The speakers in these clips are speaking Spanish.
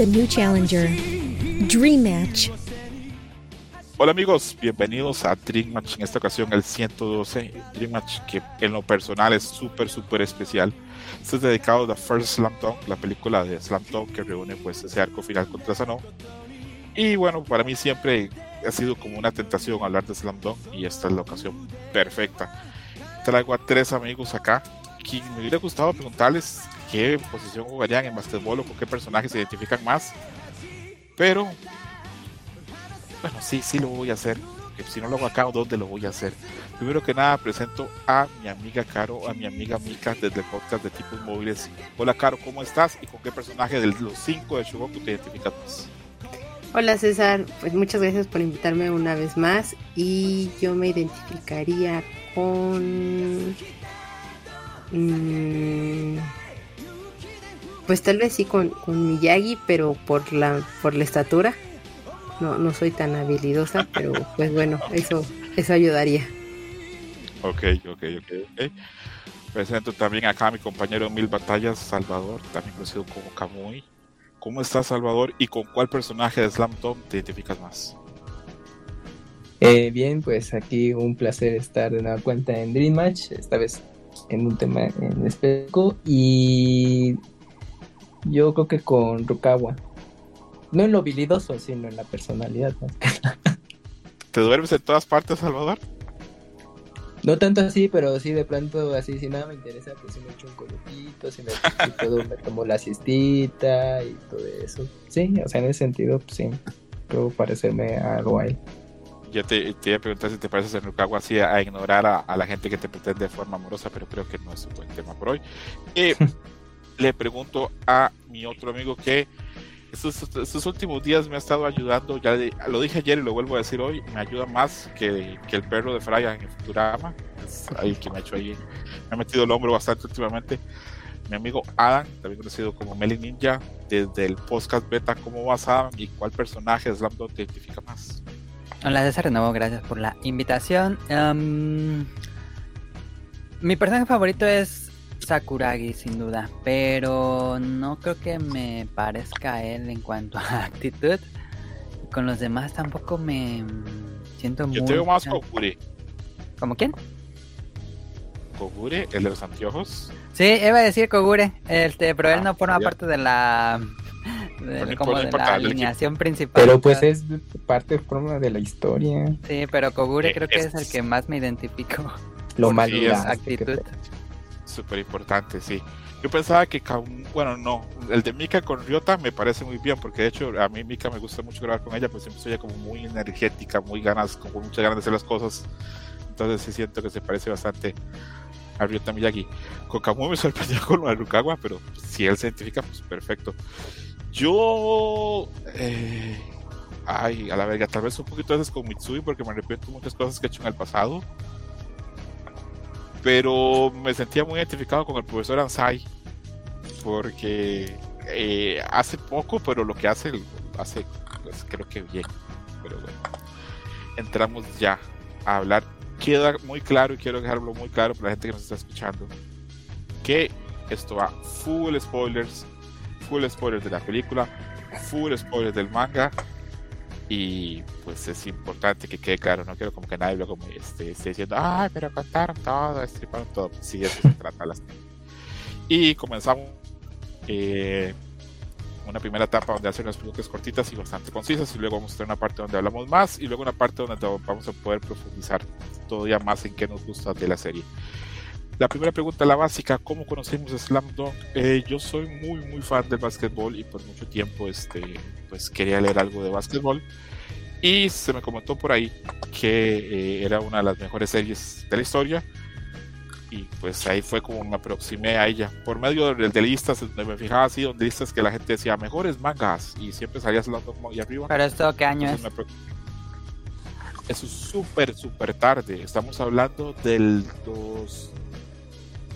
A new challenger. Dream Match. Hola amigos, bienvenidos a Dream Match, en esta ocasión el 112 Dream Match que en lo personal es súper súper especial. Este es dedicado a The First Slam Dunk, la película de Slam Dunk que reúne pues ese arco final contra Sano. Y bueno, para mí siempre ha sido como una tentación hablar de Slam Dunk y esta es la ocasión perfecta. Traigo a tres amigos acá, quien me hubiera gustado preguntarles qué posición jugarían en basquetbol o con qué personajes se identifican más. Pero bueno, sí, sí lo voy a hacer. Si no lo hago acá, ¿dónde lo voy a hacer? Primero que nada, presento a mi amiga Caro, a mi amiga Mika desde el podcast de Tipos Móviles. Hola Caro, ¿cómo estás? ¿Y con qué personaje de los cinco de Shogoku te identificas más? Hola César, pues muchas gracias por invitarme una vez más y yo me identificaría con... Mmm, pues tal vez sí con, con Miyagi, pero por la, por la estatura no, no soy tan habilidosa, pero pues bueno, eso, eso ayudaría. Ok, ok, ok, ok. Presento también acá a mi compañero Mil Batallas, Salvador, también conocido como Kamui. ¿Cómo estás, Salvador? ¿Y con cuál personaje de Slam Dunk te identificas más? Eh, bien, pues aquí un placer estar de nueva cuenta en Dream Match, esta vez en un tema en específico. Y yo creo que con Rukawa. No en lo habilidoso, sino en la personalidad. ¿Te duermes en todas partes, Salvador? No tanto así, pero sí de pronto así, si nada me interesa, pues si me echo un colutito, si me, me tomo la siestita y todo eso. Sí, o sea, en ese sentido, pues sí, puedo parecerme a algo ahí. Yo te, te iba a preguntar si te pareces en Rukawa así a, ignorar a, a, la gente que te pretende de forma amorosa, pero creo que no es un buen tema por hoy. Eh, le pregunto a mi otro amigo que estos, últimos días me ha estado ayudando, ya lo dije ayer y lo vuelvo a decir hoy, me ayuda más que, que el perro de Fraya en el Futurama, es ahí que me ha hecho ahí, me ha metido el hombro bastante últimamente. Mi amigo Adam, también conocido como Meli Ninja, desde el podcast beta, ¿cómo vas Adam? ¿Y cuál personaje de Slam te identifica más? Hola César, de nuevo, gracias por la invitación. Um, mi personaje favorito es Sakuragi, sin duda. Pero no creo que me parezca a él en cuanto a actitud. Con los demás tampoco me siento muy. Yo tengo más Kogure. ¿Cómo quién? Kogure, el de los anteojos. Sí, iba a decir Kogure, este, pero él no forma parte de la. De, como de la alineación principal. Pero pues es parte forma de la historia. Sí, pero Kogure creo que es, el que más me identifico. Lo malo es actitud súper importante, sí. Yo pensaba que, bueno, no, el de Mika con Ryota me parece muy bien, porque de hecho a mí Mika me gusta mucho grabar con ella, pues siempre soy como muy energética, muy ganas, con muchas ganas de hacer las cosas. Entonces sí siento que se parece bastante a Ryota Miyagi. Con Kamui me sorprendió con lo pero si él se identifica, pues perfecto. Yo... Eh, ay, a la verga, tal vez un poquito a veces con Mitsui, porque me arrepiento muchas cosas que he hecho en el pasado pero me sentía muy identificado con el profesor Ansai porque eh, hace poco, pero lo que hace, hace pues, creo que bien. Pero bueno, entramos ya a hablar. Queda muy claro y quiero dejarlo muy claro para la gente que nos está escuchando que esto va full spoilers, full spoilers de la película, full spoilers del manga y pues es importante que quede claro, no quiero como que nadie luego me esté, diciendo, ay, pero contaron todo, estriparon todo. Pues sí, eso se trata. Las... Y comenzamos eh, una primera etapa donde hacen unas preguntas cortitas y bastante concisas, y luego vamos a tener una parte donde hablamos más, y luego una parte donde vamos a poder profundizar todavía más en qué nos gusta de la serie. La primera pregunta, la básica, ¿cómo conocemos Slam Dunk? Eh, yo soy muy, muy fan del básquetbol y por mucho tiempo este, pues, quería leer algo de básquetbol. Y se me comentó por ahí que eh, era una de las mejores series de la historia. Y pues ahí fue como me aproximé a ella. Por medio de, listas, donde me fijaba así, donde listas que la gente decía mejores mangas. Y siempre salía Slam Dunk ahí arriba. ¿Pero esto qué año es? Eso es súper, súper tarde. Estamos hablando del 2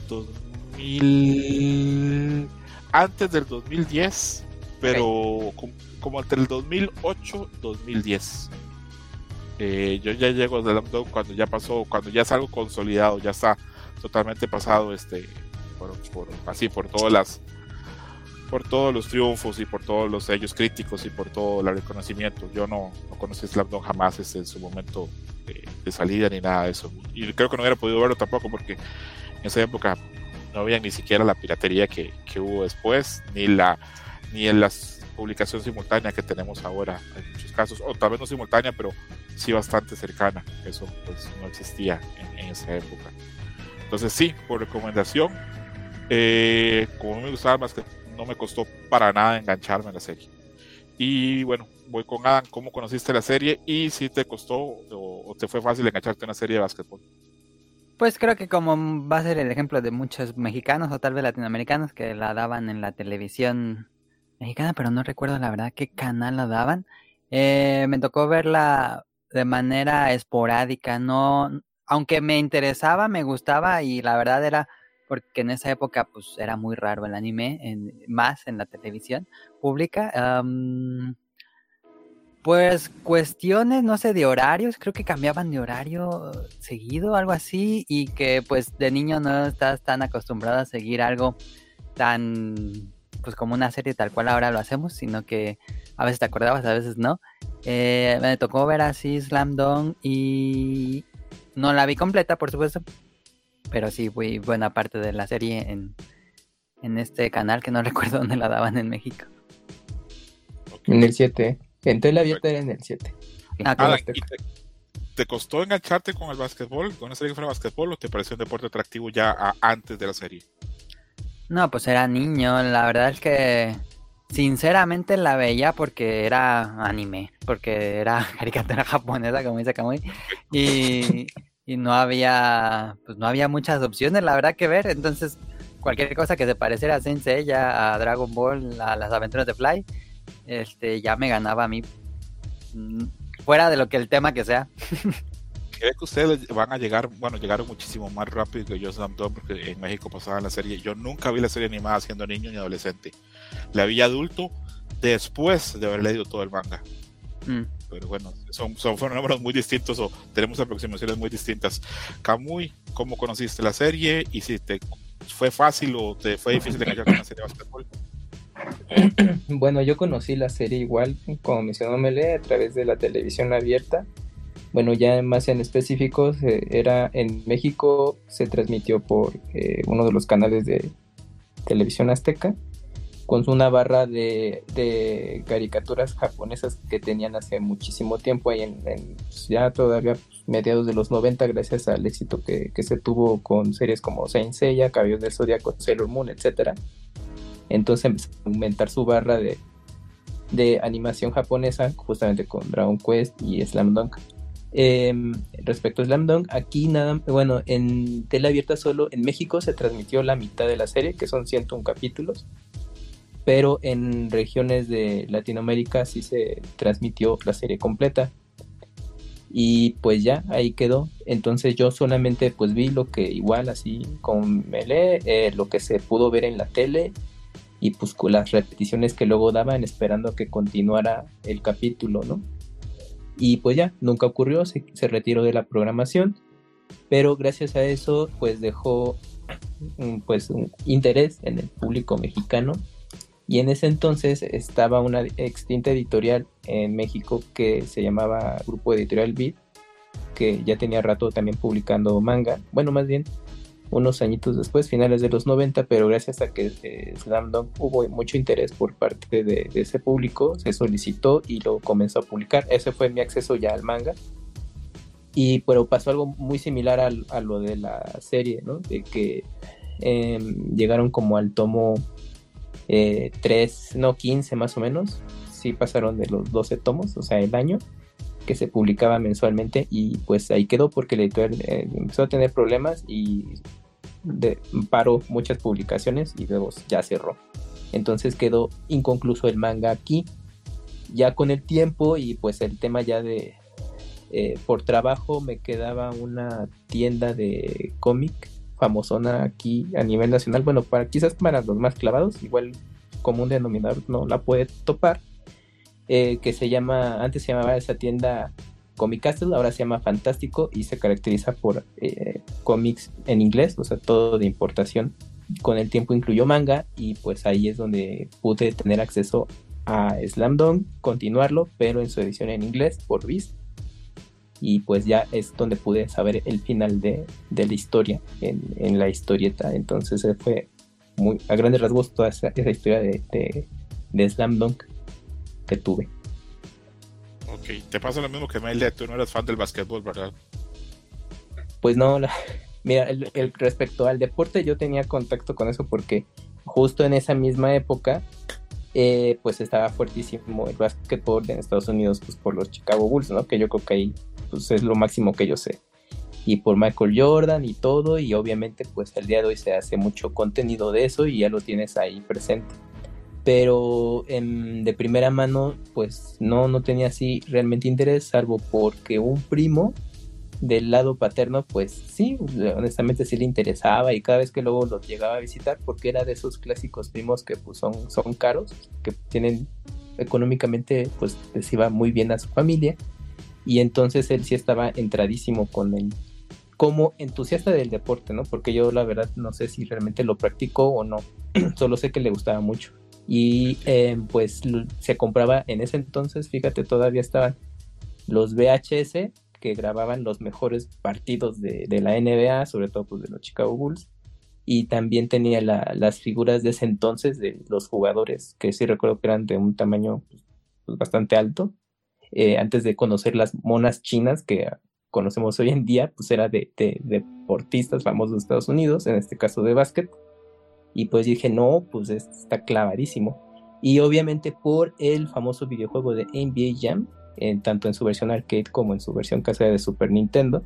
2000 antes del 2010, pero como, entre el 2008 y 2010. Eh, yo ya llego de Dunk cuando ya pasó, cuando ya es algo consolidado, ya está totalmente pasado este por, así por todas las por todos los triunfos y por todos los sellos críticos y por todo el reconocimiento. Yo no, no conocí Slam Dunk jamás desde en su momento de, de, salida ni nada de eso. Y creo que no hubiera podido verlo tampoco porque en esa época no había ni siquiera la piratería que, que hubo después, ni la ni en las publicación simultánea que tenemos ahora en muchos casos, o tal vez no simultánea, pero sí bastante cercana. Eso pues no existía en, en esa época. Entonces sí, por recomendación, eh, como me gustaba más que no me costó para nada engancharme en la serie. Y bueno, voy con Adam, ¿cómo conociste la serie y si te costó o, te fue fácil engancharte en una serie de básquetbol? Pues creo que como va a ser el ejemplo de muchos mexicanos o tal vez latinoamericanos que la daban en la televisión mexicana, pero no recuerdo la verdad qué canal la daban. Eh, me tocó verla de manera esporádica, no, aunque me interesaba, me gustaba y la verdad era porque en esa época pues era muy raro el anime, en, más en la televisión pública. Pues cuestiones, no sé, de horarios, creo que cambiaban de horario seguido, algo así, y que pues de niño no estás tan acostumbrado a seguir algo tan pues como una serie tal cual ahora lo hacemos, sino que a veces te acordabas, a veces no. Eh, me tocó ver así Slam Dunk y no la vi completa, por supuesto, pero sí fui buena parte de la serie en, en este canal que no recuerdo dónde la daban en México. En el 7, en tele abierta era en el 7. Ah, Ah, ¿y te, te costó engancharte con el básquetbol, con una serie que fuera básquetbol, o te pareció un deporte atractivo ya a- antes de la serie? No, pues era niño, la verdad es que sinceramente la veía porque era anime, porque era caricatura japonesa, como dice Kamui, y, y no había, pues no había muchas opciones, la verdad, que ver, entonces cualquier cosa que se pareciera a Saint Seiya, a Dragon Ball, a las aventuras de Fly, este, ya me ganaba a mí, mm, fuera de lo que el tema que sea. ¿Cree que ustedes van a llegar, bueno, llegaron muchísimo más rápido que yo Dunk porque en México pasaba la serie. Yo nunca vi la serie animada siendo niño ni adolescente. La vi adulto después de haber leído todo el manga. Mm. Pero bueno, son, son fenómenos muy distintos o tenemos aproximaciones muy distintas. Kamui, ¿cómo conociste la serie? Y si te fue fácil o te fue difícil enganchar con la serie de básquetbol. Bueno, yo conocí la serie igual, como mencionó Mele, a través de la televisión abierta. Bueno, ya más en específicos, eh, era en México, se transmitió por eh, uno de los canales de televisión azteca, con una barra de, de caricaturas japonesas que tenían hace muchísimo tiempo, ahí en, pues, ya todavía pues, mediados de los 90, gracias al éxito que, que se tuvo con series como Saint Seiya, Caballos del Zodiaco, Sailor Moon, etcétera. Entonces empezó a aumentar su barra de, de animación japonesa, justamente con Dragon Quest y Slam Dunk. Eh, respecto a Slam Dunk, aquí nada, bueno, en tele abierta solo en México se transmitió la mitad de la serie, que son 101 capítulos, pero en regiones de Latinoamérica sí se transmitió la serie completa. Y pues ya, ahí quedó. Entonces yo solamente pues vi lo que igual así con Mele, eh, lo que se pudo ver en la tele y pues con las repeticiones que luego daban esperando que continuara el capítulo, ¿no? Y pues ya, nunca ocurrió, se, se retiró de la programación, pero gracias a eso pues dejó un, pues un interés en el público mexicano y en ese entonces estaba una extinta editorial en México que se llamaba Grupo Editorial Beat, que ya tenía rato también publicando manga, bueno más bien unos añitos después, finales de los 90, pero gracias a que eh, Slam Dunk hubo mucho interés por parte de, ese público, se solicitó y lo comenzó a publicar. Ese fue mi acceso ya al manga. Y pero pasó algo muy similar al, a lo de la serie, ¿no? De que eh, llegaron como al tomo eh, 3, no 15 más o menos. Sí pasaron de los 12 tomos, o sea, el año que se publicaba mensualmente y pues ahí quedó porque el editor eh, empezó a tener problemas y paró muchas publicaciones y luego ya cerró. Entonces quedó inconcluso el manga aquí. Ya con el tiempo y pues el tema ya de eh, por trabajo me quedaba una tienda de cómic famosona aquí a nivel nacional. Bueno, para quizás para los más clavados, igual como un denominador no la puede topar. Eh, que se llama, antes se llamaba esa tienda Comic Castle, ahora se llama Fantástico y se caracteriza por eh, cómics en inglés, o sea, todo de importación con el tiempo incluyó manga y pues ahí es donde pude tener acceso a Slam Dunk, continuarlo, pero en su edición en inglés por Viz. Y pues ya es donde pude saber el final de, de la historia en, la historieta. Entonces fue muy a grandes rasgos toda esa, historia de, de, Slam Dunk que tuve. Ok, te pasa lo mismo que Mel, tú no eras fan del básquetbol, ¿verdad? Pues no, mira, el, respecto al deporte yo tenía contacto con eso porque justo en esa misma época eh, pues estaba fuertísimo el básquetbol en Estados Unidos pues por los Chicago Bulls, ¿no? Que yo creo que ahí pues es lo máximo que yo sé. Y por Michael Jordan y todo, y obviamente pues el día de hoy se hace mucho contenido de eso y ya lo tienes ahí presente. Pero de primera mano pues no, no tenía así realmente interés, salvo porque un primo del lado paterno, pues sí, honestamente sí le interesaba y cada vez que luego los llegaba a visitar, porque era de esos clásicos primos que pues son, son caros, que tienen económicamente, pues les iba muy bien a su familia, y entonces él sí estaba entradísimo con él como entusiasta del deporte, ¿no? Porque yo la verdad no sé si realmente lo practicó o no, solo sé que le gustaba mucho. Y eh, pues se compraba en ese entonces, fíjate, todavía estaban los VHS que grababan los mejores partidos de, la NBA, sobre todo pues, de los Chicago Bulls. Y también tenía las figuras de ese entonces de los jugadores, que sí recuerdo que eran de un tamaño pues, bastante alto. Eh, antes de conocer las monas chinas que conocemos hoy en día, pues era de, deportistas famosos de Estados Unidos, en este caso de básquet. Y pues dije, no, pues está clavadísimo. Y obviamente por el famoso videojuego de NBA Jam, tanto en su versión arcade como en su versión casera de Super Nintendo,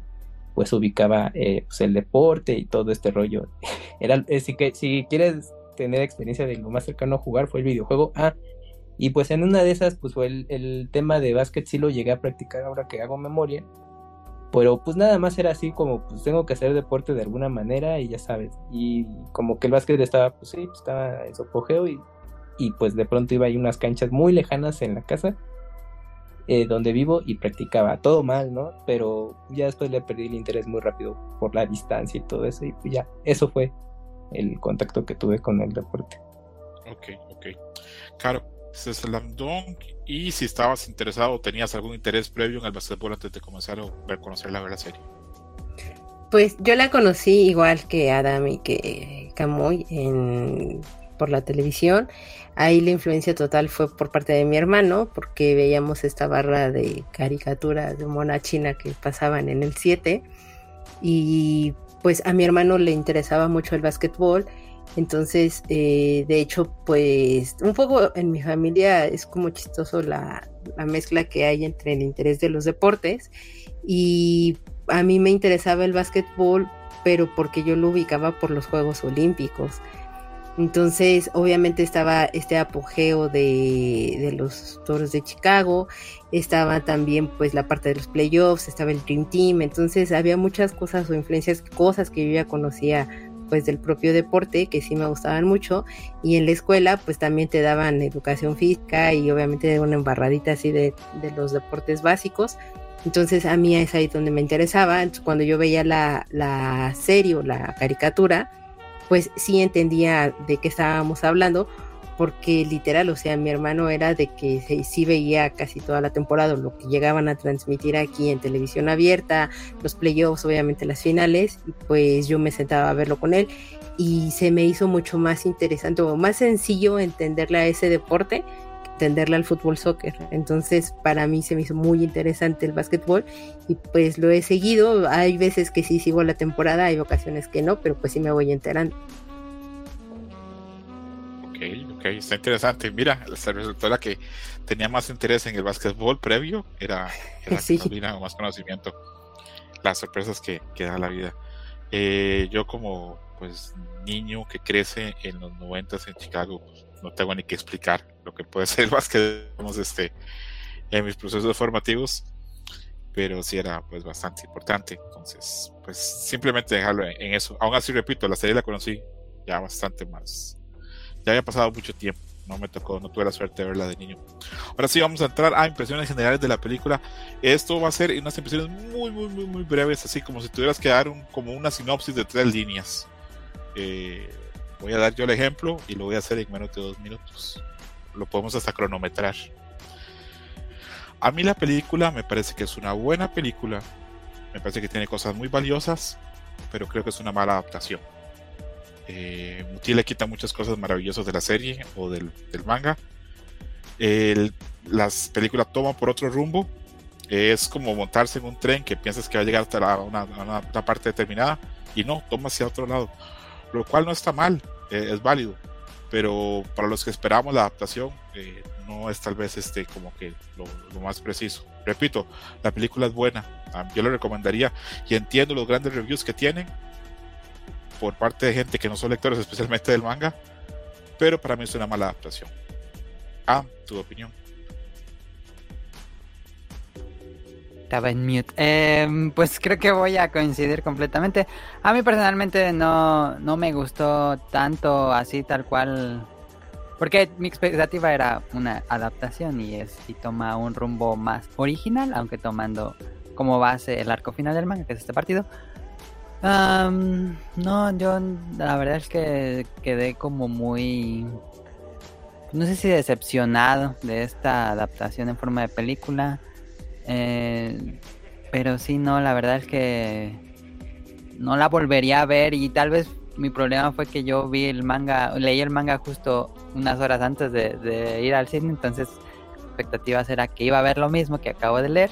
pues ubicaba eh, pues el deporte y todo este rollo. Era, eh, si, que, si quieres tener experiencia de lo más cercano a jugar fue el videojuego. Ah, y pues en una de esas, pues fue el, tema de básquet, sí lo llegué a practicar ahora que hago memoria. Pero pues nada más era así como, pues tengo que hacer deporte de alguna manera y ya sabes. Y como que el básquet estaba, pues sí, pues, estaba en su apogeo y, y pues de pronto iba a unas canchas muy lejanas en la casa eh, donde vivo y practicaba. Todo mal, ¿no? Pero ya después le perdí el interés muy rápido por la distancia y todo eso. Y pues ya, eso fue el contacto que tuve con el deporte. Ok, ok. Claro, Slam Dunk. Y si estabas interesado o tenías algún interés previo en el básquetbol antes de comenzar a conocer la serie. Pues yo la conocí igual que Adam y que Camoy en, por la televisión. Ahí la influencia total fue por parte de mi hermano, porque veíamos esta barra de caricaturas de mona china que pasaban en el 7. Y pues a mi hermano le interesaba mucho el básquetbol. Entonces, eh, de hecho, pues un poco en mi familia es como chistoso la, la mezcla que hay entre el interés de los deportes. Y a mí me interesaba el básquetbol, pero porque yo lo ubicaba por los Juegos Olímpicos. Entonces, obviamente estaba este apogeo de, los toros de Chicago, estaba también pues la parte de los playoffs, estaba el Dream Team, entonces había muchas cosas o influencias, cosas que yo ya conocía pues del propio deporte que sí me gustaban mucho y en la escuela pues también te daban educación física y obviamente una embarradita así de, los deportes básicos. Entonces a mí es ahí donde me interesaba. Entonces, cuando yo veía la, la serie o la caricatura pues sí entendía de qué estábamos hablando, porque literal, o sea, mi hermano era de que sí veía casi toda la temporada lo que llegaban a transmitir aquí en televisión abierta, los playoffs, obviamente las finales, y pues yo me sentaba a verlo con él y se me hizo mucho más interesante o más sencillo entenderle a ese deporte entenderle al fútbol soccer. Entonces, para mí se me hizo muy interesante el básquetbol y pues lo he seguido. Hay veces que sí sigo la temporada, hay ocasiones que no, pero pues sí me voy enterando. Ok, está interesante. Mira, resultó la que tenía más interés en el básquetbol previo era, era sí. que más conocimiento. Las sorpresas que, que da la vida. Eh, yo como pues niño que crece en los noventas en Chicago, pues, no tengo ni que explicar lo que puede ser más que este, en mis procesos formativos, pero sí era pues bastante importante. Entonces, pues simplemente dejarlo en, eso. Aún así, repito, la serie la conocí ya bastante más. Ya había pasado mucho tiempo, no me tocó, no tuve la suerte de verla de niño. Ahora sí, vamos a entrar a impresiones generales de la película. Esto va a ser unas impresiones muy, muy, muy, muy breves, así como si tuvieras que dar un, como una sinopsis de tres líneas. Eh, voy a dar yo el ejemplo y lo voy a hacer en menos de dos minutos. Lo podemos hasta cronometrar. A mí la película me parece que es una buena película. Me parece que tiene cosas muy valiosas, pero creo que es una mala adaptación. Eh, Muti le quita muchas cosas maravillosas de la serie o del, manga. las películas toman por otro rumbo. Es como montarse en un tren que piensas que va a llegar hasta una, parte determinada y no, toma hacia otro lado. Lo cual no está mal, eh, es válido. Pero para los que esperamos la adaptación, eh, no es tal vez este como que lo, más preciso. Repito, la película es buena, yo le recomendaría y entiendo los grandes reviews que tienen, por parte de gente que no son lectores especialmente del manga, pero para mí es una mala adaptación. Ah, tu opinión. Estaba en mute. Em, pues creo que voy a coincidir completamente. A mí personalmente no, no me gustó tanto así tal cual. Porque mi expectativa era una adaptación y es y toma un rumbo más original, aunque tomando como base el arco final del manga, que es este partido no, yo la verdad es que quedé como muy... No sé si decepcionado de esta adaptación en forma de película. Eh, pero sí, no, la verdad es que no la volvería a ver y tal vez mi problema fue que yo vi el manga, leí el manga justo unas horas antes de, de ir al cine, entonces expectativas era que iba a ver lo mismo que acabo de leer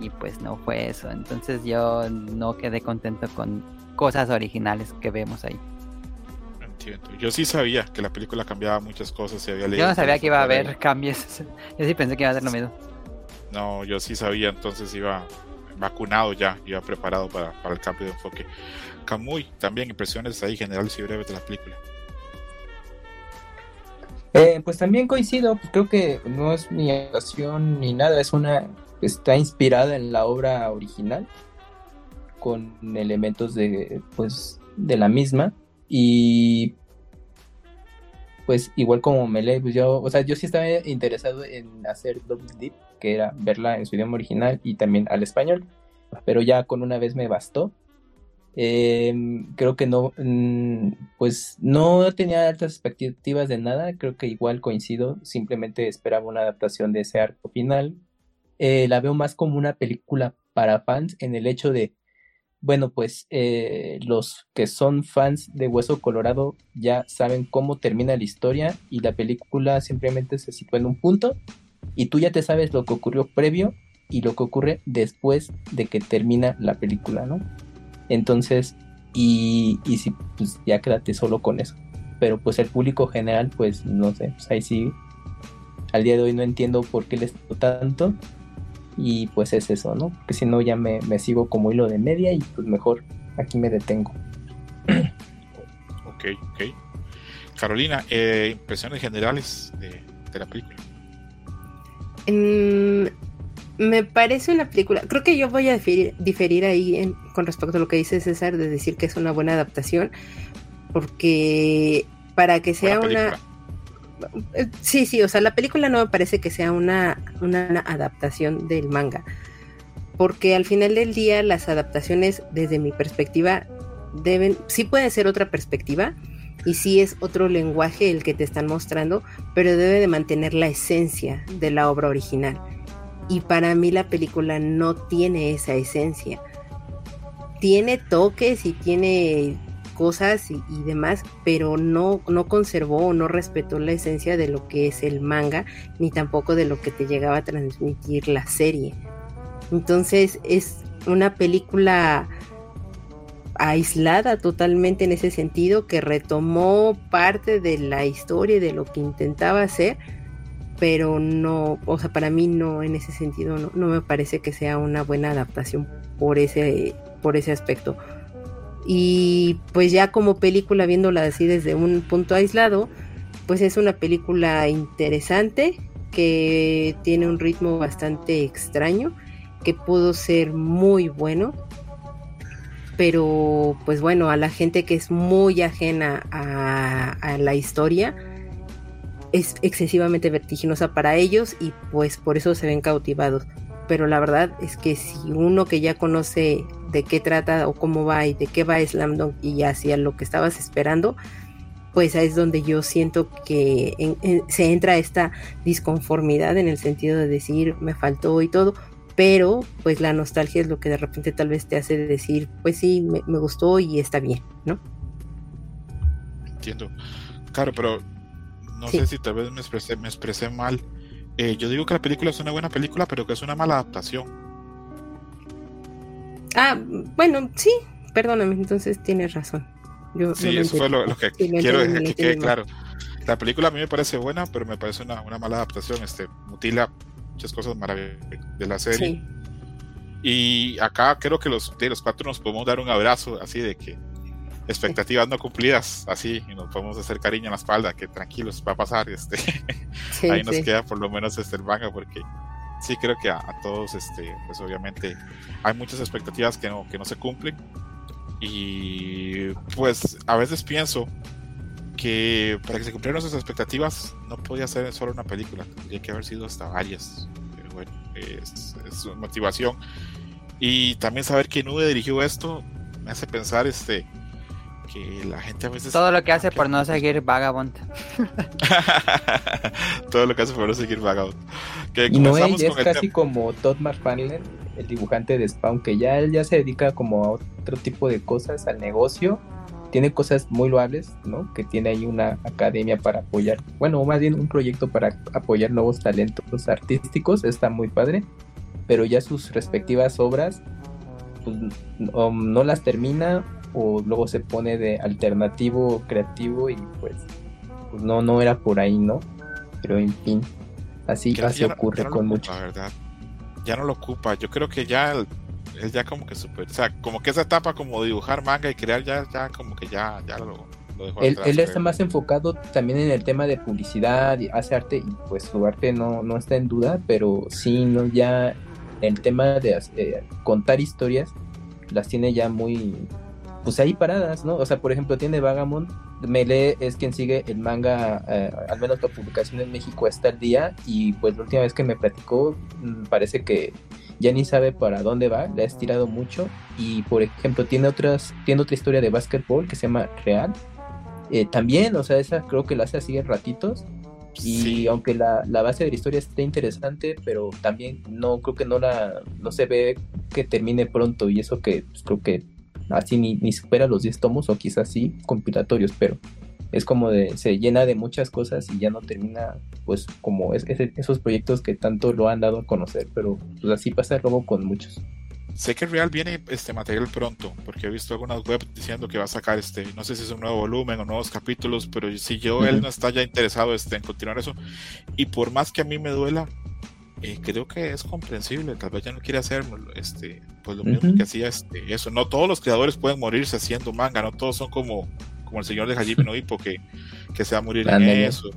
y pues no fue eso. Entonces yo no quedé contento con cosas originales que vemos ahí. Entiendo. Yo sí sabía que la película cambiaba muchas cosas. Se había leído yo no sabía que iba a haber cambios. Yo sí pensé que iba a ser lo mismo. No, yo sí sabía, entonces iba vacunado ya, iba preparado para, para el cambio de enfoque. Camuy, también impresiones ahí generales y breves de la película. Eh, pues también coincido, creo que no es ni actuación ni nada, es una está inspirada en la obra original con elementos de pues de la misma. Y pues igual como Melee pues yo o sea yo sí estaba interesado en hacer Double Deep que era verla en su idioma original y también al español pero ya con una vez me bastó. Em, creo que no mm, pues no tenía altas expectativas de nada creo que igual coincido simplemente esperaba una adaptación de ese arco final eh, la veo más como una película para fans en el hecho de, bueno, pues eh, los que son fans de Hueso Colorado ya saben cómo termina la historia y la película simplemente se sitúa en un punto y tú ya te sabes lo que ocurrió previo y lo que ocurre después de que termina la película, ¿no? Entonces, y, y si, pues ya quédate solo con eso. Pero pues el público general, pues no sé, pues ahí sí, al día de hoy no entiendo por qué les tanto y pues es eso, ¿no? Porque si no ya me, sigo como hilo de media y pues mejor aquí me detengo. ok, ok. Carolina, eh, impresiones generales de, la película. Mm, me parece una película, creo que yo voy a diferir, ahí con respecto a lo que dice César de decir que es una buena adaptación, porque para que sea una Sí, sí, o sea, la película no me parece que sea una, una adaptación del manga. Porque al final del día las adaptaciones, desde mi perspectiva, deben, sí puede ser otra perspectiva y sí es otro lenguaje el que te están mostrando, pero debe de mantener la esencia de la obra original. Y para mí la película no tiene esa esencia. Tiene toques y tiene cosas y, demás, pero no, no conservó o no respetó la esencia de lo que es el manga, ni tampoco de lo que te llegaba a transmitir la serie. Entonces es una película aislada totalmente en ese sentido, que retomó parte de la historia y de lo que intentaba hacer, pero no, o sea, para mí no, en ese sentido, no, no me parece que sea una buena adaptación por ese, por ese aspecto. Y pues ya como película, viéndola así desde un punto aislado, pues es una película interesante que tiene un ritmo bastante extraño, que pudo ser muy bueno, pero pues bueno, a la gente que es muy ajena a, la historia, es excesivamente vertiginosa para ellos y pues por eso se ven cautivados. Pero la verdad es que si uno que ya conoce de qué trata o cómo va y de qué va Slam Dunk y hacia lo que estabas esperando, pues ahí es donde yo siento que se entra esta disconformidad en el sentido de decir me faltó y todo, pero pues la nostalgia es lo que de repente tal vez te hace decir, pues sí, me, gustó y está bien, ¿no? Entiendo. Claro, pero no sé si tal vez me expresé, me expresé mal. Eh, yo digo que la película es una buena película, pero que es una mala adaptación. Ah, bueno, sí, perdóname, entonces tienes razón. Yo, sí, eso fue lo, que quiero que quede claro. La película a mí me parece buena, pero me parece una, una mala adaptación. Este, mutila muchas cosas maravillosas de la serie. Y acá creo que los, de los cuatro nos podemos dar un abrazo así de que expectativas no cumplidas, así, y nos podemos hacer cariño en la espalda, que tranquilos, va a pasar, este, ahí nos queda por lo menos este el manga, porque sí creo que a, todos, este, pues obviamente hay muchas expectativas que no, que no se cumplen, y pues a veces pienso que para que se cumplieran nuestras expectativas no podía ser solo una película, tendría que haber sido hasta varias. Pero bueno, es, es motivación. Y también saber que Nube dirigió esto me hace pensar este que la gente a veces... Todo lo que hace por no seguir Vagabond. Todo lo que hace por no seguir Vagabond. Que y no es casi como Todd McFarlane, el dibujante de Spawn, que ya él ya se dedica como a otro tipo de cosas, al negocio tiene cosas muy loables, ¿no? Que tiene ahí una academia para apoyar, bueno, más bien un proyecto para apoyar nuevos talentos artísticos, está muy padre, pero ya sus respectivas obras, pues no las termina o luego se pone de alternativo creativo y pues, pues no, no era por ahí, ¿no? Pero en fin, así, así ocurre con mucho. verdad. Ya no lo ocupa, yo creo que ya él ya como que super, o sea, como que esa etapa como dibujar manga y crear ya, ya como que ya, ya lo, dejó Él, él está más enfocado también en el tema de publicidad, y hace arte y pues su arte no, no está en duda, pero sí, no, ya el tema de eh, contar historias las tiene ya muy, pues ahí paradas, ¿no? O sea, por ejemplo, tiene Vagamond, Mele es quien sigue el manga, eh, al menos la publicación en México está al día y pues la última vez que me platicó mm, parece que ya ni sabe para dónde va, le ha estirado mucho y por ejemplo tiene otras tiene otra historia de básquetbol que se llama Real. Eh, también, o sea, esa creo que la hace así en ratitos y aunque la, base de la historia esté interesante, pero también no creo que no la no se ve que termine pronto y eso que pues, creo que así ni, ni supera los 10 tomos o quizás sí compilatorios, pero es como de, se llena de muchas cosas y ya no termina, pues, como es, esos proyectos que tanto lo han dado a conocer, pero pues así pasa luego con muchos. Sé que Real viene este material pronto, porque he visto algunas webs diciendo que va a sacar este, no sé si es un nuevo volumen o nuevos capítulos, pero si yo él no está ya interesado este, en continuar eso, y por más que a mí me duela, eh, creo que es comprensible, tal vez ya no quiere hacer este, pues lo mismo que hacía este, eso. No todos los creadores pueden morirse haciendo manga, no todos son como como el señor de Hajime no que, que se va a morir en eso.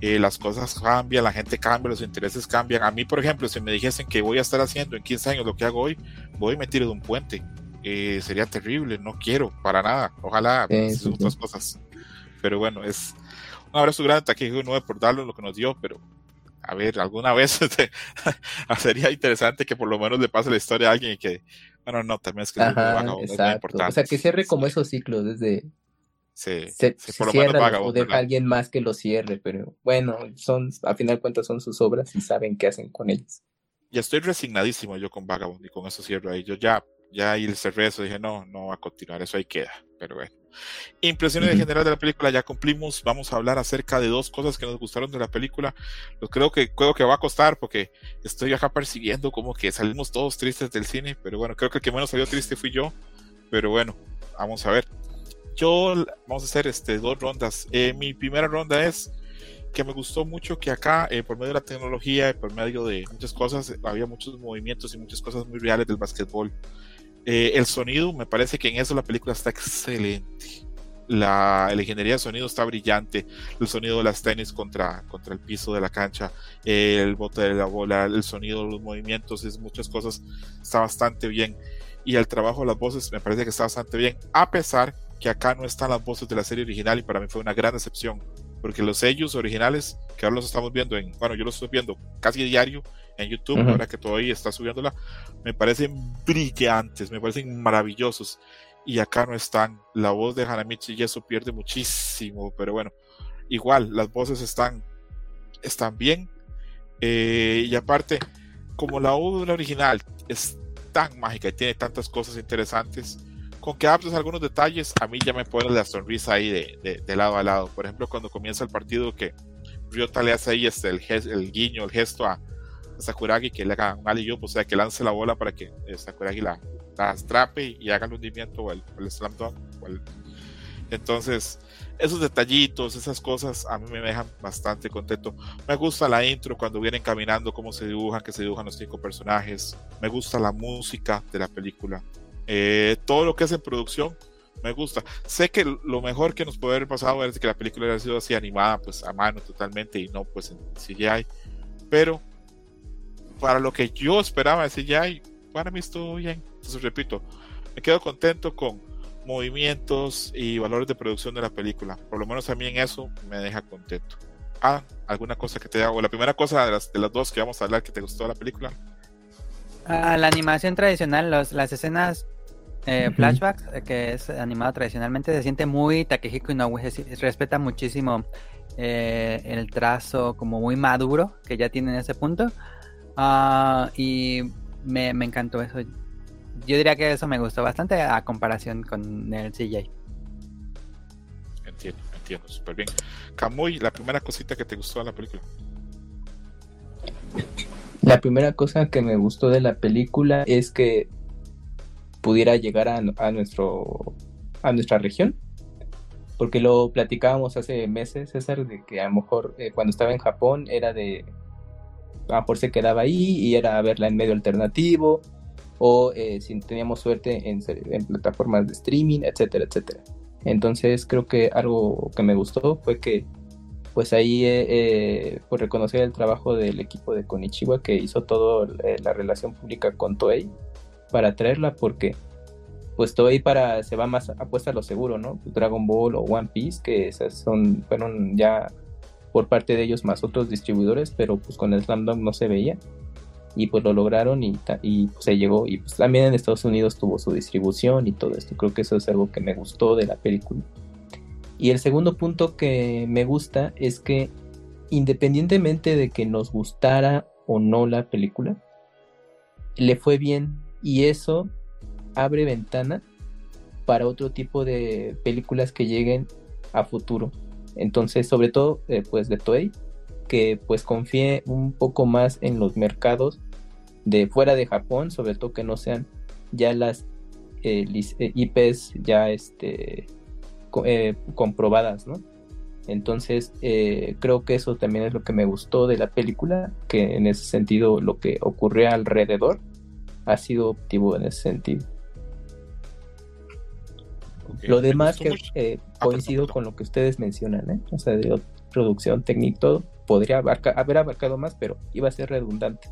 Eh, las cosas cambian, la gente cambia, los intereses cambian. A mí, por ejemplo, si me dijesen que voy a estar haciendo en 15 años lo que hago hoy, voy y me tiro de un puente. Eh, sería terrible, no quiero, para nada. Ojalá sí, otras cosas. Pero bueno, es un abrazo grande aquí no por darlo lo que nos dio, pero a ver, alguna vez sería interesante que por lo menos le pase la historia a alguien y que, bueno, no, también es que es muy importante. O sea, que cierre como esos ciclos desde se, por lo menos o deja a alguien más que lo cierre, pero bueno, son, a final de cuentas son sus obras y saben qué hacen con ellas. Ya estoy resignadísimo yo con Vagabond y con eso cierro ahí. Yo ya, ya ahí el cerré eso, dije, no, no va a continuar, eso ahí queda, pero bueno. Impresiones en general de la película, ya cumplimos. Vamos a hablar acerca de dos cosas que nos gustaron de la película. Lo creo que creo que va a costar porque estoy acá percibiendo como que salimos todos tristes del cine, pero bueno, creo que el que menos salió triste fui yo. Pero bueno, vamos a ver yo vamos a hacer este, dos rondas. Eh, mi primera ronda es que me gustó mucho que acá, eh, por medio de la tecnología y por medio de muchas cosas, había muchos movimientos y muchas cosas muy reales del básquetbol. Eh, el sonido, me parece que en eso la película está excelente. La, la, ingeniería de sonido está brillante. El sonido de las tenis contra, contra el piso de la cancha, el bote de la bola, el sonido de los movimientos, es muchas cosas. Está bastante bien. Y el trabajo de las voces me parece que está bastante bien, a pesar que acá no están las voces de la serie original y para mí fue una gran decepción, porque los sellos originales, que ahora los estamos viendo en, bueno, yo los estoy viendo casi diario en YouTube, ahora que todavía está subiéndola, me parecen brillantes, me parecen maravillosos. y acá no están. La voz de Hanamichi y eso pierde muchísimo, pero bueno, igual las voces están, están bien. Eh, y aparte, como la voz de la original es tan mágica y tiene tantas cosas interesantes, con que adaptes algunos detalles, a mí ya me pone la sonrisa ahí de, de, lado a lado. Por ejemplo, cuando comienza el partido que Ryota le hace ahí este, el, el guiño, el gesto a, Sakuragi que le haga un alley o sea, que lance la bola para que eh, Sakuragi la, la atrape y haga el hundimiento o el, el slam dunk. Entonces, esos detallitos, esas cosas a mí me dejan bastante contento. Me gusta la intro cuando vienen caminando, cómo se dibujan, que se dibujan los cinco personajes. Me gusta la música de la película. Eh, todo lo que es en producción me gusta. Sé que lo mejor que nos puede haber pasado es que la película hubiera sido así animada, pues a mano totalmente y no pues en CGI. Pero para lo que yo esperaba de CGI, para mí estuvo bien. Entonces, repito, me quedo contento con movimientos y valores de producción de la película. Por lo menos a mí en eso me deja contento. Ah, alguna cosa que te hago. La primera cosa de las, de las dos que vamos a hablar que te gustó de la película. Ah, la animación tradicional, los, las escenas eh, flashbacks, eh, que es animado tradicionalmente, se siente muy Takehiko Inoue, respeta muchísimo eh, el trazo como muy maduro que ya tiene en ese punto. Ah, y me, encantó eso. Yo diría que eso me gustó bastante a comparación con el CJ. Entiendo, entiendo, súper bien. Kamui, la primera cosita que te gustó de la película. La primera cosa que me gustó de la película es que pudiera llegar a, nuestro a nuestra región porque lo platicábamos hace meses César de que a lo mejor eh, cuando estaba en Japón era de a lo mejor se quedaba ahí y era verla en medio alternativo o eh, si teníamos suerte en, en, plataformas de streaming, etcétera, etcétera. Entonces creo que algo que me gustó fue que pues ahí eh, eh pues reconocer el trabajo del equipo de Konichiwa que hizo toda la relación pública con Toei para traerla porque pues Toei para se va más apuesta a lo seguro, ¿no? Dragon Ball o One Piece que esas son fueron ya por parte de ellos más otros distribuidores, pero pues con el Slam Dunk no se veía. Y pues lo lograron y, y pues, se llegó. Y pues también en Estados Unidos tuvo su distribución y todo esto. Creo que eso es algo que me gustó de la película. Y el segundo punto que me gusta es que independientemente de que nos gustara o no la película, le fue bien. Y eso abre ventana para otro tipo de películas que lleguen a futuro. Entonces, sobre todo, eh, pues de Toei, que pues confíe un poco más en los mercados de fuera de Japón, sobre todo que no sean ya las eh, eh, IPs ya este, comprobadas, ¿no? Entonces, creo que eso también es lo que me gustó de la película, que en ese sentido lo que ocurrió alrededor ha sido optivo en ese sentido. Lo demás que eh, coincido con lo que ustedes mencionan, ¿eh? O sea, de producción, técnica, todo, podría haber abarcado más, pero iba a ser redundante.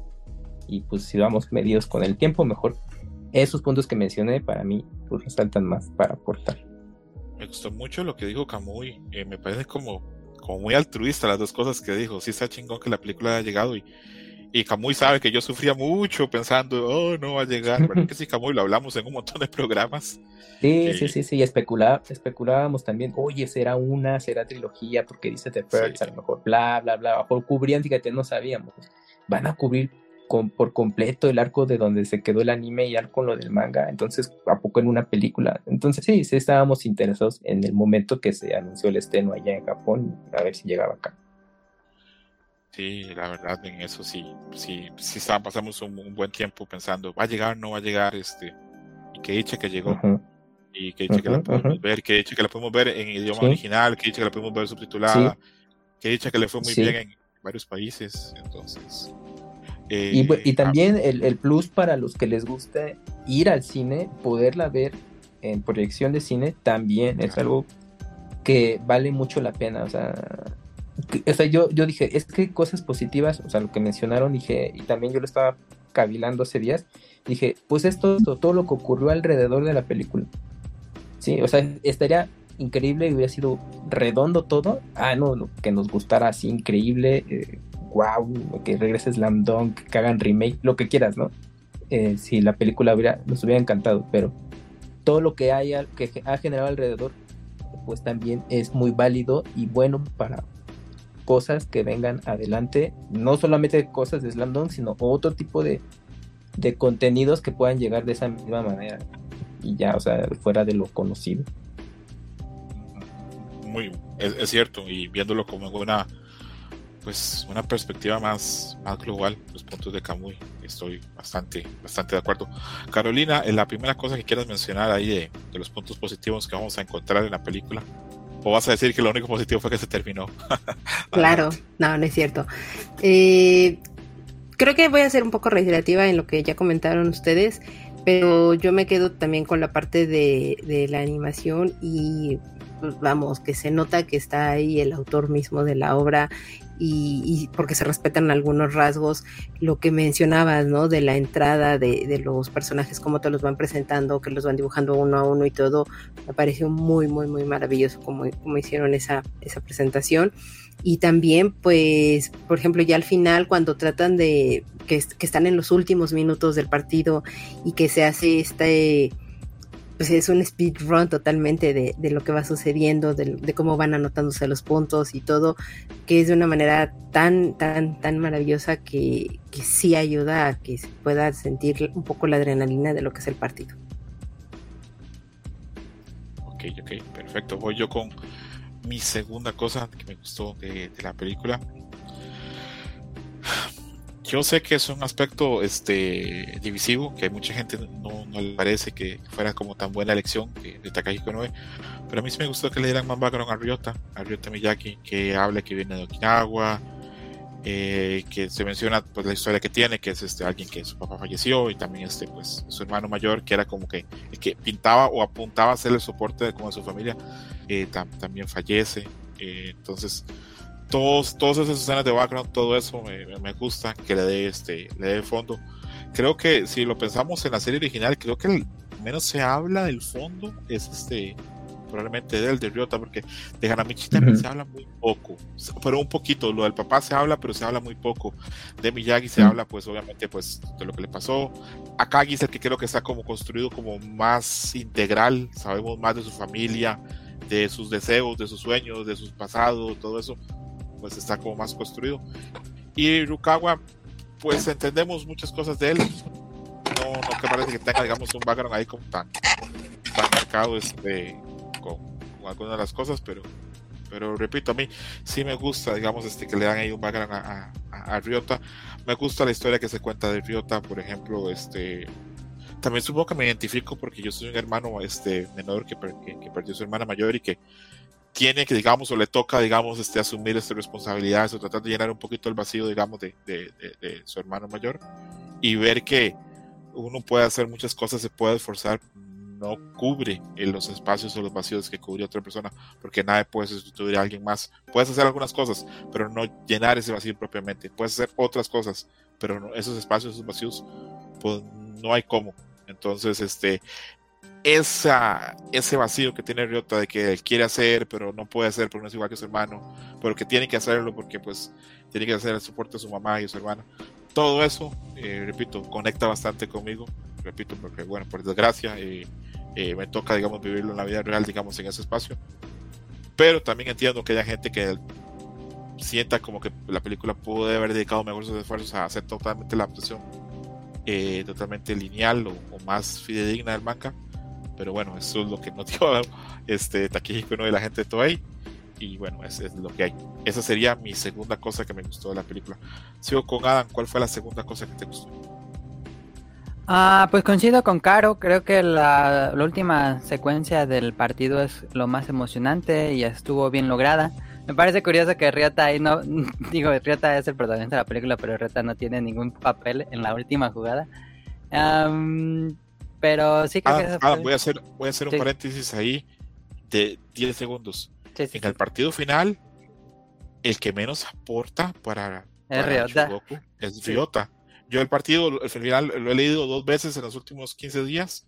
Y pues si vamos medidos con el tiempo, mejor esos puntos que mencioné para mí pues resaltan más para aportar. Me gustó mucho lo que dijo Camuy, eh, me parece como, como muy altruista las dos cosas que dijo. Sí está chingón que la película haya llegado y y Camuy sabe que yo sufría mucho pensando, oh, no va a llegar. ¿Verdad que sí, Camuy? Lo hablamos en un montón de programas. Sí, sí, sí, sí. especulábamos también, oye, será una, será trilogía, porque dice The First, a lo mejor, bla, bla, bla. Por cubrían, fíjate, no sabíamos. Van a cubrir con, por completo el arco de donde se quedó el anime y con lo del manga. Entonces, ¿a poco en una película? Entonces, sí, sí, estábamos interesados en el momento que se anunció el estreno allá en Japón, a ver si llegaba acá. Sí, la verdad, en eso sí, sí, sí pasamos un, buen tiempo pensando, va a llegar, no va a llegar, este, y que dicha que llegó, y que dicha que la podemos ver, que dicha que la podemos ver en idioma original, que dicha que la podemos ver subtitulada, que dicha que le fue muy bien en varios países, entonces. y, y, eh, también el, el, plus para los que les gusta ir al cine, poderla ver en proyección de cine, también es algo que vale mucho la pena, o sea o sea, yo, yo dije, es que cosas positivas, o sea, lo que mencionaron, dije, y también yo lo estaba cavilando hace días, dije, pues esto, todo lo que ocurrió alrededor de la película. Sí, o sea, estaría increíble y hubiera sido redondo todo. Ah, no, que nos gustara así increíble, wow, eh, que regrese Slam Dunk, que hagan remake, lo que quieras, ¿no? Eh, si la película hubiera, nos hubiera encantado, pero todo lo que haya que ha generado alrededor pues también es muy válido y bueno para cosas que vengan adelante, no solamente cosas de Slam sino otro tipo de, de contenidos que puedan llegar de esa misma manera y ya, o sea, fuera de lo conocido. Muy, es, cierto, y viéndolo como una pues una perspectiva más, más global, los puntos de Camuy, estoy bastante, bastante de acuerdo. Carolina, la primera cosa que quieras mencionar ahí de, los puntos positivos que vamos a encontrar en la película, o vas a decir que lo único positivo fue que se terminó. claro, no, no es cierto. Eh, creo que voy a ser un poco reiterativa en lo que ya comentaron ustedes, pero yo me quedo también con la parte de, la animación y pues, vamos, que se nota que está ahí el autor mismo de la obra y, porque se respetan algunos rasgos, lo que mencionabas, ¿no? De la entrada de, los personajes, cómo te los van presentando, que los van dibujando uno a uno y todo, me pareció muy, muy, muy maravilloso como, como hicieron esa, esa presentación. Y también, pues, por ejemplo, ya al final, cuando tratan de que están en los últimos minutos del partido y que se hace este pues es un speedrun totalmente de, de, lo que va sucediendo, de, cómo van anotándose los puntos y todo, que es de una manera tan, tan, tan maravillosa que, que sí ayuda a que se pueda sentir un poco la adrenalina de lo que es el partido. Ok, ok, perfecto. Voy yo con mi segunda cosa que me gustó de, de la película yo sé que es un aspecto este, divisivo, que mucha gente no, le parece que fuera como tan buena elección de, de Takahiko pero a mí sí me gustó que le dieran más background a Ryota, a Ryota Miyaki, que habla que viene de Okinawa, eh, que se menciona pues, la historia que tiene, que es este, alguien que su papá falleció y también este, pues, su hermano mayor, que era como que el que pintaba o apuntaba a ser el soporte de, como su familia, eh, también fallece. Eh, entonces, todos, todas esas escenas de background, todo eso me, me, gusta que le dé este, le dé fondo. Creo que si lo pensamos en la serie original, creo que el menos se habla del fondo es este probablemente del de Ryota, porque de Hanamichi también se habla muy poco, pero un poquito, lo del papá se habla, pero se habla muy poco. De Miyagi se habla, pues obviamente, pues de lo que le pasó. Akagi es el que creo que está como construido como más integral, sabemos más de su familia, de sus deseos, de sus sueños, de sus pasados, todo eso pues está como más construido. Y Rukawa, pues entendemos muchas cosas de él. No, no que parece que tenga, digamos, un background ahí como tan, tan marcado este, con, algunas de las cosas, pero, pero repito, a mí sí me gusta, digamos, este, que le dan ahí un background a, a, Ryota. Me gusta la historia que se cuenta de Ryota, por ejemplo, este, también supongo que me identifico porque yo soy un hermano este, menor que, que, que perdió su hermana mayor y que tiene que, digamos, o le toca, digamos, este, asumir esta responsabilidad, o tratar de llenar un poquito el vacío, digamos, de, de, de, su hermano mayor y ver que uno puede hacer muchas cosas, se puede esforzar, no cubre en los espacios o los vacíos que cubre otra persona, porque nadie puede sustituir a alguien más. Puedes hacer algunas cosas, pero no llenar ese vacío propiamente. Puedes hacer otras cosas, pero no, esos espacios, esos vacíos, pues no hay cómo. Entonces, este, esa, ese vacío que tiene Ryota de que él quiere hacer, pero no puede hacer porque no es igual que su hermano, pero que tiene que hacerlo porque pues tiene que hacer el soporte de su mamá y su hermana. Todo eso, eh, repito, conecta bastante conmigo, repito, porque bueno, por desgracia eh, eh, me toca, digamos, vivirlo en la vida real, digamos, en ese espacio. Pero también entiendo que haya gente que sienta como que la película pudo haber dedicado mejores esfuerzos a hacer totalmente la adaptación totalmente lineal o, o, más fidedigna del manga pero bueno, eso es lo que nos dio este Takehiko ¿no? de la gente de Toei. Y bueno, eso es lo que hay. Esa sería mi segunda cosa que me gustó de la película. Sigo con Adam, ¿cuál fue la segunda cosa que te gustó? Ah, pues coincido con Caro, creo que la, la, última secuencia del partido es lo más emocionante y estuvo bien lograda. Me parece curioso que Ryota ahí no, digo, Ryota es el protagonista de la película, pero Ryota no tiene ningún papel en la última jugada. Um, pero sí creo que ah, voy a hacer, voy a hacer un paréntesis ahí de 10 segundos. en el partido final, el que menos aporta para, es Ryota. es Ryota. Yo el partido, el final, lo he leído dos veces en los últimos 15 días.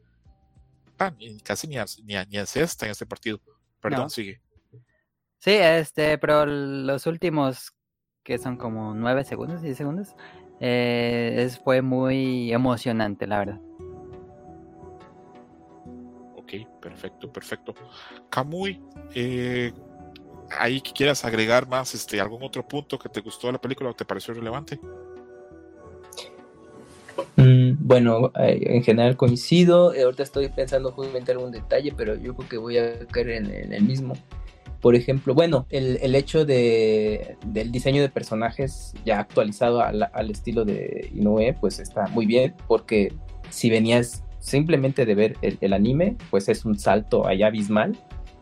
Ah, casi ni, ni, ni en en este partido. Perdón, sigue. Sí, este, pero los últimos que son como 9 segundos, 10 segundos, eh, fue muy emocionante, la verdad. Ok, perfecto, perfecto. Kamui, eh, ahí que quieras agregar más, este, algún otro punto que te gustó de la película o te pareció relevante. Mm, bueno, eh, en general coincido. Eh, ahorita estoy pensando justamente algún detalle, pero yo creo que voy a caer en, el mismo. Por ejemplo, bueno, el, hecho de, del diseño de personajes ya actualizado al, estilo de Inoue, pues está muy bien, porque si venías simplemente de ver el, anime, pues es un salto allá abismal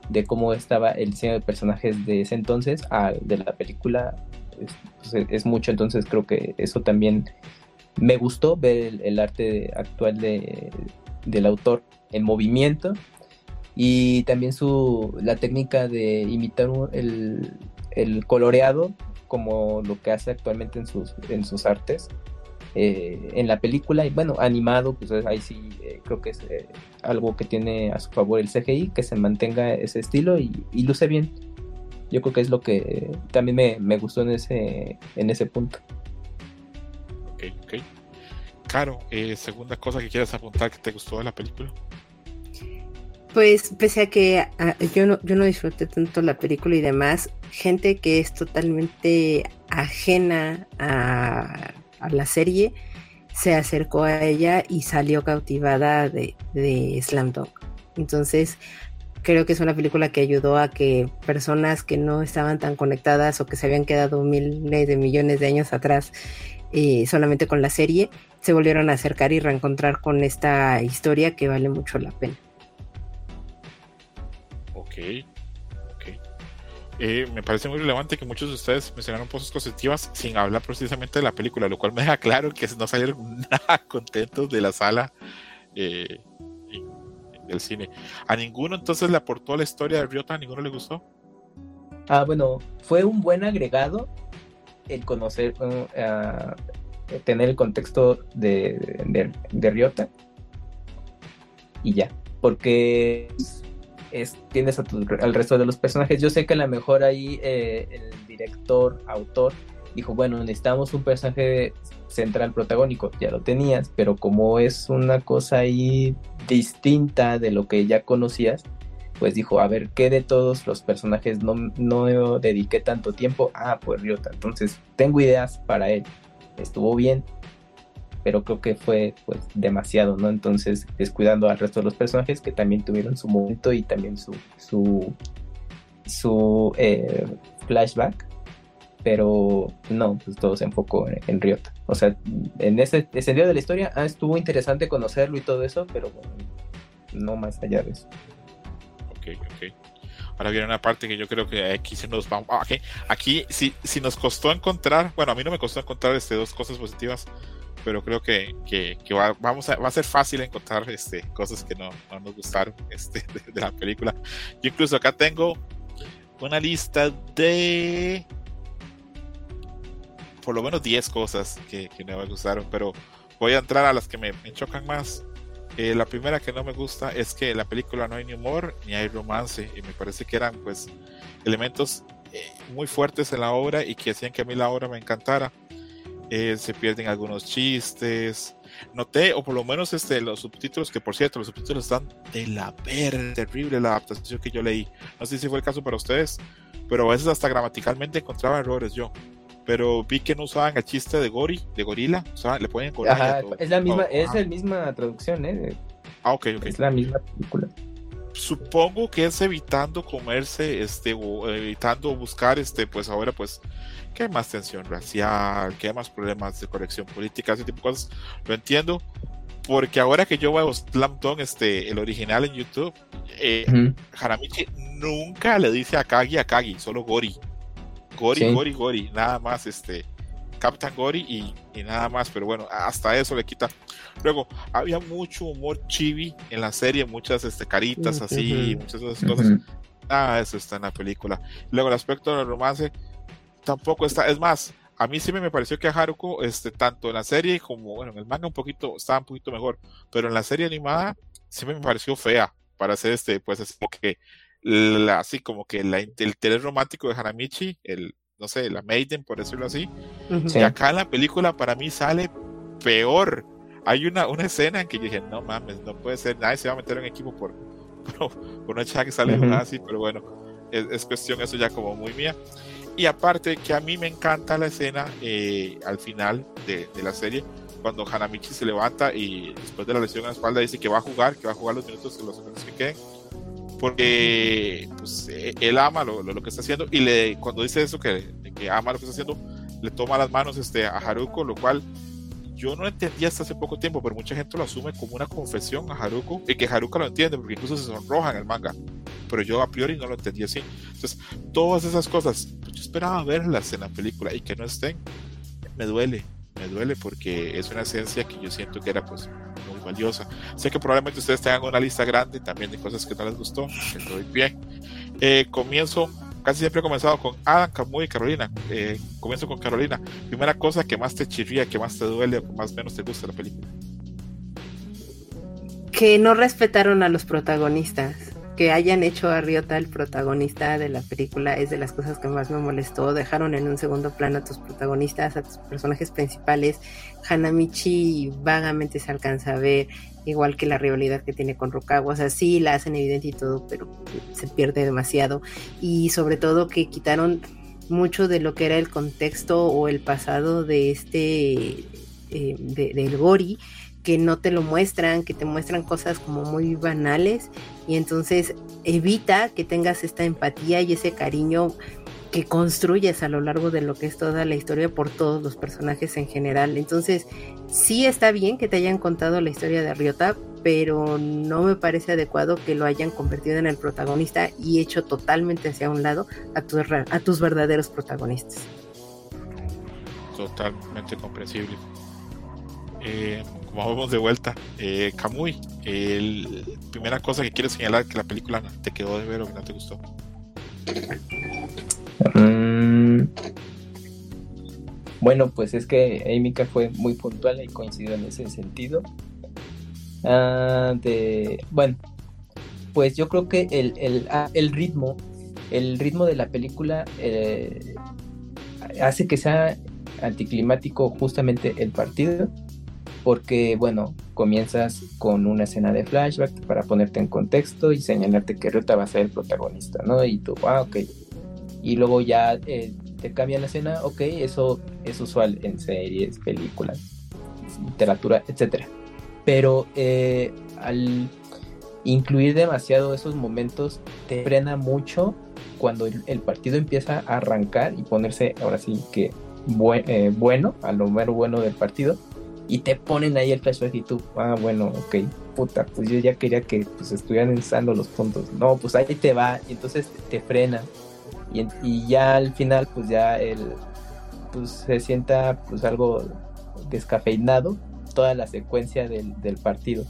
de cómo estaba el diseño de personajes de ese entonces al de la película. Es, pues, mucho, entonces creo que eso también me gustó ver el, arte actual de, del autor en movimiento y también su la técnica de imitar el, el, coloreado como lo que hace actualmente en sus, en sus artes eh, en la película y bueno animado pues ahí sí eh, creo que es eh, algo que tiene a su favor el CGI que se mantenga ese estilo y, y luce bien. Yo creo que es lo que también me, me gustó en ese en ese punto. Ok ok. Caro segunda cosa que quieras apuntar que te gustó de la película pues pese a que yo, no, yo no disfruté tanto la película y demás, gente que es totalmente ajena a, la serie se acercó a ella y salió cautivada de, de Slam Dunk. Entonces, creo que es una película que ayudó a que personas que no estaban tan conectadas o que se habían quedado miles de millones de años atrás eh, solamente con la serie, se volvieron a acercar y reencontrar con esta historia que vale mucho la pena. Ok. Eh, me parece muy relevante que muchos de ustedes mencionaron cosas positivas sin hablar precisamente de la película, lo cual me deja claro que no salieron nada contentos de la sala eh, del cine. ¿A ninguno entonces le aportó la historia de Ryota? ¿A ninguno le gustó? Ah, bueno, fue un buen agregado el conocer, uh, tener el contexto de, de, de Ryota y ya, porque tienes al resto de los personajes. Yo sé que a lo mejor ahí eh, el director, autor, dijo, bueno, necesitamos un personaje central protagónico, ya lo tenías, pero como es una cosa ahí distinta de lo que ya conocías, pues dijo, a ver, ¿qué de todos los personajes no, no dediqué tanto tiempo? Ah, pues Ryota, entonces tengo ideas para él. Estuvo bien, pero creo que fue pues demasiado, ¿no? Entonces descuidando al resto de los personajes que también tuvieron su momento y también su su su eh, flashback, pero no, pues todo se enfocó en, Ryota. O sea, en ese, ese día de la historia ah, estuvo interesante conocerlo y todo eso, pero bueno, no más allá de eso. Ok, ok. Ahora viene una parte que yo creo que aquí se nos va. Aquí, aquí si, si nos costó encontrar, bueno, a mí no me costó encontrar este, dos cosas positivas pero creo que, que, va, vamos a, va a ser fácil encontrar este, cosas que no, no nos gustaron este, de, la película. Yo incluso acá tengo una lista de por lo menos 10 cosas que, que, no me gustaron, pero voy a entrar a las que me, chocan más. Eh, la primera que no me gusta es que en la película no hay ni humor ni hay romance y me parece que eran pues elementos eh, muy fuertes en la obra y que hacían que a mí la obra me encantara eh, se pierden algunos chistes. Noté, o por lo menos este, los subtítulos, que por cierto, los subtítulos están de la verde, terrible la adaptación que yo leí. No sé si fue el caso para ustedes, pero a veces hasta gramaticalmente encontraba errores yo. Pero vi que no usaban el chiste de Gori, de gorila, o sea, le ponen Ajá, es la misma, es la misma traducción, ¿eh? Ah, ok, ok. Es la misma película supongo que es evitando comerse este o evitando buscar este pues ahora pues que hay más tensión racial, que hay más problemas de corrección política, ese tipo de cosas, lo entiendo, porque ahora que yo veo Slam Dunk, este, el original en YouTube, eh, Haramichi nunca le dice a Kagi a Kagi, solo Gori. Gori, Gori, Gori, nada más, este, Captain Gori y, y, nada más, pero bueno, hasta eso le quita. Luego, había mucho humor chibi en la serie, muchas este, caritas así, muchas de esas cosas. Ah, eso está en la película. Luego, el aspecto del romance, tampoco está, es más, a mí sí me pareció que a Haruko, este, tanto en la serie como, bueno, en el manga un poquito, estaba un poquito mejor, pero en la serie animada sí me pareció fea para hacer este, pues es como que, así como que la, el interés romántico de Hanamichi, el, no sé, la Maiden, por decirlo así, y acá en la película para mí sale peor. Hay una, una escena en que yo dije, no mames, no puede ser, nadie se va a meter en equipo por, pero por una chava que sale Ujú. así, pero bueno, es, es cuestión eso ya como muy mía. Y aparte que a mí me encanta la escena eh, al final de, de la serie, cuando Hanamichi se levanta y después de la lesión en la espalda dice que va a jugar, que va a jugar los minutos, los minutos que queden, porque pues, eh, él ama lo, lo, lo que está haciendo y le, cuando dice eso, que, que ama lo que está haciendo, le toma las manos este, a Haruko, lo cual yo no entendía hasta hace poco tiempo, pero mucha gente lo asume como una confesión a Haruko y que Haruko lo entiende porque incluso se sonroja en el manga, pero yo a priori no lo entendí así. Entonces, todas esas cosas, pues, yo esperaba verlas en la película y que no estén, me duele, me duele porque es una esencia que yo siento que era pues muy valiosa. Sé que probablemente ustedes tengan una lista grande también de cosas que no les gustó, que doy bien. Eh, comienzo, casi siempre he comenzado con Adam, Camuy y Carolina. Eh, comienzo con Carolina. Primera cosa que más te chirría, que más te duele, o que más menos te gusta la película. Que no respetaron a los protagonistas. Que hayan hecho a Ryota el protagonista de la película es de las cosas que más me molestó. Dejaron en un segundo plano a tus protagonistas, a tus personajes principales. Hanamichi vagamente se alcanza a ver, igual que la rivalidad que tiene con Rukawa. O sea, sí la hacen evidente y todo, pero se pierde demasiado. Y sobre todo que quitaron mucho de lo que era el contexto o el pasado de este, eh, de, del Gori que no te lo muestran, que te muestran cosas como muy banales y entonces evita que tengas esta empatía y ese cariño que construyes a lo largo de lo que es toda la historia por todos los personajes en general. Entonces, sí está bien que te hayan contado la historia de Ryota, pero no me parece adecuado que lo hayan convertido en el protagonista y hecho totalmente hacia un lado a, tu, a tus verdaderos protagonistas. Totalmente comprensible. Eh, como vamos de vuelta, eh, el, primera cosa que quieres señalar que la película te quedó de ver o no te gustó. Mm, bueno, pues es que Emika fue muy puntual y coincidió en ese sentido. Ah, bueno, pues yo creo que ah, el ritmo, el ritmo de la película eh, hace que sea anticlimático justamente el partido porque bueno, comienzas con una escena de flashback para ponerte en contexto y señalarte que Ryota va a ser el protagonista, ¿no? Y tú, ah, ok. Y luego ya eh, te cambian la escena, ok, eso es usual en series, películas, literatura, etc. Pero eh, al incluir demasiado esos momentos te frena mucho cuando el, partido empieza a arrancar y ponerse ahora sí que eh, bueno, a lo mero bueno del partido y te ponen ahí el flashback y tú, ah, bueno, ok, puta, pues yo ya quería que pues estuvieran usando los puntos. No, pues ahí te va, y entonces te frena. Y, y ya al final, pues ya el, pues se sienta pues algo descafeinado toda la secuencia del, del partido.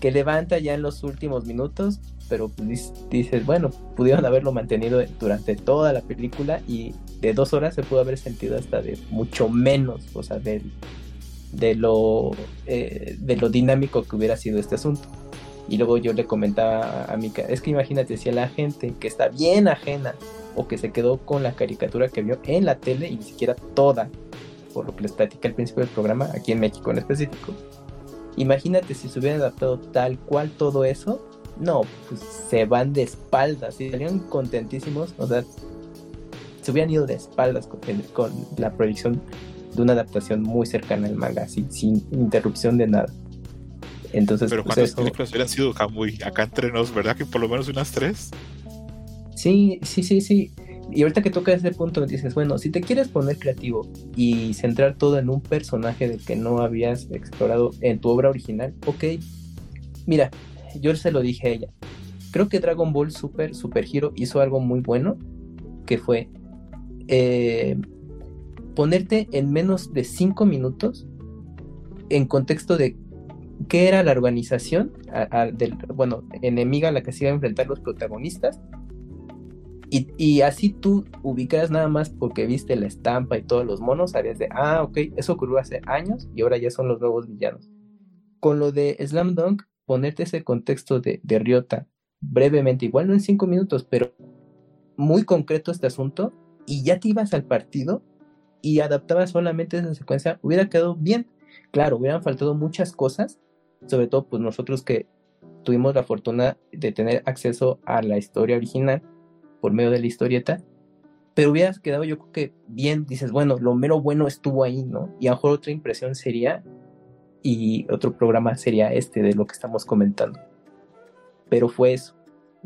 Que levanta ya en los últimos minutos, pero pues dices, bueno, pudieron haberlo mantenido durante toda la película y de dos horas se pudo haber sentido hasta de mucho menos, o sea, del de lo, eh, de lo dinámico que hubiera sido este asunto. Y luego yo le comentaba a Mika, es que imagínate si a la gente que está bien ajena o que se quedó con la caricatura que vio en la tele y ni siquiera toda, por lo que les platicé al principio del programa, aquí en México en específico, imagínate si se hubieran adaptado tal cual todo eso, no, pues se van de espaldas y salieron contentísimos, o sea, se hubieran ido de espaldas con, con la proyección de una adaptación muy cercana al manga, sin, sin interrupción de nada. Entonces, pero ¿cuántas pues eso... películas hubieran sido Kamui? Acá entre nos, ¿verdad? Que por lo menos unas tres. Sí, sí, sí, sí. Y ahorita que toca ese punto, dices, bueno, si te quieres poner creativo y centrar todo en un personaje del que no habías explorado en tu obra original, ok. Mira, yo se lo dije a ella. Creo que Dragon Ball Super, Super Hero hizo algo muy bueno, que fue eh, ponerte en menos de 5 minutos en contexto de qué era la organización del, bueno, enemiga a la que se iban a enfrentar los protagonistas. Y, y, así tú ubicas nada más porque viste la estampa y todos los monos, sabías de, ah, ok, eso ocurrió hace años y ahora ya son los nuevos villanos. Con lo de Slam Dunk, ponerte ese contexto de, de Ryota brevemente, igual no en 5 minutos, pero muy concreto este asunto, y ya te ibas al partido y adaptabas solamente esa secuencia, hubiera quedado bien. Claro, hubieran faltado muchas cosas, sobre todo pues nosotros que tuvimos la fortuna de tener acceso a la historia original por medio de la historieta, pero hubieras quedado yo creo que bien, dices, bueno, lo mero bueno estuvo ahí, ¿no? Y a lo mejor otra impresión sería, y otro programa sería este de lo que estamos comentando. Pero fue eso,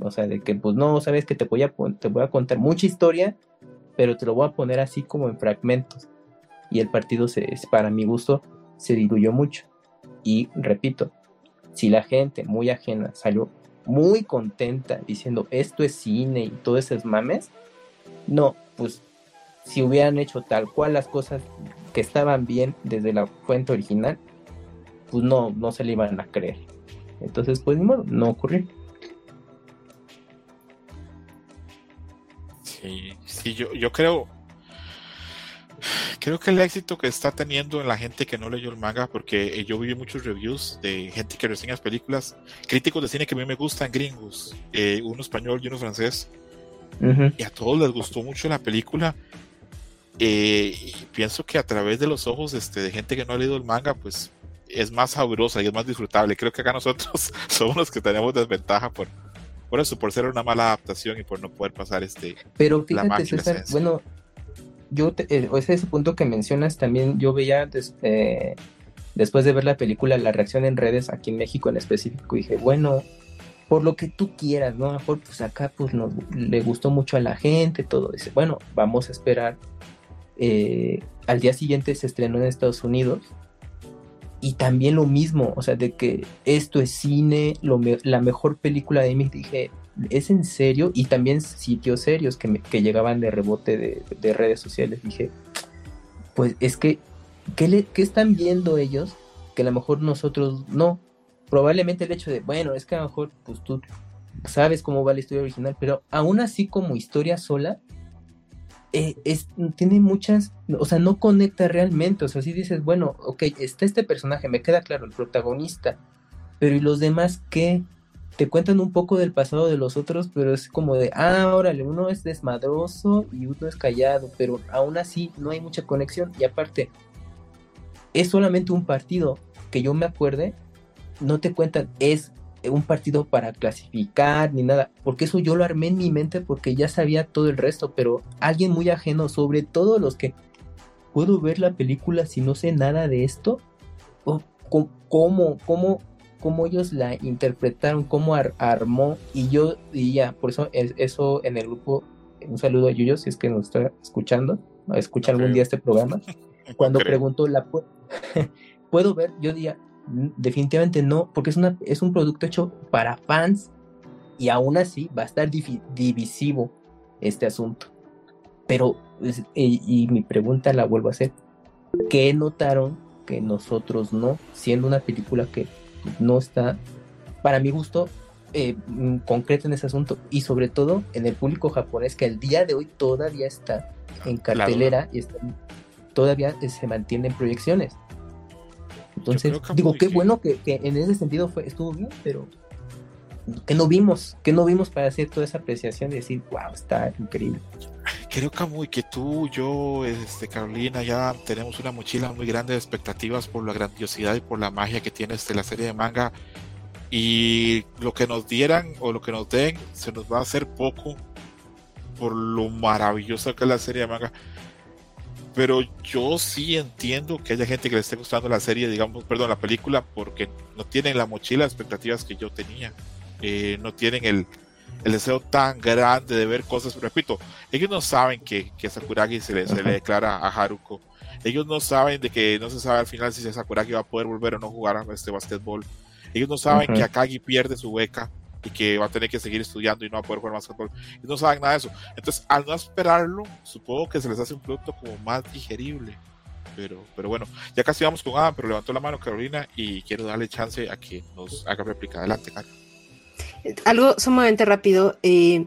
o sea, de que pues no, sabes que te voy a, te voy a contar mucha historia, pero te lo voy a poner así como en fragmentos. Y el partido, se, para mi gusto, se diluyó mucho. Y repito, si la gente muy ajena salió muy contenta diciendo esto es cine y todo esos mames, no, pues si hubieran hecho tal cual las cosas que estaban bien desde la fuente original, pues no, no se le iban a creer. Entonces, pues ni modo, no ocurrió. Sí, sí, yo, yo creo, creo que el éxito que está teniendo en la gente que no leyó el manga, porque eh, yo vi muchos reviews de gente que reseña películas, críticos de cine que a mí me gustan, gringos, eh, uno español y uno francés, y a todos les gustó mucho la película. Eh, y pienso que a través de los ojos este, de gente que no ha leído el manga, pues es más sabrosa y es más disfrutable. Creo que acá nosotros somos los que tenemos desventaja por, por eso, por ser una mala adaptación y por no poder pasar este. Pero fíjate, César, bueno, yo, eh, ese, punto que mencionas también, yo veía eh, después de ver la película la reacción en redes aquí en México en específico, dije, bueno, por lo que tú quieras, ¿no? A lo mejor pues acá pues le gustó mucho a la gente, todo. Dice, bueno, vamos a esperar. Eh, al día siguiente se estrenó en Estados Unidos. Y también lo mismo, o sea, de que esto es cine, la mejor película de mí, dije, ¿es en serio? Y también sitios serios que, que llegaban de rebote de, redes sociales. Dije, pues es que, ¿qué, le, ¿qué están viendo ellos que a lo mejor nosotros no? Probablemente el hecho de, bueno, es que a lo mejor pues tú sabes cómo va la historia original, pero aún así como historia sola, eh, es, tiene muchas, o sea, no conecta realmente, o sea, si dices, bueno, ok, está este personaje, me queda claro, el protagonista, pero ¿y los demás qué? Te cuentan un poco del pasado de los otros, pero es como de, ah, órale, uno es desmadroso y uno es callado, pero aún así no hay mucha conexión. Y aparte, es solamente un partido que yo me acuerde, no te cuentan, es un partido para clasificar ni nada, porque eso yo lo armé en mi mente porque ya sabía todo el resto, pero alguien muy ajeno, sobre todo los que puedo ver la película si no sé nada de esto, o cómo, cómo cómo ellos la interpretaron, cómo armó, y yo diría, por eso eso en el grupo, un saludo a Yuyo si es que nos está escuchando, escucha algún día este programa, cuando preguntó, ¿la puedo ver? Yo diría, definitivamente no, porque es, una, es un producto hecho para fans y aún así va a estar divisivo este asunto. Pero, y mi pregunta la vuelvo a hacer, ¿qué notaron que nosotros no, siendo una película que no está, para mi gusto, eh, mm, concreto en ese asunto. Y sobre todo en el público japonés que al día de hoy todavía está en cartelera y todavía se mantiene en proyecciones. Entonces, digo, qué bueno que, en ese sentido fue, estuvo bien, pero que no vimos, que no vimos para hacer toda esa apreciación y decir, wow, está increíble. Creo, Camuy, que tú, yo, este, Carolina, ya tenemos una mochila muy grande de expectativas por la grandiosidad y por la magia que tiene este, la serie de manga. Y lo que nos dieran o lo que nos den se nos va a hacer poco por lo maravillosa que es la serie de manga. Pero yo sí entiendo que haya gente que le esté gustando la serie, digamos, perdón, la película, porque no tienen la mochila de expectativas que yo tenía. Eh, no tienen el, el, deseo tan grande de ver cosas. Repito, ellos no saben que, que Sakuragi se le, se le declara a Haruko. Ellos no saben de que no se sabe al final si Sakuragi va a poder volver o no jugar a este basquetbol. Ellos no saben que Akagi pierde su beca y que va a tener que seguir estudiando y no va a poder jugar basquetbol. Ellos no saben nada de eso. Entonces, al no esperarlo, supongo que se les hace un producto como más digerible. Pero, pero bueno, ya casi vamos con Adam, pero levantó la mano Carolina y quiero darle chance a que nos haga réplica. Adelante. Algo sumamente rápido. Eh,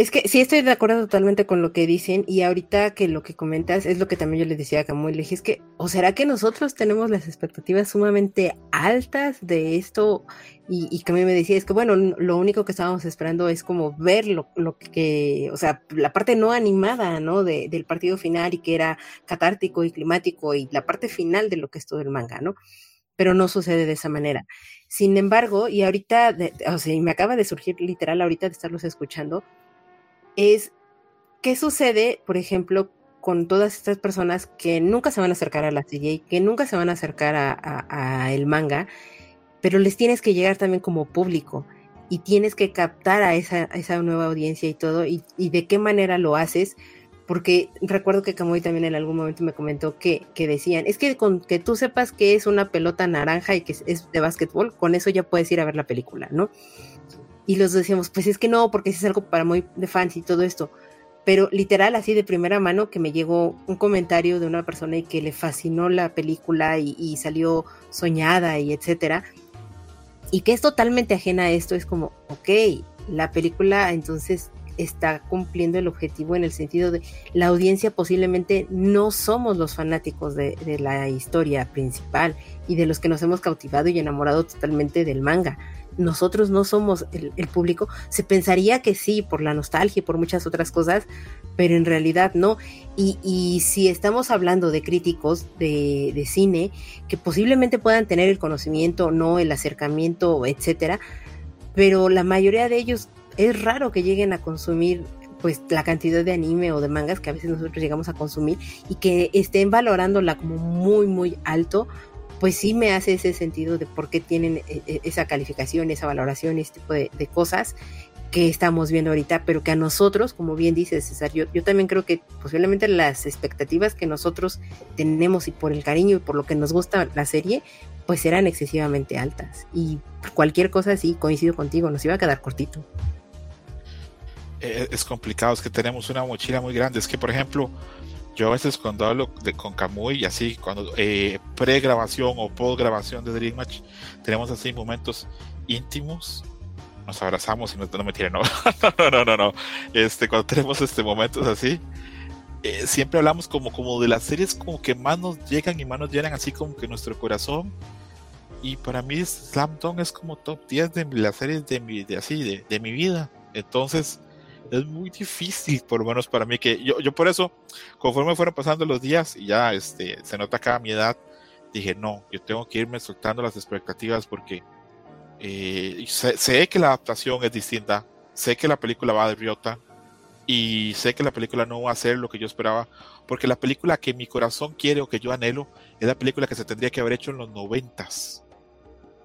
es que sí estoy de acuerdo totalmente con lo que dicen y ahorita que lo que comentas es lo que también yo les decía a Camuy, le dije, es que, ¿o será que nosotros tenemos las expectativas sumamente altas de esto? Y, y me decía, es que bueno, lo único que estábamos esperando es como ver lo, que, o sea, la parte no animada, ¿no? del partido final y que era catártico y climático y la parte final de lo que es todo el manga, ¿no? pero no sucede de esa manera. Sin embargo, y ahorita, o sea, me acaba de surgir literal ahorita de estarlos escuchando, es qué sucede, por ejemplo, con todas estas personas que nunca se van a acercar a la CJ, que nunca se van a acercar a, el manga, pero les tienes que llegar también como público y tienes que captar a esa nueva audiencia y todo, y, de qué manera lo haces, porque recuerdo que Kamui también en algún momento me comentó que, que, decían, es que con que tú sepas que es una pelota naranja y que es, de básquetbol, con eso ya puedes ir a ver la película, ¿no? Y los decíamos, pues es que no, porque es algo para muy de fans y todo esto pero literal así de primera mano que me llegó un comentario de una persona y que le fascinó la película y, salió soñada y etcétera y que es totalmente ajena a esto es como ok la película entonces está cumpliendo el objetivo en el sentido de la audiencia posiblemente no somos los fanáticos de, de la historia principal y de los que nos hemos cautivado y enamorado totalmente del manga nosotros no somos el, público, se pensaría que sí, por la nostalgia y por muchas otras cosas, pero en realidad no. Y, si estamos hablando de críticos de, cine que posiblemente puedan tener el conocimiento, no el acercamiento, etcétera, pero la mayoría de ellos es raro que lleguen a consumir pues la cantidad de anime o de mangas que a veces nosotros llegamos a consumir y que estén valorándola como muy muy alto pues sí me hace ese sentido de por qué tienen e, e, esa calificación, esa valoración, este tipo de, cosas que estamos viendo ahorita, pero que a nosotros, como bien dice César, yo, también creo que posiblemente las expectativas que nosotros tenemos y por el cariño y por lo que nos gusta la serie, pues eran excesivamente altas. Y cualquier cosa así, coincido contigo, nos iba a quedar cortito. Eh, es complicado, es que tenemos una mochila muy grande. Es que, por ejemplo, yo a veces cuando hablo de, con Camuy así, cuando eh, pre-grabación o post-grabación de Dream Match, tenemos así momentos íntimos, nos abrazamos y no, no me tiren, no, no, no, no, no, este, cuando tenemos este momentos así, eh, siempre hablamos como, como de las series como que más nos llegan y más nos llenan así como que nuestro corazón. Y para mí Slam Dunk es como top 10 de las series de mi, de así, de, de mi vida. Entonces, es muy difícil, por lo menos para mí, que yo, yo por eso, conforme fueron pasando los días y ya este, se nota acá mi edad, dije, no, yo tengo que irme soltando las expectativas porque eh, sé, que la adaptación es distinta, sé que la película va de riota y sé que la película no va a ser lo que yo esperaba, porque la película que mi corazón quiere o que yo anhelo es la película que se tendría que haber hecho en los noventas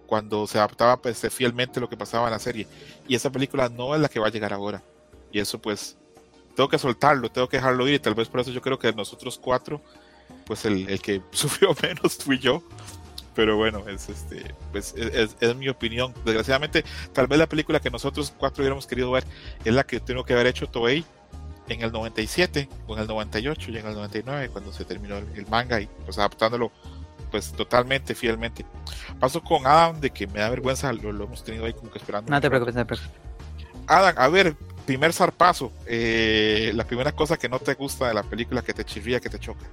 cuando se adaptaba pues, fielmente lo que pasaba en la serie. Y esa película no es la que va a llegar ahora. Y eso pues tengo que soltarlo, tengo que dejarlo ir y tal vez por eso yo creo que nosotros cuatro, pues el, el que sufrió menos fui yo. Pero bueno, es este, pues es, es, mi opinión. Desgraciadamente, tal vez la película que nosotros cuatro hubiéramos querido ver es la que tengo que haber hecho Toei en el 97 o en el 98 y en el 99 cuando se terminó el, manga y pues adaptándolo pues totalmente fielmente. Paso con Adam de que me da vergüenza, lo, lo hemos tenido ahí como que esperando. No te preocupes, no te preocupes. Adam, a ver, primer zarpazo, eh, la primera cosa que no te gusta de la película, que te chirría, que te choca.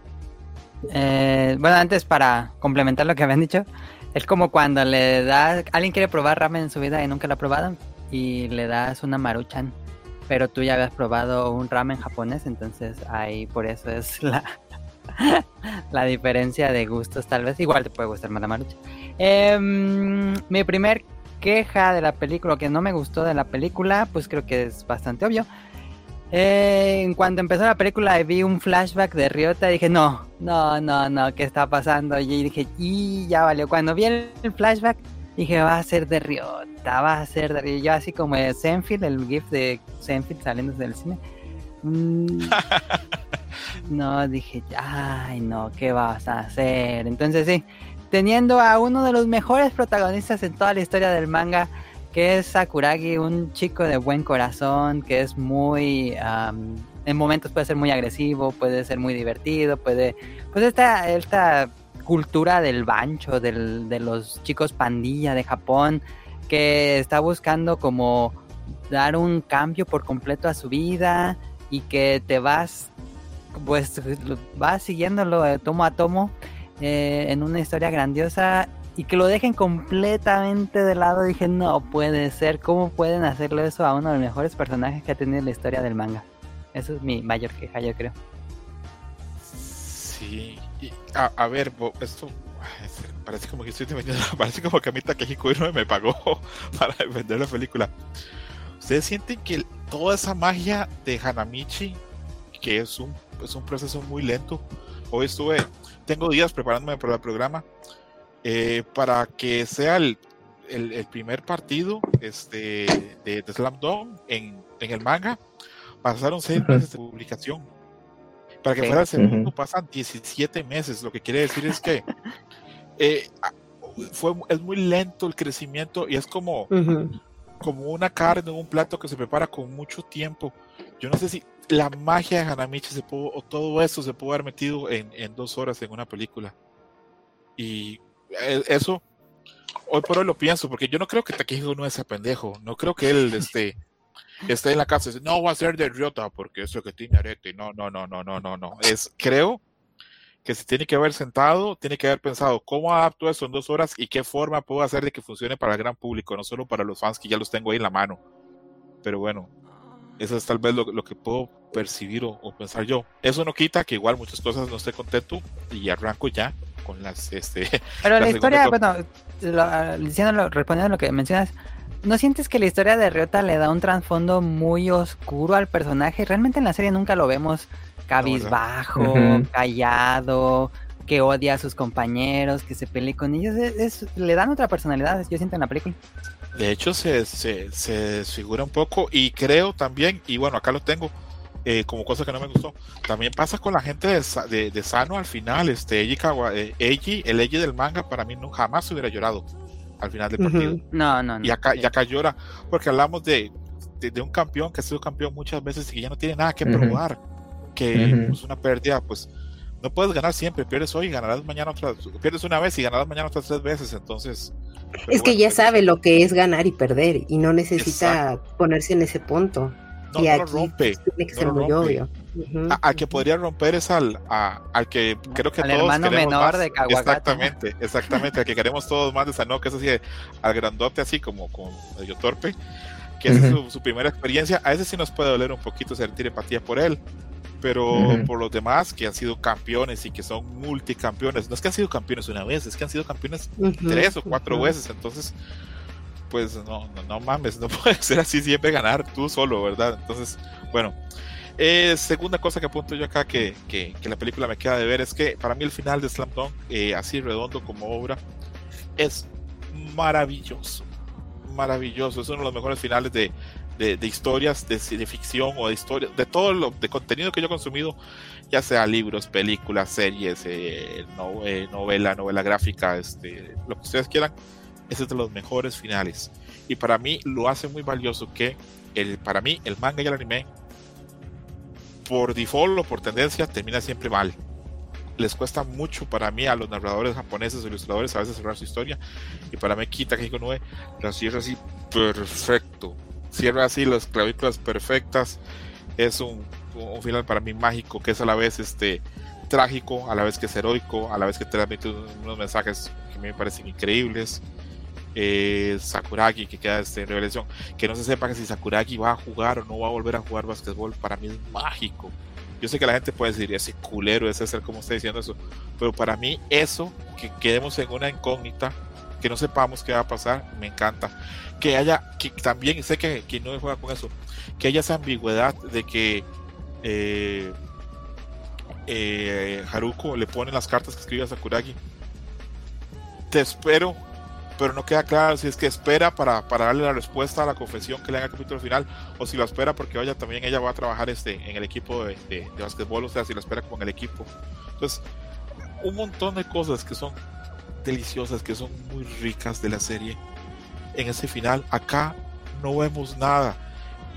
Eh, bueno, antes para complementar lo que habían dicho, es como cuando le das, alguien quiere probar ramen en su vida y nunca lo ha probado y le das una maruchan, pero tú ya habías probado un ramen japonés, entonces ahí por eso es la, la diferencia de gustos tal vez, igual te puede gustar más la maruchan. Em, mi primer queja de la película, que no me gustó de la película, pues creo que es bastante obvio. Eh, en cuanto empezó la película y vi un flashback de Ryota, dije, no, no, no, no, ¿qué está pasando? Y dije, y ya valió. Cuando vi el flashback, dije, va a ser de Ryota, va a ser de Ryota. Yo así como de Senfield, el GIF de Senfield saliendo del cine. Mm, no, dije, ay, no, ¿qué vas a hacer? Entonces sí, teniendo a uno de los mejores protagonistas en toda la historia del manga, que es Sakuragi, un chico de buen corazón, que es muy... en momentos puede ser muy agresivo, puede ser muy divertido, puede... Pues esta, esta cultura del bancho, del, de los chicos pandilla de Japón, que está buscando como dar un cambio por completo a su vida y que te vas, pues vas siguiéndolo tomo a tomo eh, en una historia grandiosa y que lo dejen completamente de lado, dije, no puede ser, ¿cómo pueden hacerlo eso a uno de los mejores personajes que ha tenido la historia del manga? Eso es mi mayor queja, yo creo. Sí, a, ver, esto parece como que estoy defendiendo, parece como que a mí Takehiko me pagó para defender la película. ¿Ustedes sienten que toda esa magia de Hanamichi, que es un, es un proceso muy lento, hoy estuve, tengo días preparándome para el programa, eh, para que sea el, el, el primer partido este, de, de Slam Dunk en, en el manga, pasaron seis meses de publicación. Para que Sí. fuera el segundo Ujú. pasan 17 meses. Lo que quiere decir es que eh, fue, es muy lento el crecimiento y es como, Ujú. como una carne, un plato que se prepara con mucho tiempo. Yo no sé si la magia de Hanamichi se pudo, o todo eso se pudo haber metido en, en dos horas en una película. Y eh, eso, hoy por hoy lo pienso, porque yo no creo que Takehiko no es ese pendejo. No creo que él esté, esté en la casa y dice, no va a ser de Ryota porque eso que tiene arete. No, no, no, no, no, no, no. Es, creo que se tiene que haber sentado, tiene que haber pensado cómo adapto eso en dos horas y qué forma puedo hacer de que funcione para el gran público, no solo para los fans que ya los tengo ahí en la mano. Pero bueno, eso es tal vez lo, lo que puedo percibir o, o pensar yo. Eso no quita que igual muchas cosas no esté contento y arranco ya con las este Pero la La historia, bueno, lo- diciéndolo, respondiendo a lo que mencionas, ¿no sientes que la historia de Ryota le da un trasfondo muy oscuro al personaje? Realmente en la serie nunca lo vemos cabizbajo, callado, que odia a sus compañeros, que se pelee con ellos. Es, es- le dan otra personalidad, yo siento en la película. De hecho, se, se, se desfigura un poco y creo también, y bueno, acá lo tengo eh, como cosa que no me gustó, también pasa con la gente de, Sa- de, de Sano al final, este, Eiji, Kawa- eh, Eiji, el Eiji del manga para mí no, jamás hubiera llorado al final del partido. No, no, no. Y acá, y acá llora, porque hablamos de, de, de un campeón que ha sido campeón muchas veces y que ya no tiene nada que probar, que es una pérdida, pues no puedes ganar siempre, pierdes hoy y ganarás mañana otra, pierdes una vez y ganarás mañana otras tres veces, entonces... pero Es que bueno, ya sabe lo que es ganar y perder y no necesita ponerse en ese punto. No, y no lo aquí rompe. tiene que no ser muy rompe. obvio. A- al que podría romper es al, a- al que creo que Al todos hermano queremos menor más. de Kawagata. Exactamente, exactamente, al que queremos todos más de Sano, que es así, al grandote así como, como medio torpe, que esa es su, su primera experiencia. A ese sí nos puede doler un poquito sentir empatía por él, pero por los demás que han sido campeones y que son multicampeones, no es que han sido campeones una vez, es que han sido campeones tres o cuatro veces, entonces pues no, no, no mames, no puede ser así siempre ganar tú solo, ¿verdad? Entonces, bueno, eh, segunda cosa que apunto yo acá que, que, que la película me queda de ver es que para mí el final de Slam Dunk, eh, así redondo como obra, es maravilloso, maravilloso, es uno de los mejores finales de, de, historias, de, ficción o de de todo lo de contenido que yo he consumido, ya sea libros, películas, series, eh, no- eh, novela, novela gráfica, este, lo que ustedes quieran, ese es de los mejores finales. Y para mí lo hace muy valioso que el, para mí el manga y el anime, por default o por tendencia, termina siempre mal. Les cuesta mucho para mí a los narradores japoneses o ilustradores a veces cerrar su historia. Y para mí Kita Keiko 9 la cierra así perfecto. Cierra así las clavículas perfectas. Es un, un final para mí mágico, que es a la vez este trágico, a la vez que es heroico, a la vez que transmite unos mensajes que me parecen increíbles. Eh, Sakuragi que queda este, en revelación, que no se sepa que si Sakuragi va a jugar o no va a volver a jugar basquetbol, para mí es mágico. Yo sé que la gente puede decir, ese culero, ese ser como está diciendo eso, pero para mí eso, que quedemos en una incógnita, que no sepamos qué va a pasar, me encanta. Que haya, también sé que, que no juega con eso, que haya esa ambigüedad de que eh, eh, Haruko le pone las cartas que escribe a Sakuragi. Te espero, pero no queda claro si es que espera para, para darle la respuesta a la confesión que le haga el capítulo final, o si lo espera porque vaya también ella va a trabajar este en el equipo de, de, de basquetbol, o sea, si lo espera como en el equipo. Entonces, un montón de cosas que son deliciosas, que son muy ricas de la serie. En ese final, acá no vemos nada.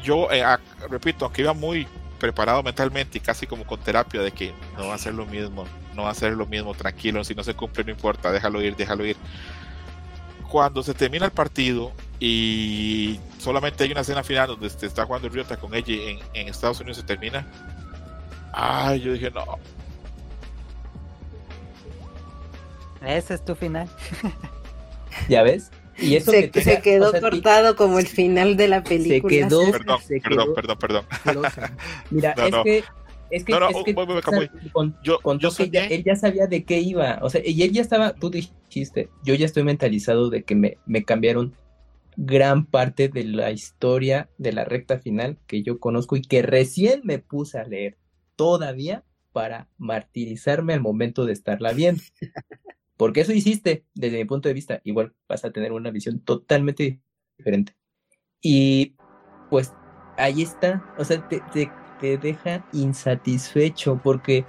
Yo, eh, ac- repito, aunque iba muy preparado mentalmente y casi como con terapia de que no va a ser lo mismo, no va a ser lo mismo, tranquilo, si no se cumple no importa, déjalo ir, déjalo ir. Cuando se termina el partido y solamente hay una escena final donde se está jugando Ryota con ella en, en Estados Unidos se termina. Ay, yo dije, no, Ese es tu final. ¿Ya ves? Y eso Se, que se quedó o sea, ti- cortado como el final de la película. quedó- ¿sí? perdón, se perdón, quedó- perdón, perdón. Mira, No, es no. que Es que, No, no, es que voy, voy, Camuy. con- Yo, contó yo que ya- soñé, él ya sabía de qué iba. O sea, y él ya estaba, tú dijiste, yo ya estoy mentalizado de que me, me cambiaron gran parte de la historia de la recta final que yo conozco y que recién me puse a leer todavía para martirizarme al momento de estarla viendo. Porque eso hiciste, desde mi punto de vista, igual vas a tener una visión totalmente diferente. Y pues ahí está, o sea, te, te, te deja insatisfecho porque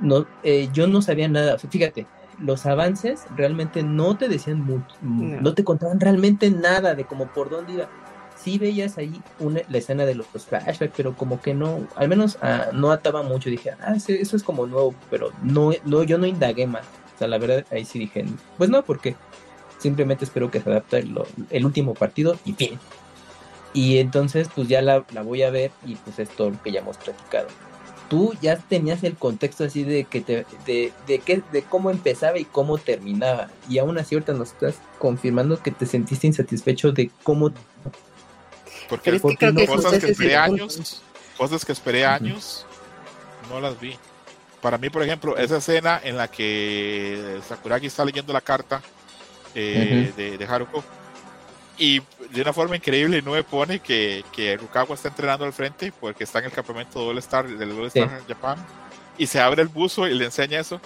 no, eh, yo no sabía nada. Fíjate, los avances realmente no te decían mucho, no. No. te contaban realmente nada de cómo por dónde iba. Sí veías ahí una, la escena de los, flashbacks, pero como que no, al menos ah, no ataba mucho. Dije, ah, eso es como nuevo, pero no, no, yo no indagué más. O sea, la verdad, ahí sí dije, pues no, porque simplemente espero que se adapte lo- el último partido y fin. Y entonces, pues ya la, la voy a ver y pues es todo lo que ya hemos platicado. Tú ya tenías el contexto así de que te, de, de, qué- de cómo empezaba y cómo terminaba. Y aún así ahorita nos estás confirmando que te sentiste insatisfecho de cómo... porque es que creo no- que cosas que esperé años, cosas que esperé años, no las vi. Para mí, por ejemplo, esa escena en la que Sakuragi está leyendo la carta eh, Ujú. de, de Haruko y de una forma increíble no me pone que, que Rukawa está entrenando al frente porque está en el campamento All Star del All Sí. Star Japan y se abre el buzo y le enseña eso.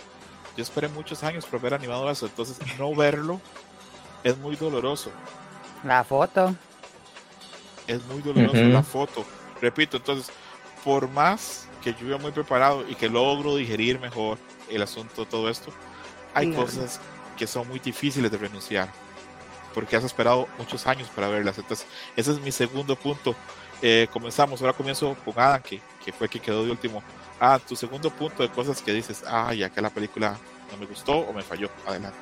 Yo esperé muchos años por ver animado eso, entonces no verlo es muy doloroso. La foto. es muy doloroso la foto. Repito, entonces, por más que yo iba muy preparado y que logro digerir mejor el asunto, todo esto, hay No. cosas que son muy difíciles de renunciar. Porque has esperado muchos años para verlas. Entonces, ese es mi segundo punto. Eh, comenzamos, ahora comienzo con Adam, que, que fue que quedó de último. Ah, tu segundo punto de cosas que dices, ay, acá la película no me gustó o me falló. Adelante.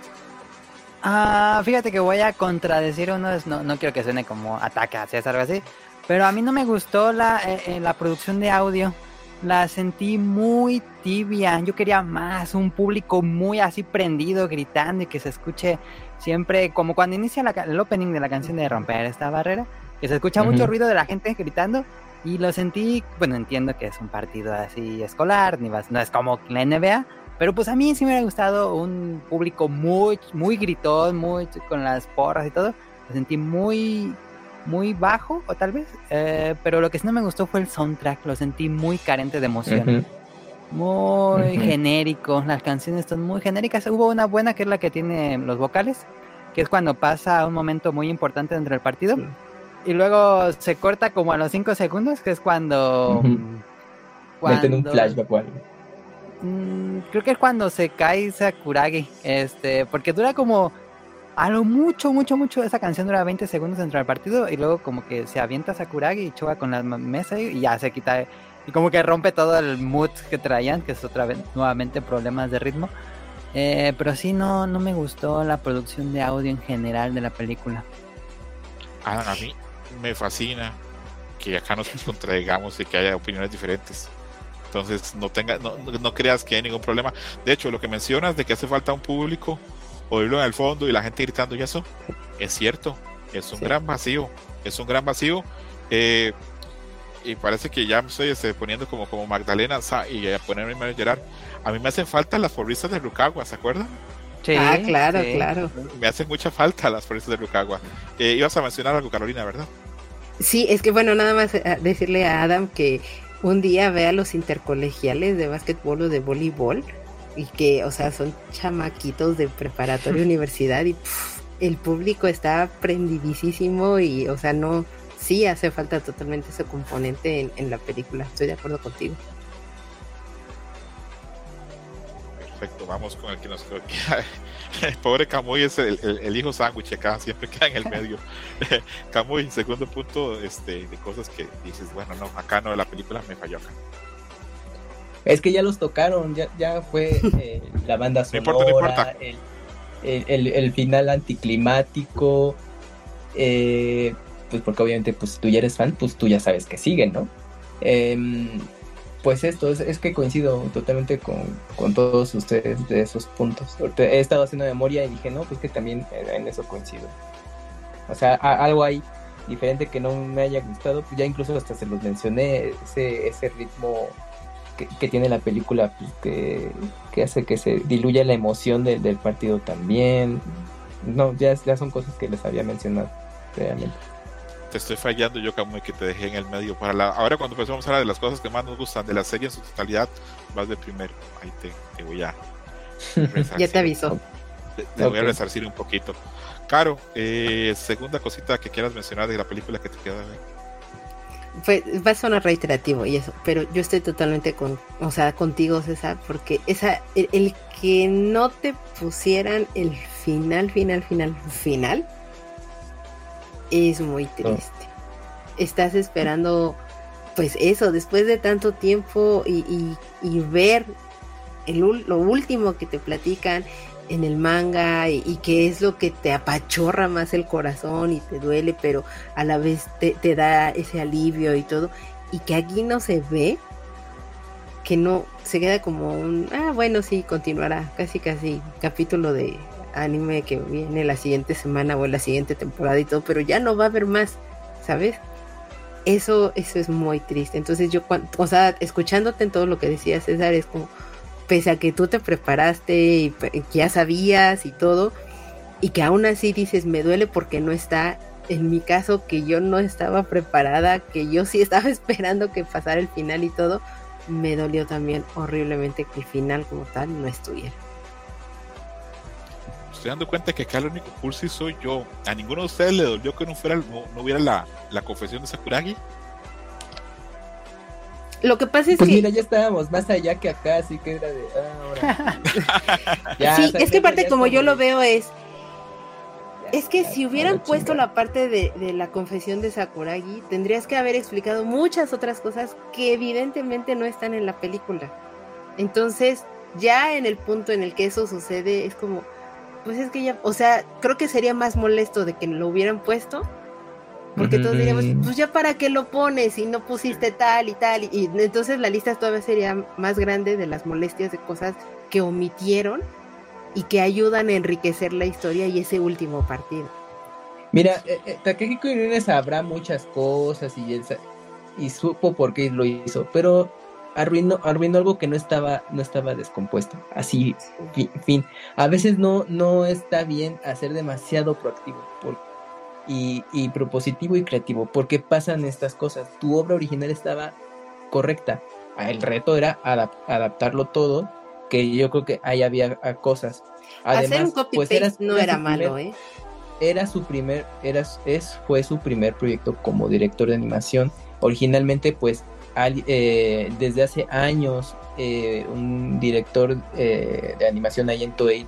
Ah, fíjate que voy a contradecir uno, no, no quiero que suene como ataque a César o así, pero a mí no me gustó la, eh, eh, la producción de audio. La sentí muy tibia. Yo quería más, un público muy así prendido, gritando y que se escuche siempre, como cuando inicia la el opening de la canción de Romper esta barrera, que se escucha mucho ruido de la gente gritando. Y lo sentí, bueno, entiendo que es un partido así escolar, ni vas- no es como la NBA, pero pues a mí sí me hubiera gustado un público muy, muy gritón, muy con las porras y todo. Lo sentí muy, muy bajo, o tal vez. eh, pero lo que sí no me gustó fue el soundtrack. Lo sentí muy carente de emoción. Ujú. Muy Ujú. genérico. Las canciones están muy genéricas. Hubo una buena que es la que tiene los vocales, que es cuando pasa un momento muy importante dentro del partido. Sí. Y luego se corta como a los 5 segundos, que es cuando. Meten un cuando- flashback o algo. Mm, creo que es cuando se cae Sakuragi. Este, porque dura como. A lo mucho, mucho, mucho. Esa canción dura 20 segundos dentro del partido. Y luego, como que se avienta Sakuragi y choca con la mesa y ya se quita. Y como que rompe todo el mood que traían, que es otra vez nuevamente problemas de ritmo. Eh, pero sí, no, no me gustó la producción de audio en general de la película. A mí me fascina que acá nos contradigamos y que haya opiniones diferentes. Entonces, no, tenga, no, no creas que hay ningún problema. De hecho, lo que mencionas de que hace falta un público, oírlo en el fondo y la gente gritando y eso, es cierto. Es un Sí. gran vacío. Es un gran vacío. Eh, y parece que ya me estoy este, poniendo como, como Magdalena sa- y a ponerme a llorar. A mí me hacen falta las porristas de Rukawa, ¿se acuerdan? Sí, ah, claro, sí. claro. Me hacen mucha falta las porristas de Rukawa. Eh, ibas a mencionar algo, Carolina, ¿verdad? Sí, es que bueno, nada más eh, decirle a Adam que un día vea los intercolegiales de básquetbol o de voleibol y que, o sea, son chamaquitos de preparatoria universidad y el público está prendidísimo y, o sea, no, sí hace falta totalmente ese componente en, en la película. Estoy de acuerdo contigo. Perfecto, vamos con el que nos queda. El pobre Camuy es el, el- el hijo sándwich acá, siempre queda en el medio. Camuy, segundo punto este, de cosas que dices, bueno, no, acá no, la película me falló acá. Es que ya los tocaron, ya, ya fue eh, la banda No sonora, importa, no importa. El, el- el- el final anticlimático, eh, pues porque obviamente pues si tú ya eres fan, pues tú ya sabes que siguen, ¿no? Em, pues esto, es, es que coincido totalmente con, con todos ustedes de esos puntos. He estado haciendo memoria y dije, no, pues que también en, en eso coincido. O sea, algo hay diferente que no me haya gustado, pues ya incluso hasta se los mencioné, ese, ese ritmo que, tiene la película pues, que, hace que se diluya la emoción del partido también. No, ya, ya son cosas que les había mencionado realmente. Te estoy fallando yo, Camuy, que te dejé en el medio. Para la... Ahora cuando empezamos a hablar de las cosas que más nos gustan de la serie en su totalidad, vas de primero. Ahí te, voy a... ya te aviso. Te, voy a resarcir un poquito. Caro, eh, segunda cosita que quieras mencionar de la película que te queda pues va a sonar reiterativo y eso, pero yo estoy totalmente con, o sea, contigo, César, porque esa, el, que no te pusieran el final, final, final, final, es muy triste. Estás esperando, pues eso, después de tanto tiempo y, y, y ver el, lo último que te platican en el manga y, que es lo que te apachorra más el corazón y te duele, pero a la vez te, da ese alivio y todo, y que aquí no se ve, que no se queda como un, ah, bueno, sí, continuará, casi, casi, capítulo de anime que viene la siguiente semana o la siguiente temporada y todo, pero ya no va a haber más, ¿sabes? Eso, eso es muy triste. Entonces yo, o sea, escuchándote en todo lo que decía César, es como, pese a que tú te preparaste y ya sabías y todo, y que aún así dices, me duele porque no está, en mi caso, que yo no estaba preparada, que yo sí estaba esperando que pasara el final y todo, me dolió también horriblemente que el final como tal no estuviera. Estoy dando cuenta que acá el único cursi soy yo. A ninguno de ustedes le dolió que no fuera no, hubiera la, la confesión de Sakuragi. Lo que pasa es pues que. Mira, ya estábamos más allá que acá, así que era de. Ah, sí, es que aparte, como yo lo veo, es. Es que si hubieran puesto la parte de, de, la confesión de Sakuragi, tendrías que haber explicado muchas otras cosas que evidentemente no están en la película. Entonces, ya en el punto en el que eso sucede, es como, pues es que ya, o sea, creo que sería más molesto de que lo hubieran puesto porque todos diríamos, pues ya para qué lo pones y no pusiste tal y tal. Y, entonces la lista todavía sería más grande de las molestias de cosas que omitieron y que ayudan a enriquecer la historia y ese último partido. Mira, eh, eh Takehiko sabrá muchas cosas y, y supo por qué lo hizo, pero arruinó, arruinó algo que no estaba, no estaba descompuesto. Así, fin, fin. A veces no, no está bien hacer demasiado proactivo, porque y, propositivo y creativo, porque pasan estas cosas. Tu obra original estaba correcta. El reto era adaptarlo todo, que yo creo que ahí había cosas. Además, Hacer un copy pues no era, malo, ¿eh? Era su primer, era, es, fue su primer proyecto como director de animación. Originalmente, pues, eh, desde hace años, eh, un director eh, de animación ahí en Toei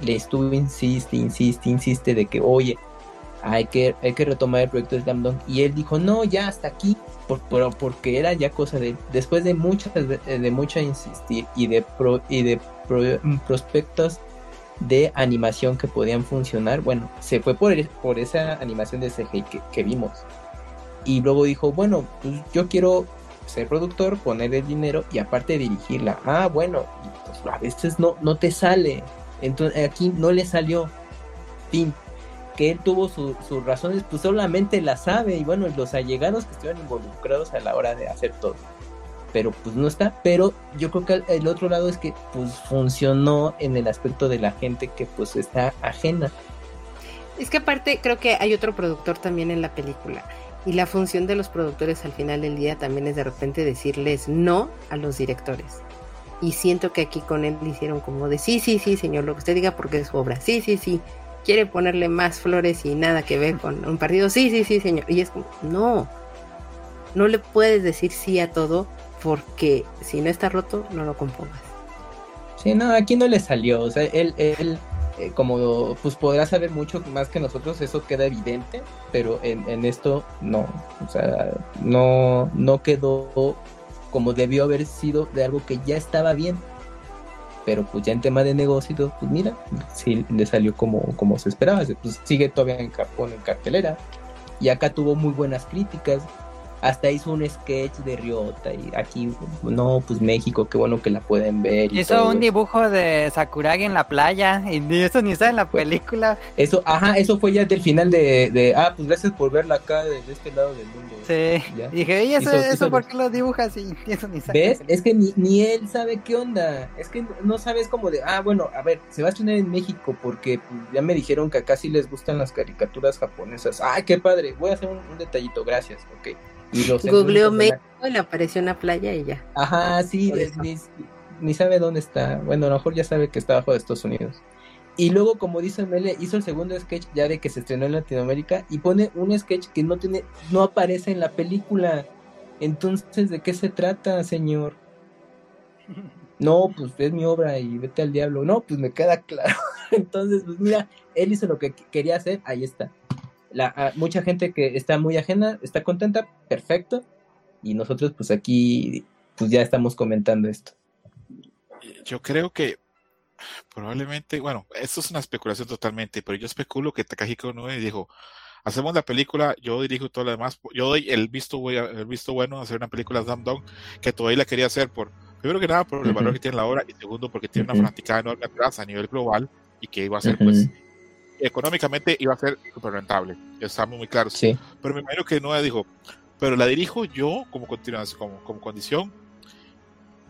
le estuvo insiste, insiste, insiste de que, oye, hay que, hay que retomar el proyecto de Slam Y él dijo, no, ya hasta aquí, por, porque era ya cosa de Después de muchas, de mucha insistir y de, pro, y de prospectos de animación que podían funcionar, bueno, se fue por, por esa animación de CGI que, vimos. Y luego dijo, bueno, pues yo quiero ser productor, poner el dinero y aparte dirigirla. Ah, bueno, pues a veces no, no te sale. Entonces aquí no le salió. Fin que él tuvo sus razones, pues solamente la sabe y bueno, los allegados que estuvieron involucrados a la hora de hacer todo. Pero pues no está, pero yo creo que el otro lado es que pues funcionó en el aspecto de la gente que pues está ajena. Es que aparte creo que hay otro productor también en la película y la función de los productores al final del día también es de repente decirles no a los directores. Y siento que aquí con él hicieron como de sí, sí, sí, señor, lo que usted diga porque es su obra. Sí, sí, sí quiere ponerle más flores y nada que ver con un partido. Sí, sí, sí, señor. Y es como, no, no le puedes decir sí a todo porque si no está roto, no lo compongas. Sí, no, aquí no le salió. O sea, él, él eh, como pues podrá saber mucho más que nosotros, eso queda evidente, pero en, en esto no. O sea, no, no quedó como debió haber sido de algo que ya estaba bien. Pero pues ya en tema de negocio, pues mira, sí le salió como, como se esperaba, pues sigue todavía en en cartelera, y acá tuvo muy buenas críticas, hasta hizo un sketch de Ryota y aquí, no, pues México, qué bueno que la pueden ver. y Hizo todo. un dibujo de Sakuragi en la playa y eso ni está en la película. Eso, ajá, eso fue ya del final de, de ah, pues gracias por verla acá de, de este lado del mundo. Sí. Ya. Dije, ¿y eso, Hizo- eso hizo por qué lo dibujas y eso ni sale? ¿Ves? Es que ni, ni él sabe qué onda. Es que no sabes como de, ah, bueno, a ver, se va a estrenar en México porque pues, ya me dijeron que acá sí les gustan las caricaturas japonesas. Ay, qué padre. Voy a hacer un, un detallito, gracias. Ok. Y los Googleó México y le apareció una playa y ya. Ajá, sí, ni, ni sabe dónde está. Bueno, a lo mejor ya sabe que está abajo de Estados Unidos. Y luego, como dice Mele, hizo el segundo sketch ya de que se estrenó en Latinoamérica y pone un sketch que no tiene, no aparece en la película. Entonces, ¿de qué se trata, señor? No, pues es mi obra y vete al diablo. No, pues me queda claro. Entonces, pues mira, él hizo lo que qu- quería hacer, ahí está. La, mucha gente que está muy ajena, está contenta, perfecto. Y nosotros, pues aquí, pues ya estamos comentando esto. Yo creo que probablemente, bueno, esto es una especulación totalmente, pero yo especulo que Takashi Konoe dijo, hacemos la película, yo dirijo todo lo demás, yo doy el visto, el visto bueno a hacer una película Slam Dunk, que todavía la quería hacer por, primero que nada, por el valor que tiene la obra, y segundo, porque tiene una fanaticada enorme atrás a nivel global, y que iba a ser, Ujú. pues, económicamente iba a ser súper rentable, estamos muy claros. Sí. Pero me imagino que Noah dijo, pero la dirijo yo como continuación, como, como condición.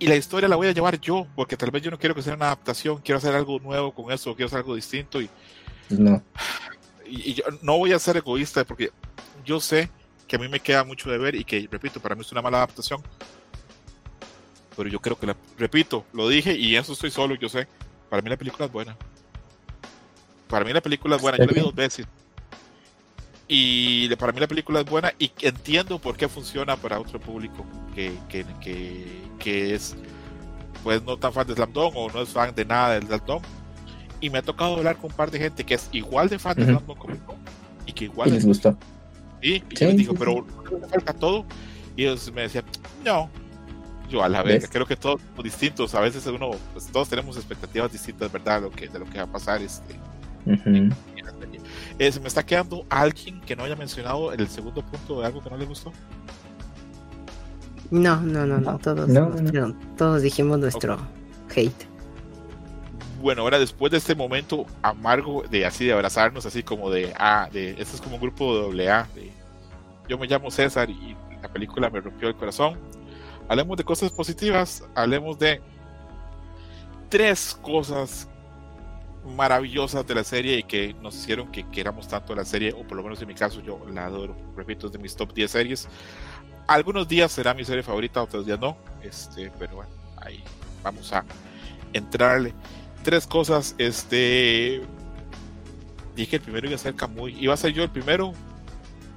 Y la historia la voy a llevar yo, porque tal vez yo no quiero que sea una adaptación, quiero hacer algo nuevo con eso, quiero hacer algo distinto. Y, no. y, y yo no voy a ser egoísta, porque yo sé que a mí me queda mucho de ver y que, repito, para mí es una mala adaptación. Pero yo creo que la, repito, lo dije y eso estoy solo, yo sé. Para mí la película es buena. Para mí la película es buena, yo la vi dos veces. Y para mí la película es buena y entiendo por qué funciona para otro público que, que, que, que es pues no tan fan de Slam Dunk o no es fan de nada del Slam Dunk. Y me ha tocado hablar con un par de gente que es igual de fan de. Slam Dunk como yo y que Y igual les es gustó. Sí, y Sí, yo les digo, sí, pero ¿no le falta todo. Y ellos me decían, no. Yo a la vez, creo que todos somos distintos. A veces uno, pues, todos tenemos expectativas distintas, ¿verdad? Lo que, de lo que va a pasar este, Eh, se me está quedando alguien que no haya mencionado el segundo punto de algo que no le gustó. No, no, no, no. Todos, No, no. no, todos dijimos nuestro hate. Bueno, ahora después de este momento amargo de así de abrazarnos, así como de ah, de esto es como un grupo de doble A, de yo me llamo César y la película me rompió el corazón. Hablemos de cosas positivas, hablemos de tres cosas maravillosas de la serie y que nos hicieron que queramos tanto la serie, o por lo menos en mi caso yo la adoro, repito, es de mis top 10 series. Algunos días será mi serie favorita, otros días no, este, pero bueno, ahí vamos a entrarle. Tres cosas, este, dije el primero iba a ser Kamui, iba a ser yo el primero,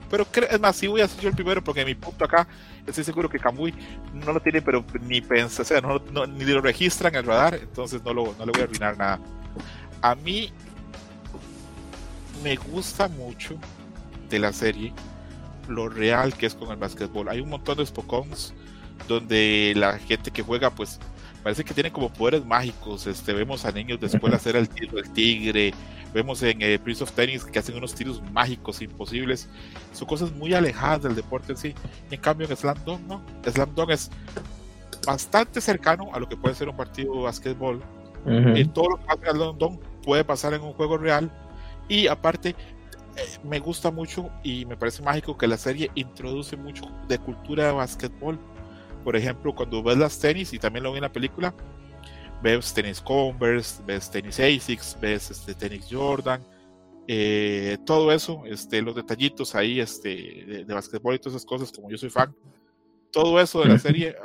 pero es más, sí voy a ser yo el primero porque mi punto acá, estoy seguro que Kamui no lo tiene, pero ni pensa, o sea, no, no- ni lo registra en el radar, entonces no, lo, no le voy a arruinar nada. A mí me gusta mucho de la serie lo real que es con el básquetbol. Hay un montón de Spokons donde la gente que juega, pues parece que tiene como poderes mágicos. Este, vemos a niños de escuela hacer el tiro del tigre, vemos en eh, Prince of Tennis que hacen unos tiros mágicos imposibles. Son cosas muy alejadas del deporte en sí. En cambio, en Slam Dunk, no. Slam Dunk es bastante cercano a lo que puede ser un partido de básquetbol. Ujú. Eh, todo lo que en London puede pasar en un juego real. Y aparte, eh, me gusta mucho y me parece mágico que la serie introduce mucho de cultura de básquetbol. Por ejemplo, cuando ves las tenis, y también lo vi en la película, ves tenis Converse, ves tenis Asics, ves este, tenis Jordan, eh, todo eso, este, los detallitos ahí este, de, de básquetbol y todas esas cosas, como yo soy fan, todo eso de la serie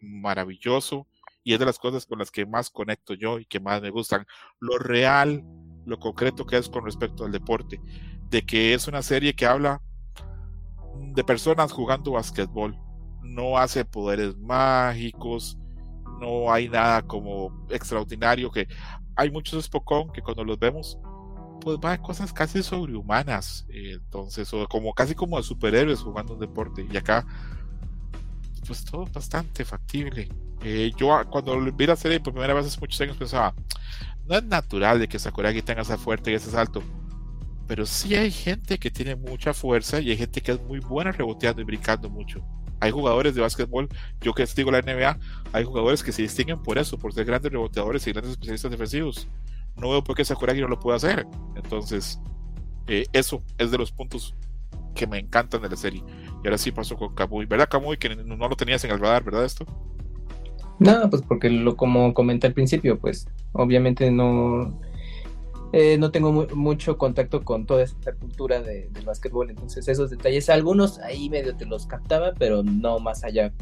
maravilloso y es de las cosas con las que más conecto yo y que más me gustan. Lo real, lo concreto que es con respecto al deporte, de que es una serie que habla de personas jugando basquetbol, no hace poderes mágicos, no hay nada como extraordinario que hay muchos Spokon que cuando los vemos pues va a cosas casi sobrehumanas eh, entonces o como casi como de superhéroes jugando un deporte. Y acá pues todo bastante factible Yo ah, cuando vi la serie por primera vez hace muchos años pensaba no es natural de que Sakuragi tenga esa fuerte y ese salto pero sí hay gente que tiene mucha fuerza y hay gente que es muy buena reboteando y brincando mucho. Hay jugadores de básquetbol, yo que digo la NBA, hay jugadores que se distinguen por eso, por ser grandes reboteadores y grandes especialistas defensivos. No veo por qué Sakuragi no lo puede hacer. Entonces, eh, eso es de los puntos que me encantan de la serie. Y ahora sí paso con Kamui. ¿Verdad, Kamui? Que no lo tenías en el radar, ¿verdad? Esto. No, pues porque lo como comenté al principio, pues obviamente no eh, no tengo mucho contacto con toda esta cultura de, del básquetbol, entonces esos detalles, algunos ahí medio te los captaba, pero no más allá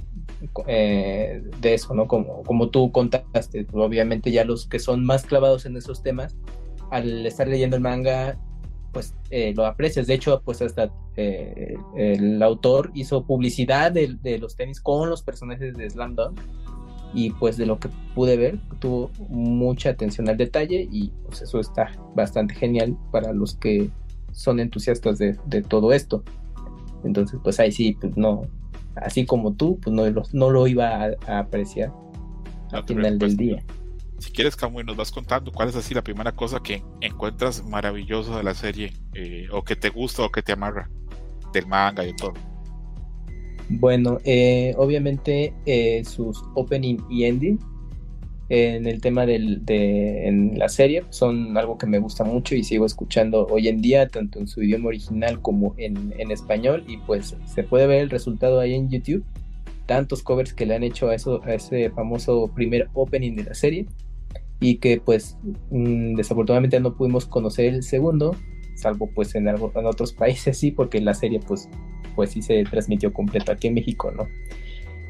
eh, de eso, ¿no? Como, como tú contaste, obviamente ya los que son más clavados en esos temas, al estar leyendo el manga, pues eh, lo aprecias. De hecho, pues hasta el autor hizo publicidad de, de, los tenis con los personajes de Slam Dunk y pues de lo que pude ver tuvo mucha atención al detalle y pues eso está bastante genial para los que son entusiastas de, todo esto. Entonces pues ahí sí pues no así como tú pues no lo, no lo iba a, apreciar al final del día. si quieres Camuy nos vas contando cuál es así la primera cosa que encuentras maravilloso de la serie eh, o que te gusta o que te amarra del manga y todo bueno, eh, obviamente eh, sus opening y ending en el tema del, de en la serie son algo que me gusta mucho y sigo escuchando hoy en día tanto en su idioma original como en, español. Y pues se puede ver el resultado ahí en YouTube. Tantos covers que le han hecho a ese famoso primer opening de la serie. Y que pues mm, desafortunadamente no pudimos conocer el segundo salvo pues en, en otros países sí porque la serie pues pues sí se transmitió completo aquí en México, ¿no?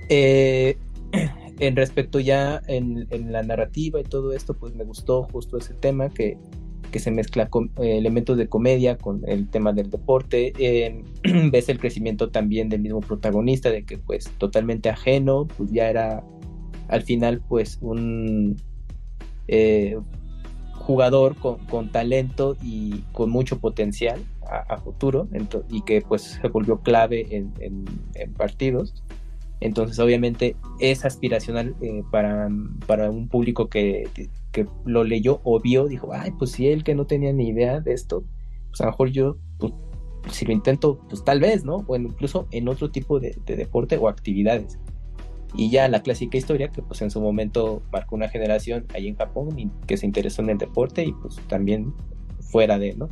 Eh, en respecto ya en, la narrativa y todo esto, pues me gustó justo ese tema que, se mezcla con eh, elementos de comedia con el tema del deporte. Eh, ves el crecimiento también del mismo protagonista, de que pues totalmente ajeno, pues ya era al final pues un jugador con, talento y con mucho potencial a, futuro y que pues se volvió clave en, partidos. Entonces obviamente es aspiracional eh, para, para, un público que, que, lo leyó o vio, dijo, ay, pues si él que no tenía ni idea de esto, pues a lo mejor yo, pues, si lo intento, pues tal vez, ¿no? O incluso en otro tipo de, de deporte o actividades y ya la clásica historia que pues en su momento marcó una generación ahí en Japón y que se interesó en el deporte y pues también fuera de, ¿no?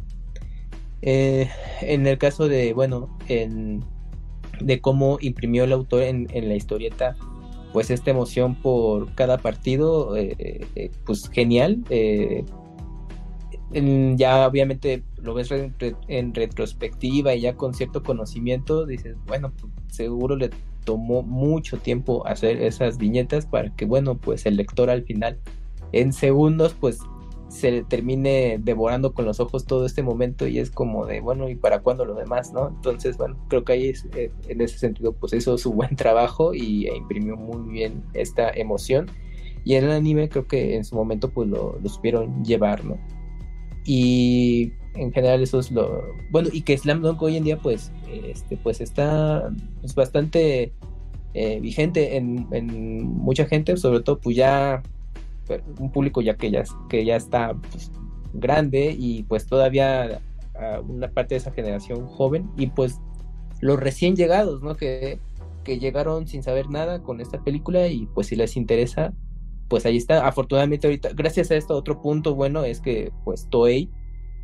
Eh, en el caso de, bueno, en, de cómo imprimió el autor en, la historieta, pues esta emoción por cada partido, eh, eh, pues genial. ya obviamente lo ves en retrospectiva y ya con cierto conocimiento, dices, bueno, pues, seguro le tomó mucho tiempo hacer esas viñetas para que, bueno, pues el lector al final, en segundos, pues se termine devorando con los ojos todo este momento y es como de, bueno, ¿y para cuándo lo demás, no? Entonces, bueno, creo que ahí eh, en ese sentido, pues hizo su buen trabajo y e imprimió muy bien esta emoción. Y en el anime creo que en su momento pues lo, lo supieron llevar. Y en general eso es lo bueno y que Slam Dunk hoy en día pues este pues está pues, bastante eh, vigente en, mucha gente sobre todo pues ya un público ya que ya que ya está pues, grande y pues todavía una parte de esa generación joven y pues los recién llegados no que, que llegaron sin saber nada con esta película y pues si les interesa pues ahí está. Afortunadamente ahorita gracias a esto otro punto bueno es que pues Toei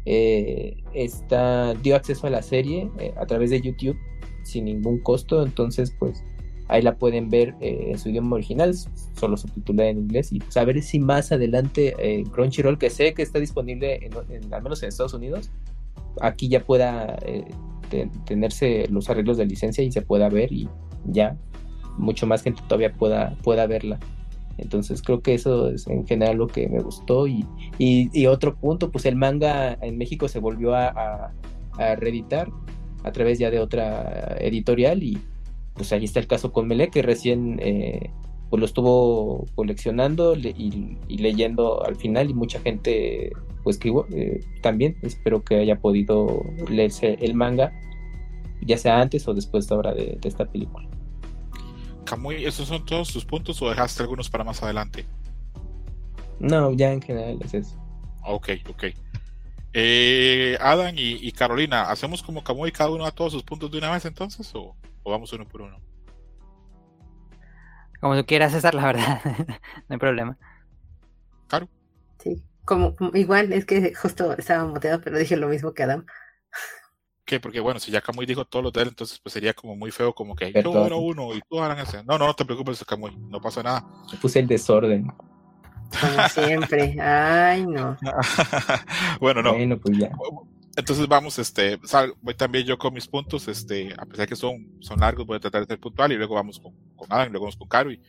eh, está, dio acceso a la serie eh, a través de YouTube sin ningún costo, entonces pues ahí la pueden ver eh, en su idioma original, solo subtitulada en inglés y pues, si más adelante Crunchyroll, que sé que está disponible en, al menos en Estados Unidos, aquí ya pueda tenerse los arreglos de licencia y se pueda ver y ya mucho más gente todavía pueda, pueda verla. Entonces creo que eso es en general lo que me gustó. Y, y, otro punto, pues el manga en México se volvió a, reeditar a través ya de otra editorial y pues ahí está el caso con Mele que recién eh, pues lo estuvo coleccionando y, leyendo al final y mucha gente pues que eh, también espero que haya podido leerse el manga ya sea antes o después de ahora de esta película. Camuy, ¿esos son todos tus puntos o dejaste algunos para más adelante? No, ya en general es eso. Ok, ok. Eh, Adam y, Carolina, ¿hacemos como Camuy cada uno a todos sus puntos de una vez entonces o, vamos uno por uno? Como tú quieras, César, la verdad. no hay problema. Caro. Sí, como, igual, es que justo estaba moteado, pero dije lo mismo que Adam. ¿Qué? Porque bueno, si ya Camuy dijo todos los de él, entonces pues sería como muy feo, como que yo era uno y tú harán ese. No, no, no te preocupes, Camuy, no pasa nada. puse el desorden. Como siempre. Ay, no. bueno, no. Pues Entonces vamos, este, voy también yo con mis puntos, este, a pesar que son, son largos, voy a tratar de ser puntual y luego vamos con, con Adam, luego vamos con Caro y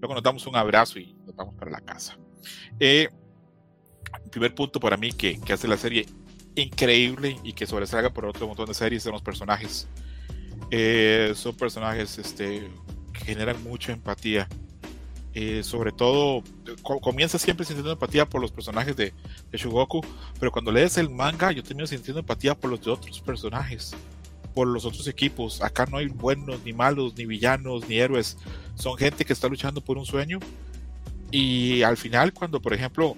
luego nos damos un abrazo y nos vamos para la casa. Eh, primer punto para mí que, que, hace la serie increíble y que sobresalga por otro montón de series son los personajes. Eh, son personajes este, que generan mucha empatía. Eh, sobre todo, comienza siempre sintiendo empatía por los personajes de, de, Shugoku, pero cuando lees el manga, yo termino sintiendo empatía por los de otros personajes, por los otros equipos. Acá no hay buenos, ni malos, ni villanos, ni héroes. Son gente que está luchando por un sueño. Y al final, cuando, por ejemplo,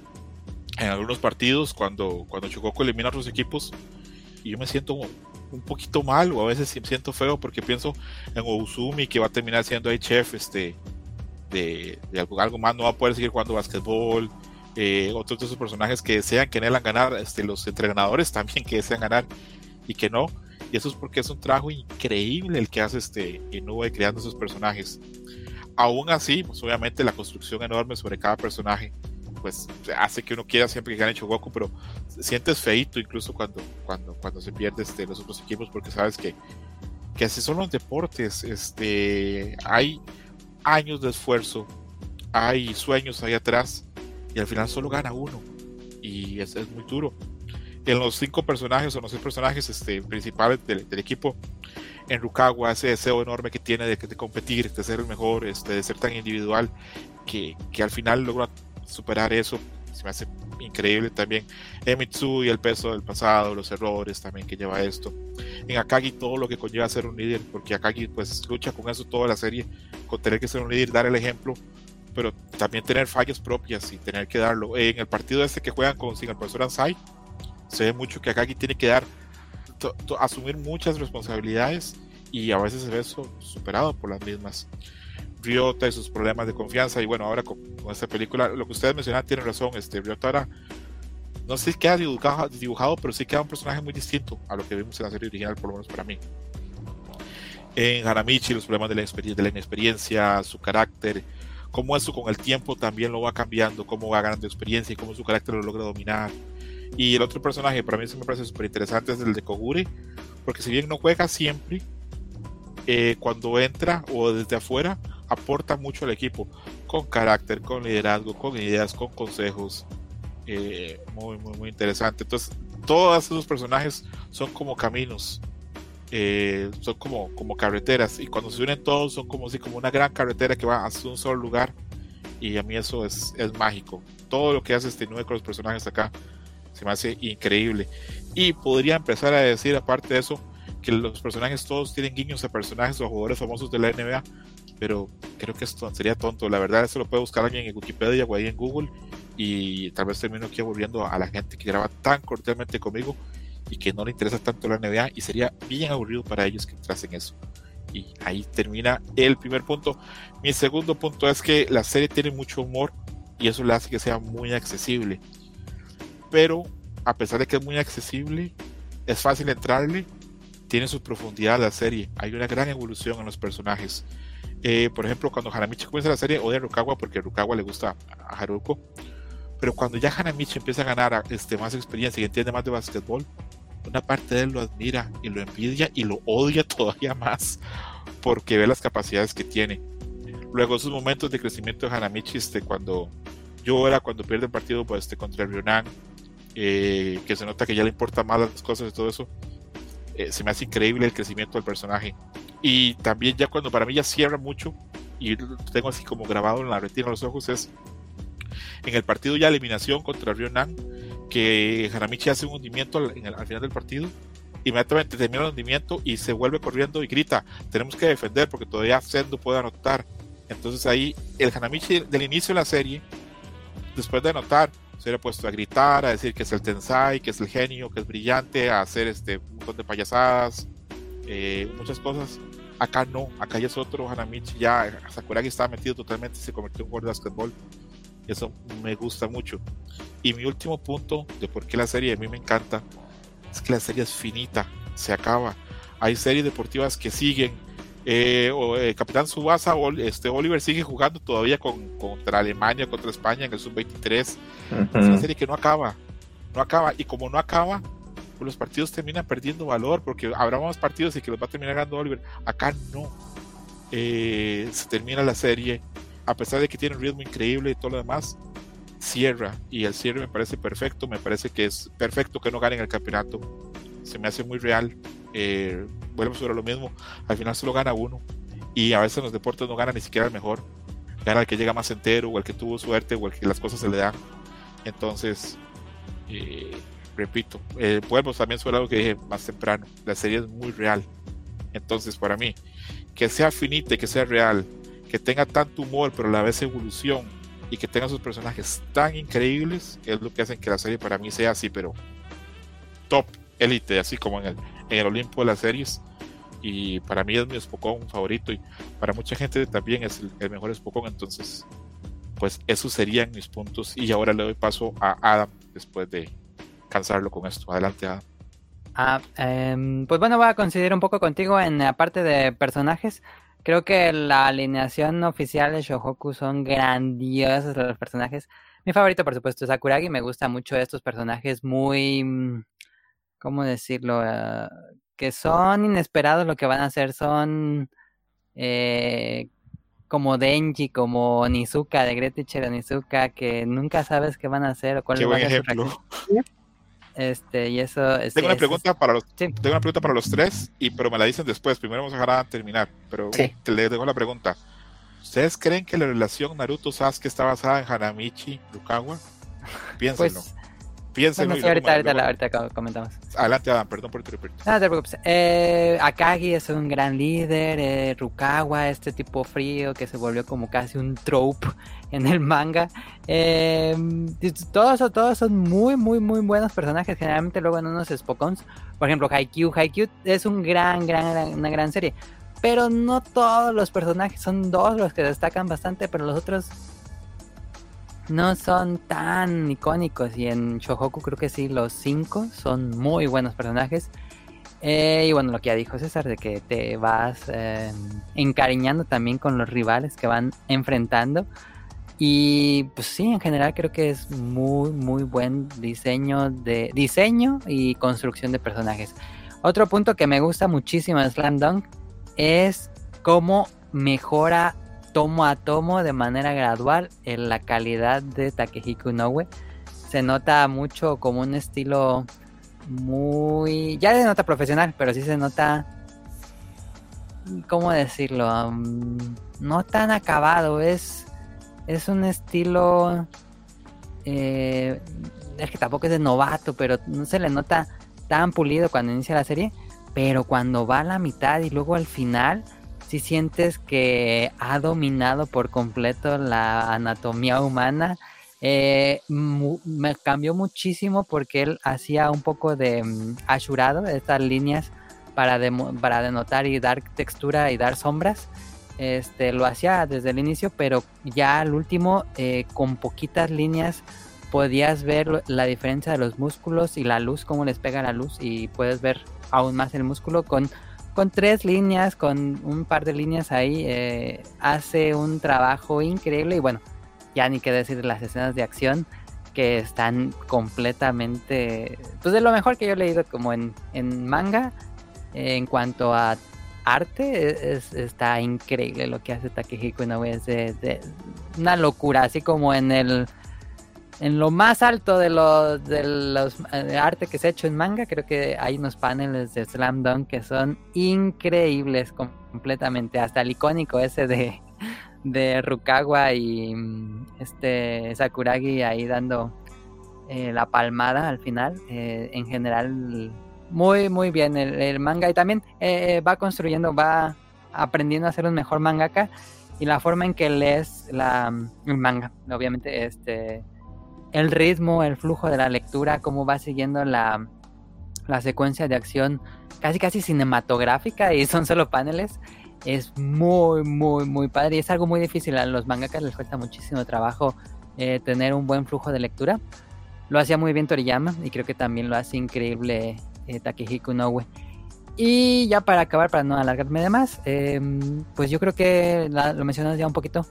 en algunos partidos, cuando, cuando Shugoku elimina a otros equipos, y yo me siento un poquito mal, o a veces me siento feo porque pienso en Ouzumi, que va a terminar siendo ahí chef, este de, algo, más, no va a poder seguir jugando básquetbol. Eh, otros de esos personajes que desean que a ganar, este, los entrenadores también que desean ganar y que no. Y eso es porque es un trabajo increíble el que hace este Inoue creando esos personajes. Aún así, pues obviamente la construcción enorme sobre cada personaje pues hace que uno quiera siempre que gane Goku, pero sientes feito incluso cuando, cuando, cuando se pierde este, los otros equipos porque sabes que, que así son los deportes. Este, hay, años de esfuerzo, hay sueños ahí atrás y al final solo gana uno y es, es muy duro. En los cinco personajes o los seis personajes este, principales del, equipo, en Rukawa, ese deseo enorme que tiene de, de, competir, de ser el mejor, este, de ser tan individual, que, que al final logra superar eso se me hace increíble también. Emitsu y el peso del pasado, los errores también que lleva esto. En Akagi todo lo que conlleva ser un líder, porque Akagi pues lucha con eso toda la serie, con tener que ser un líder, dar el ejemplo, pero también tener fallas propias y tener que darlo. En el partido este que juegan con sin el profesor Ansai, se ve mucho que Akagi tiene que dar, asumir muchas responsabilidades y a veces se ve eso superado por las mismas. Ryota y sus problemas de confianza. Y bueno, ahora con, esta película, lo que ustedes mencionan tiene razón. Este, Ryota ahora, no sé si queda dibujado, dibujado, pero sí queda un personaje muy distinto a lo que vimos en la serie original, por lo menos para mí. En Hanamichi, los problemas de la, de la inexperiencia, su carácter, cómo eso con el tiempo también lo va cambiando, cómo va ganando experiencia y cómo su carácter lo logra dominar. Y el otro personaje, para mí se me parece súper interesante, es el de Kogure, porque si bien no juega siempre, eh, cuando entra o desde afuera, aporta mucho al equipo, con carácter, con liderazgo, con ideas, con consejos. Eh, muy, muy, muy interesante. Entonces, todos esos personajes son como caminos, eh, son como, como carreteras, y cuando se unen todos son como, si como una gran carretera que va hacia un solo lugar, y a mí eso es, es mágico. Todo lo que hace este nuevo con los personajes acá se me hace increíble. Y podría empezar a decir, aparte de eso, que los personajes todos tienen guiños a personajes o jugadores famosos de la NBA, pero creo que esto sería tonto. La verdad, eso lo puede buscar alguien en Wikipedia o ahí en Google y tal vez termino aquí volviendo a la gente que graba tan cordialmente conmigo y que no le interesa tanto la NBA y sería bien aburrido para ellos que tracen eso. Y ahí termina el primer punto. Mi segundo punto es que la serie tiene mucho humor y eso le hace que sea muy accesible. Pero a pesar de que es muy accesible, es fácil entrarle, tiene su profundidad la serie. Hay una gran evolución en los personajes. Eh, por ejemplo, cuando Hanamichi comienza la serie, odia a Rukawa porque Rukawa le gusta a Haruko. Pero cuando ya Hanamichi empieza a ganar este, más experiencia y entiende más de básquetbol, una parte de él lo admira y lo envidia y lo odia todavía más porque ve las capacidades que tiene. Luego esos momentos de crecimiento de Hanamichi, este, cuando llora, cuando pierde el partido pues, este, contra el Ryonan, eh, que se nota que ya le importan más las cosas y todo eso, eh, se me hace increíble el crecimiento del personaje. Y también ya cuando para mí ya cierra mucho, y tengo así como grabado en la retina de los ojos, es en el partido ya eliminación contra Ryonan, que Hanamichi hace un hundimiento al, final del partido, inmediatamente termina el hundimiento y se vuelve corriendo y grita, tenemos que defender porque todavía Sendo puede anotar. Entonces ahí el Hanamichi del inicio de la serie, después de anotar, se hubiera puesto a gritar, a decir que es el Tensai, que es el genio, que es brillante, a hacer este un montón de payasadas, eh, muchas cosas. Acá no, acá ya es otro Hanamichi, ya Sakuragi estaba metido totalmente, se convirtió en un jugador de basquetbol. Eso me gusta mucho. Y mi último punto de por qué la serie a mí me encanta es que la serie es finita, se acaba. Hay series deportivas que siguen. Eh, o, eh, Capitán Subasa, este, Oliver sigue jugando todavía con, contra Alemania, contra España en el Sub-23. Es una serie que no acaba, no acaba. Y como no acaba, pues los partidos terminan perdiendo valor porque habrá más partidos y que los va a terminar ganando Oliver. Acá no. Eh, se termina la serie, a pesar de que tiene un ritmo increíble y todo lo demás, cierra. Y el cierre me parece perfecto. Me parece que es perfecto que no ganen el campeonato. Se me hace muy real. Eh, vuelvo sobre lo mismo. Al final solo gana uno. Y a veces en los deportes no gana ni siquiera el mejor. Gana el que llega más entero, o el que tuvo suerte, o el que las cosas se le dan. Entonces, eh, repito, eh, vuelvo también sobre algo que dije más temprano. La serie es muy real. Entonces, para mí, que sea finita, que sea real, que tenga tanto humor, pero a la vez evolución, y que tenga sus personajes tan increíbles, es lo que hacen que la serie para mí sea así, pero top, élite, así como en el, en el Olimpo de las series. Y para mí es mi Spokon favorito y para mucha gente también es el, mejor Spokon. Entonces, pues esos serían mis puntos. Y ahora le doy paso a Adam después de cansarlo con esto. Adelante, Adam. Ah, em, pues bueno, voy a coincidir un poco contigo en la parte de personajes. Creo que la alineación oficial de Shohoku son grandiosos los personajes. Mi favorito, por supuesto, es Sakuragi. Me gusta mucho estos personajes muy. ¿Cómo decirlo? Uh, que son inesperados lo que van a hacer. Son. Eh, como Denji, como Nizuka, de Great Teacher Nizuka, que nunca sabes qué van a hacer o cuál Qué va a buen ser su ejemplo. Este, y eso. es- Tengo una es- pregunta para los, Sí. tengo una pregunta para los tres, y, pero me la dicen después. Primero vamos a dejar a terminar. Pero Sí. te le dejo la pregunta. ¿Ustedes creen que la relación Naruto-Sasuke está basada en Hanamichi Rukawa? Piénsenlo. Pues, piénsenlo. bueno, sí, ahorita, ahorita, ahorita co- comentamos. Adelante, Adam, perdón por. No te preocupes. Eh, Akagi es un gran líder. eh, Rukawa, este tipo frío que se volvió como casi un trope en el manga. Eh, todos, son- todos son muy, muy, muy buenos personajes. Generalmente luego en unos Spokons. Por ejemplo, Haikyuu. Haikyuu es un gran, gran- una gran serie. Pero no todos los personajes. Son dos los que destacan bastante. Pero los otros no son tan icónicos. Y en Shohoku creo que sí, los cinco son muy buenos personajes. Eh, y bueno, lo que ya dijo César, de que te vas eh, encariñando también con los rivales que van enfrentando. Y pues sí, en general creo que es muy, muy buen diseño de diseño y construcción de personajes. Otro punto que me gusta muchísimo de Slam Dunk es cómo mejora tomo a tomo de manera gradual en la calidad de Takehiko Inoue. Se nota mucho como un estilo muy... Ya se nota profesional, pero sí se nota... ¿Cómo decirlo? Um, no tan acabado, es, es un estilo... eh, es que tampoco es de novato, pero no se le nota tan pulido cuando inicia la serie, pero cuando va a la mitad y luego al final, si sientes que ha dominado por completo la anatomía humana. Eh, me cambió muchísimo porque él hacía un poco de mm, ashurado, estas líneas para, para denotar y dar textura y dar sombras. Este, lo hacía desde el inicio, pero ya al último, eh, con poquitas líneas, podías ver la diferencia de los músculos y la luz, cómo les pega la luz, y puedes ver aún más el músculo con, con tres líneas, con un par de líneas ahí, eh, hace un trabajo increíble y bueno, ya ni qué decir de las escenas de acción que están completamente, pues de lo mejor que yo he leído como en, en manga, en cuanto a arte, es, está increíble lo que hace Takehiko Inoue, es de, de una locura, así como en el en lo más alto de los de los eh, arte que se ha hecho en manga, creo que hay unos paneles de Slam Dunk que son increíbles completamente, hasta el icónico ese de de Rukawa y mm, este Sakuragi ahí dando eh, la palmada al final. eh, en general, muy, muy bien el, manga. Y también eh, va construyendo, va aprendiendo a ser un mejor mangaka. Y la forma en que lees la, el manga, obviamente, este el ritmo, el flujo de la lectura, cómo va siguiendo la, la secuencia de acción casi casi cinematográfica y son solo paneles. Es muy, muy, muy padre y es algo muy difícil. A los mangakas les cuesta muchísimo trabajo eh, tener un buen flujo de lectura. Lo hacía muy bien Toriyama y creo que también lo hace increíble eh, Takehiko. Y ya para acabar, para no alargarme de más, em, pues yo creo que lo mencionas ya un poquito,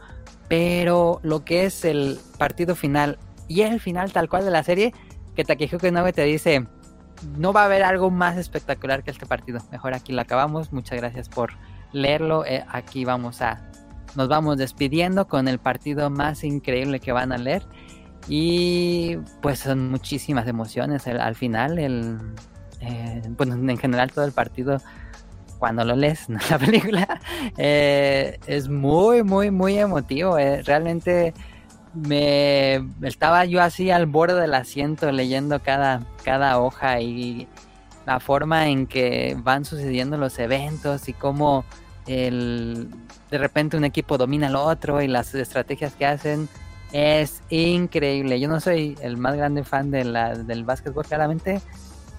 pero lo que es el partido final y el final tal cual de la serie, que Takehiko Inoue te dice, no va a haber algo más espectacular que este partido. Mejor aquí lo acabamos. Muchas gracias por leerlo. Eh, aquí vamos a, nos vamos despidiendo con el partido más increíble que van a leer. Y pues son muchísimas emociones al final. El, eh, bueno, en general todo el partido cuando lo lees, ¿no? la película, eh, es muy, muy, muy emotivo. Eh. Realmente me estaba yo así al borde del asiento leyendo cada, cada hoja y la forma en que van sucediendo los eventos y cómo el, de repente un equipo domina al otro y las estrategias que hacen es increíble. Yo no soy el más grande fan de del básquetbol claramente,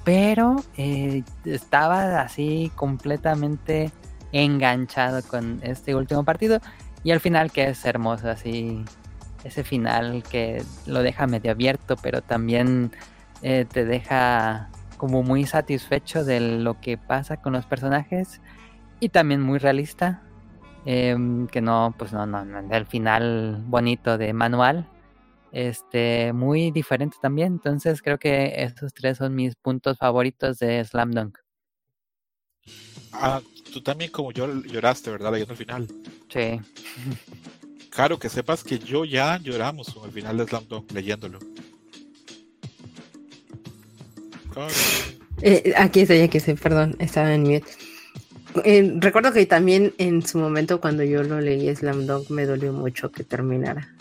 pero eh, estaba así completamente enganchado con este último partido y al final que es hermoso así ese final que lo deja medio abierto pero también eh, te deja como muy satisfecho de lo que pasa con los personajes y también muy realista em, que no pues no no, no el final bonito de manual este, muy diferente también. Entonces creo que estos tres son mis puntos favoritos de Slam Dunk. Ah, tú también como yo lloraste, ¿verdad? Leyendo el final. Sí. Claro, que sepas que yo ya lloramos con el final de Slam Dunk leyéndolo. Eh, aquí estoy, aquí estoy, perdón, estaba en mute. Eh, recuerdo que también en su momento cuando yo lo leí Slam Dunk me dolió mucho que terminara.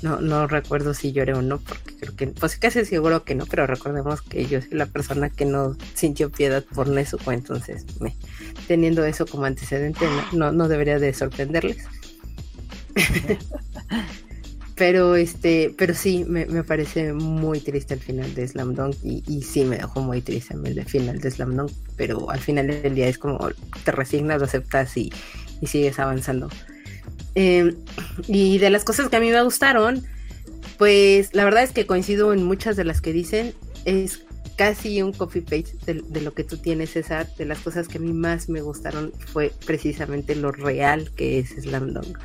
No, no recuerdo si lloré o no, porque creo que, pues casi seguro que no, pero recordemos que yo soy la persona que no sintió piedad por Nezuko, entonces, me, teniendo eso como antecedente, no, no, debería de sorprenderles. pero este, pero sí, me, parece muy triste el final de Slam Dunk y, y, sí me dejó muy triste el final de Slam Dunk, pero al final del día es como te resignas, lo aceptas y, y sigues avanzando. Em, y de las cosas que a mí me gustaron, pues la verdad es que coincido en muchas de las que dicen. Es casi un copy paste de, lo que tú tienes, César. De las cosas que a mí más me gustaron fue precisamente lo real que es Slam Dunk.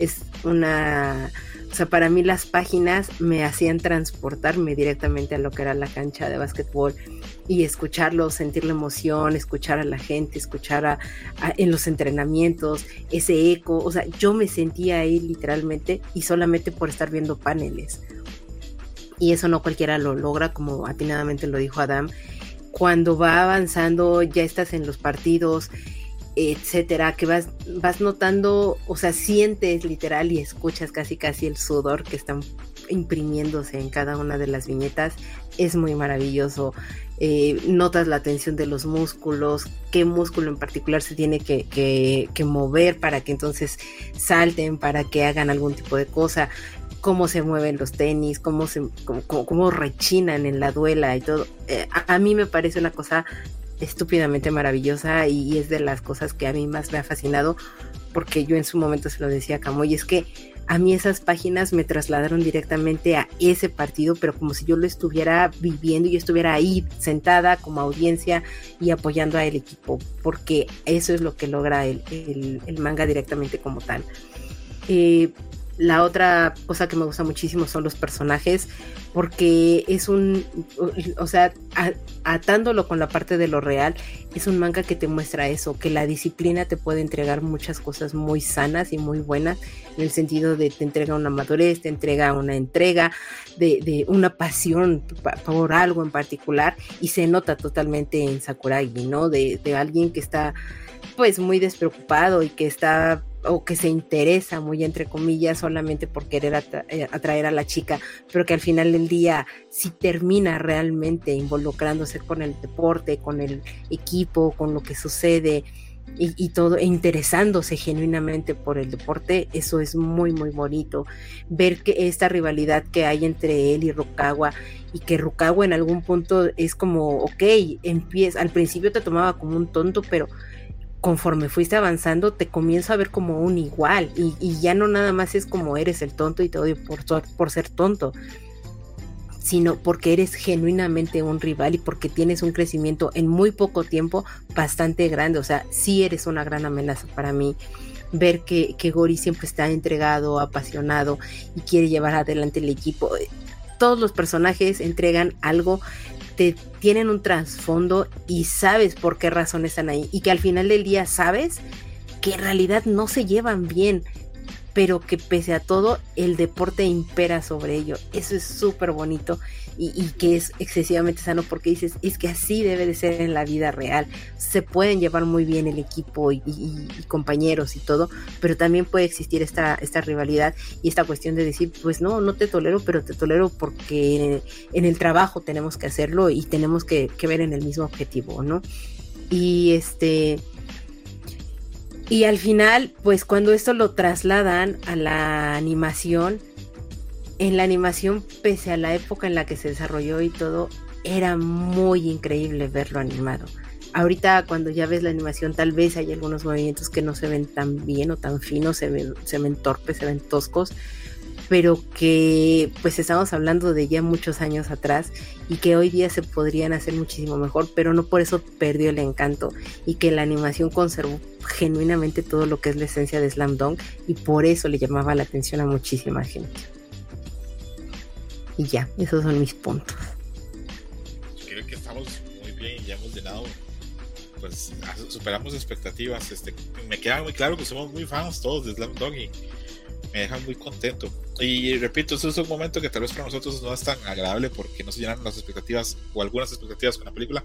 Es una o sea, para mí las páginas me hacían transportarme directamente a lo que era la cancha de básquetbol y escucharlo, sentir la emoción, escuchar a la gente, escuchar a, en los entrenamientos, ese eco. O sea, yo me sentía ahí literalmente y solamente por estar viendo paneles. Y eso no cualquiera lo logra, como atinadamente lo dijo Adam. Cuando va avanzando, ya estás en los partidos etcétera, que vas, vas notando, o sea, sientes literal y escuchas casi casi el sudor que están imprimiéndose en cada una de las viñetas, es muy maravilloso. Eh, notas la tensión de los músculos, qué músculo en particular se tiene que, que, mover para que entonces salten, para que hagan algún tipo de cosa, cómo se mueven los tenis, cómo, se, cómo, rechinan en la duela y todo. Eh, a, a, mí me parece una cosa estúpidamente maravillosa y, es de las cosas que a mí más me ha fascinado porque yo en su momento se lo decía a Camoy, es que a mí esas páginas me trasladaron directamente a ese partido, pero como si yo lo estuviera viviendo y estuviera ahí sentada como audiencia y apoyando al equipo, porque eso es lo que logra el, el, manga directamente como tal. Eh, la otra cosa que me gusta muchísimo son los personajes, porque es un, o sea, atándolo con la parte de lo real, es un manga que te muestra eso, que la disciplina te puede entregar muchas cosas muy sanas y muy buenas, en el sentido de te entrega una madurez, te entrega una entrega, de, una pasión por algo en particular, y se nota totalmente en Sakuragi, ¿no? De, de alguien que está pues muy despreocupado y que está o que se interesa muy entre comillas solamente por querer eh, atraer a la chica, pero que al final del día si termina realmente involucrándose con el deporte, con el equipo, con lo que sucede y, todo, e interesándose genuinamente por el deporte, eso es muy, muy bonito. Ver que esta rivalidad que hay entre él y Rukawa, y que Rukawa en algún punto es como, ok, empieza, al principio te tomaba como un tonto, pero conforme fuiste avanzando, te comienzo a ver como un igual, y, ya no nada más es como eres el tonto y te odio por, por ser tonto sino porque eres genuinamente un rival y porque tienes un crecimiento en muy poco tiempo bastante grande. O sea, sí eres una gran amenaza para mí. Ver que, que Gori siempre está entregado, apasionado y quiere llevar adelante el equipo. Todos los personajes entregan algo, te tienen un trasfondo y sabes por qué razón están ahí. Y que al final del día sabes que en realidad no se llevan bien pero que pese a todo el deporte impera sobre ello. Eso es súper bonito y, que es excesivamente sano porque dices, es que así debe de ser en la vida real. Se pueden llevar muy bien el equipo y, compañeros y todo, pero también puede existir esta, esta rivalidad y esta cuestión de decir, pues no, no te tolero, pero te tolero porque en el, trabajo tenemos que hacerlo y tenemos que, que ver en el mismo objetivo, ¿no? Y este y al final, pues cuando esto lo trasladan a la animación, en la animación, pese a la época en la que se desarrolló y todo, era muy increíble verlo animado. Ahorita cuando ya ves la animación, tal vez hay algunos movimientos que no se ven tan bien o tan finos, se ven, se ven torpes, se ven toscos, pero que pues estamos hablando de ya muchos años atrás y que hoy día se podrían hacer muchísimo mejor, pero no por eso perdió el encanto y que la animación conservó genuinamente todo lo que es la esencia de Slam Dunk y por eso le llamaba la atención a muchísima gente. Y ya, esos son mis puntos. Creo que estamos muy bien ya hemos llenado pues superamos expectativas. Este, me queda muy claro que somos muy fans todos de Slam Dunk y me dejan muy contento. Y repito, eso es un momento que tal vez para nosotros no es tan agradable porque no se llenan las expectativas o algunas expectativas con la película.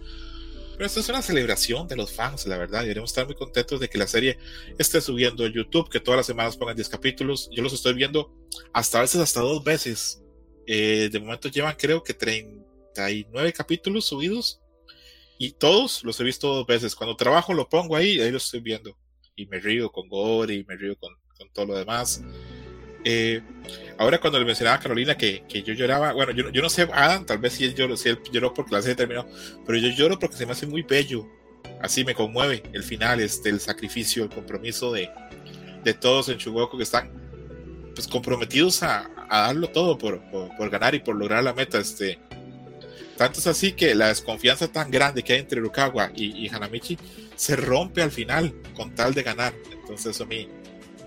Pero esto es una celebración de los fans, la verdad. Y debemos estar muy contentos de que la serie esté subiendo en YouTube, que todas las semanas pongan 10 capítulos. Yo los estoy viendo hasta a veces hasta dos veces. Eh, de momento llevan creo que 39 capítulos subidos. Y todos los he visto dos veces. Cuando trabajo lo pongo ahí y ahí los estoy viendo. Y me río con Gore y me río con, todo lo demás. Eh, ahora cuando le mencionaba a Carolina que, que yo lloraba, bueno, yo, yo, no sé, Adam, tal vez si él, lloró, si él lloró porque la serie terminó, pero yo lloro porque se me hace muy bello, así me conmueve el final, este, el sacrificio, el compromiso de, de todos en Chugoku que están pues comprometidos a, a darlo todo por, por, ganar y por lograr la meta, este, tanto es así que la desconfianza tan grande que hay entre Rukawa y, y Hanamichi se rompe al final con tal de ganar, entonces eso a mí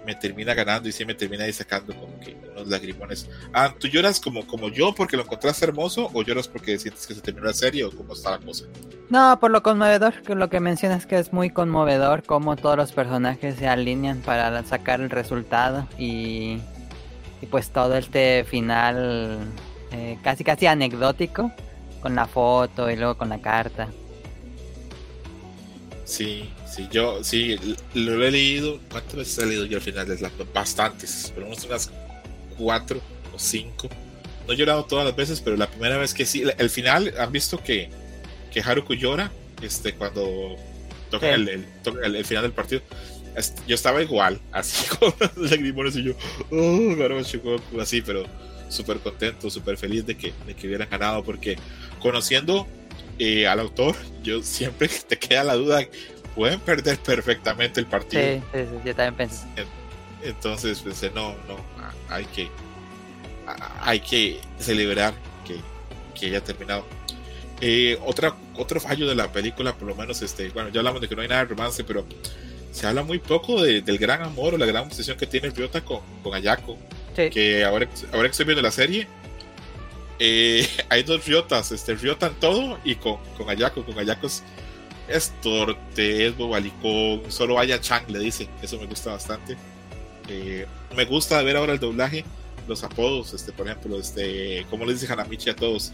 me termina ganando y sí me termina ahí sacando como que unos lagrimones. Ah, ¿tú lloras como, como yo porque lo encontraste hermoso o lloras porque sientes que se terminó la serie o cómo está la cosa? No, por lo conmovedor, que lo que mencionas que es muy conmovedor cómo todos los personajes se alinean para sacar el resultado y, y pues todo este final eh, casi casi anecdótico con la foto y luego con la carta. Sí, sí, yo sí, lo he leído. ¿Cuántas veces he leído yo al final de Slam Bastantes, pero unas cuatro o cinco. No he llorado todas las veces, pero la primera vez que sí, el final, han visto que, que Haruku llora este, cuando toca, el, el, final del partido. Yo estaba igual, así con los lagrimones y yo, oh, así, pero súper contento, súper feliz de que, de que hubieran ganado, porque conociendo eh, al autor, yo siempre te queda la duda, pueden perder perfectamente el partido. Sí, sí, yo también pensé. Entonces pensé, no, no, hay que, hay que celebrar que, que haya terminado. Eh, otra, otro fallo de la película, por lo menos, este, bueno, ya hablamos de que no hay nada de romance, pero se habla muy poco del gran amor o la gran obsesión que tiene Ryota con, con Ayako. Que ahora, ahora que estoy viendo la serie, eh, hay dos Ryotas, este, Ryotan todo y con, con Ayako. Con Ayako es, torte, es bobalicón, solo vaya Chang, le dice. Eso me gusta bastante. Eh, me gusta ver ahora el doblaje, los apodos, este, por ejemplo, este, como le dice Hanamichi a todos.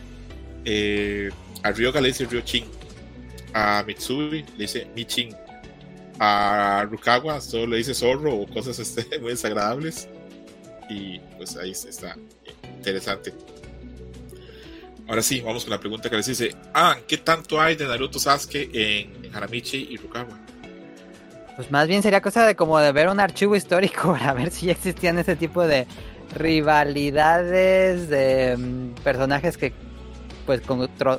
Eh, a Ryoga le dice Ryochin, a Mitsubi le dice Michin, a Rukawa solo le dice zorro o cosas este, muy desagradables. Y pues ahí está interesante. Ahora sí, vamos con la pregunta que les dice. Ah, ¿qué tanto hay de Naruto Sasuke en, Haramichi y Rukawa? Pues más bien sería cosa de como de ver un archivo histórico para ver si ya existían ese tipo de rivalidades de mm, personajes que pues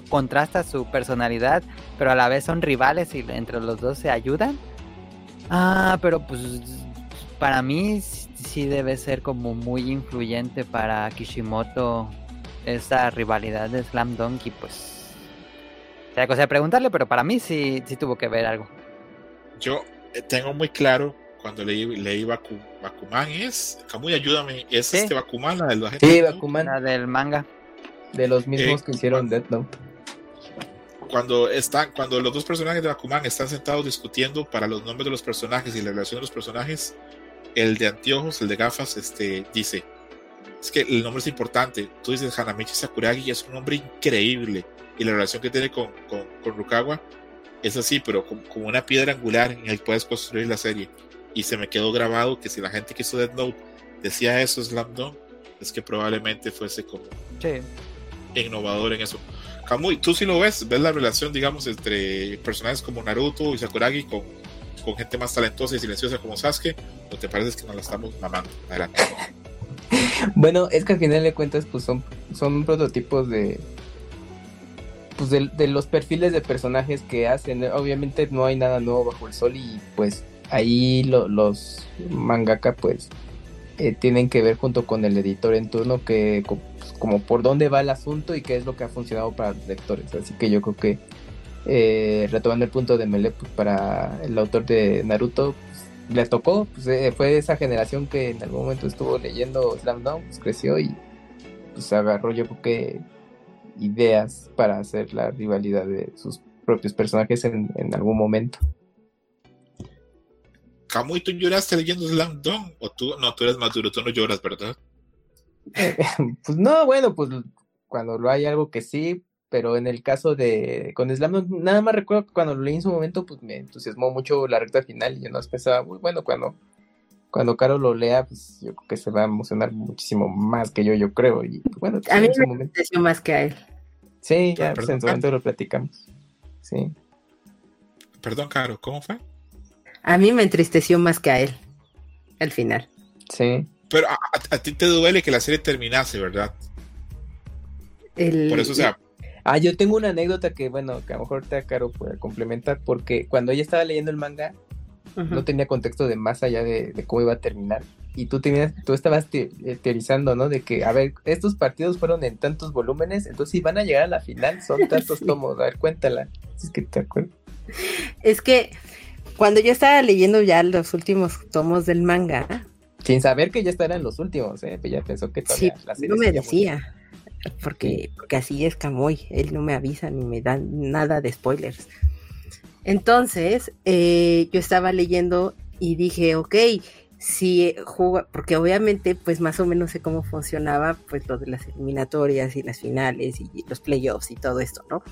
contrasta su personalidad, pero a la vez son rivales y entre los dos se ayudan. Ah, pero pues para mí sí debe ser como muy influyente para Kishimoto esa rivalidad de Slam Dunk y pues sería cosa de preguntarle, pero para mí sí, sí tuvo que ver algo. Yo eh, tengo muy claro cuando leí, leí Baku, Bakuman es, Kamui, ayúdame, es Sí. este Bakuman, la de la gente. Sí. Bakuman, La del manga. de los mismos Eh, que hicieron Death Note. Cuando están, cuando los dos personajes de Bakuman están sentados discutiendo para los nombres de los personajes y la relación de los personajes, el de anteojos, el de gafas, este, dice, es que el nombre es importante. Tú dices Hanamichi Sakuragi es un nombre increíble. Y la relación que tiene con, con, con Rukawa es así, pero como, como una piedra angular en el que puedes construir la serie. Y se me quedó grabado que si la gente que hizo Death Note decía eso, Slam Dunk, es que probablemente fuese como Sí. innovador en eso. Kamui, tú sí lo ves, ves la relación, digamos, entre personajes como Naruto y Sakuragi con, con gente más talentosa y silenciosa como Sasuke, o te parece que nos la estamos mamando? Adelante. Bueno, es que al final de cuentas, pues son, son prototipos de. Pues de, los perfiles de personajes que hacen. Obviamente no hay nada nuevo bajo el sol y pues ahí lo- los mangaka pues eh, tienen que ver junto con el editor en turno que pues, como por dónde va el asunto y qué es lo que ha funcionado para los lectores. Así que yo creo que eh, retomando el punto de Mele, pues, para el autor de Naruto, pues, le tocó, pues, eh, fue esa generación que en algún momento estuvo leyendo Slam Dunk, pues, creció y pues agarró yo creo que ideas para hacer la rivalidad de sus propios personajes en, algún momento. Kamui, ¿tú lloraste leyendo Slam Dunk? O tú, no, tú eres más duro, tú no lloras, ¿verdad? pues no, bueno, pues cuando lo hay algo que sí, pero en el caso de con Slam nada más recuerdo que cuando lo leí en su momento, pues me entusiasmó mucho la recta final y yo no pensaba, muy bueno, cuando cuando Caro lo lea, pues yo creo que se va a emocionar muchísimo más que yo, yo creo. Y pues, bueno, A mí en su me momento. pareció más que a él. Sí, ya Ah, pues, en su momento lo platicamos. Sí. Perdón, Caro, ¿cómo fue? A mí me entristeció más que a él. Al final. Sí. Pero a, a- a ti te duele que la serie terminase, ¿verdad? El- Por eso, o sea, Ah, yo tengo una anécdota que, bueno, que a lo mejor te Caro puede complementar, porque cuando ella estaba leyendo el manga, no tenía contexto de más allá de, de cómo iba a terminar. Y tú tenías, tú estabas te- eh, teorizando, ¿no? De que, a ver, estos partidos fueron en tantos volúmenes, entonces si van a llegar a la final, son tantos Sí. tomos. A ver, cuéntala. Si es que te acuerdas. Es que cuando yo estaba leyendo ya los últimos tomos del manga, Sin saber que ya estarán los últimos, ¿eh? Pues ya pensó que sí, todavía la serie no me decía. Porque, porque así es Camoy, él no me avisa ni me da nada de spoilers. Entonces, eh, yo estaba leyendo y dije, ok, si juega, porque obviamente, pues más o menos sé cómo funcionaba, pues lo de las eliminatorias y las finales y los playoffs y todo esto, ¿no?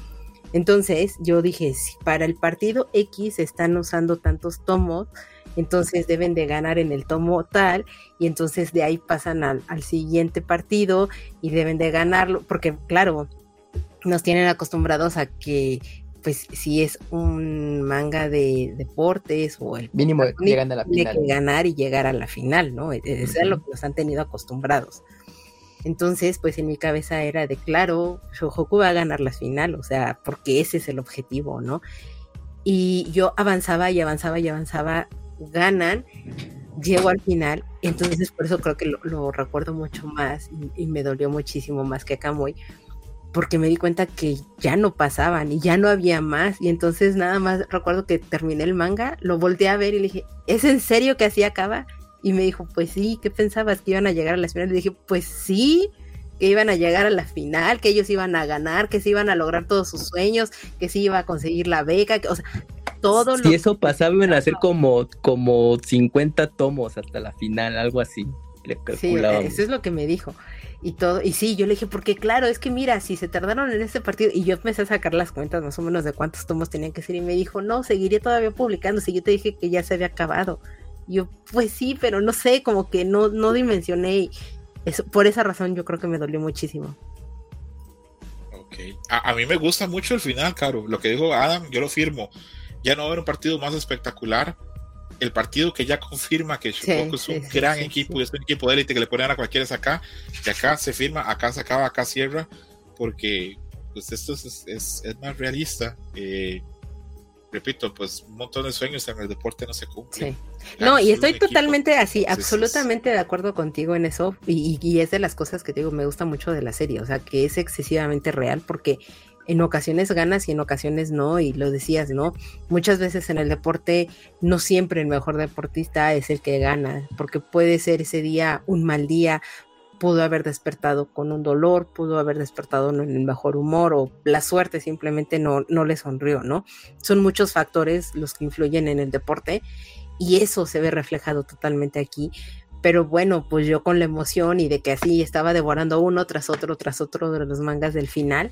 Entonces, yo dije, si para el partido X están usando tantos tomos, entonces deben de ganar en el tomo tal, y entonces de ahí pasan al, al siguiente partido y deben de ganarlo, porque claro, nos tienen acostumbrados a que pues si es un manga de deportes o el Mínimo llegan a la final. que ganar y llegar a la final, ¿no? E- Eso es lo que nos han tenido acostumbrados. Entonces, pues en mi cabeza era de claro, Shohoku va a ganar la final, o sea, porque ese es el objetivo, ¿no? Y yo avanzaba y avanzaba y avanzaba, ganan, llego al final, entonces por eso creo que lo, recuerdo mucho más y, me dolió muchísimo más que a Kamui, porque me di cuenta que ya no pasaban y ya no había más, y entonces nada más recuerdo que terminé el manga, lo volteé a ver y le dije, ¿es en serio que así acaba? Y me dijo, pues sí, ¿qué pensabas? ¿Que iban a llegar a la final? Le dije, pues sí, que iban a llegar a la final, que ellos iban a ganar, que se iban a lograr todos sus sueños, que se iba a conseguir la beca, que, o sea, todo lo Si eso pasaba, iban a hacer como, como 50 tomos hasta la final, algo así. Le Sí, eso es lo que me dijo. Y todo, y sí, yo le dije, porque claro, es que mira, si se tardaron en este partido, y yo empecé a sacar las cuentas más o menos de cuántos tomos tenían que ser, y me dijo, no, seguiría todavía publicando, si yo te dije que ya se había acabado. Y yo, pues sí, pero no sé, como que no, no dimensioné, y eso, por esa razón yo creo que me dolió muchísimo. ok. A, a mí me gusta mucho el final, Caro. Lo que dijo Adam, yo lo firmo. Ya no va a haber un partido más espectacular. el partido que ya confirma que Chugoku es un gran equipo y es un equipo de élite que le ponen a cualquiera es acá, y acá se firma, acá se acaba, acá cierra, porque pues esto es, es, es más realista. Eh, repito, pues un montón de sueños en el deporte no se cumplen. No, y estoy totalmente así, absolutamente de acuerdo contigo en eso, y, y, es de las cosas que digo, me gusta mucho de la serie, o sea, que es excesivamente real, porque en ocasiones ganas y en ocasiones no, y lo decías, ¿no? Muchas veces en el deporte no siempre el mejor deportista es el que gana, porque puede ser ese día un mal día, pudo haber despertado con un dolor, pudo haber despertado en el mejor humor o la suerte simplemente no, no le sonrió, ¿no? Son muchos factores los que influyen en el deporte y eso se ve reflejado totalmente aquí. Pero bueno, pues yo con la emoción y de que así estaba devorando uno tras otro, tras otro de los mangas del final,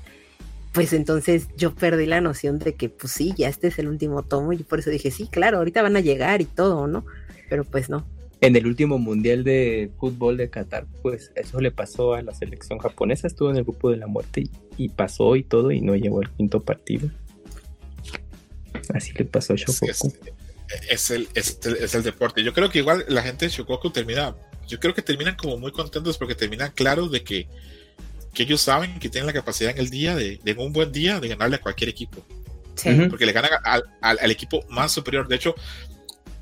pues entonces yo perdí la noción de que pues sí, ya este es el último tomo y por eso dije, sí, claro, ahorita van a llegar y todo, ¿no? Pero pues no. En el último mundial de fútbol de Qatar, pues eso le pasó a la selección japonesa, estuvo en el grupo de la muerte y, pasó y todo y no llegó al quinto partido. Así le pasó a Shokoku. Es, el, es, es, el, deporte. Yo creo que igual la gente de Shokoku termina, yo creo que terminan como muy contentos porque terminan claros de que que ellos saben que tienen la capacidad en el día de, de un buen día, de ganarle a cualquier equipo. Porque le ganan al, al, equipo más superior. De hecho,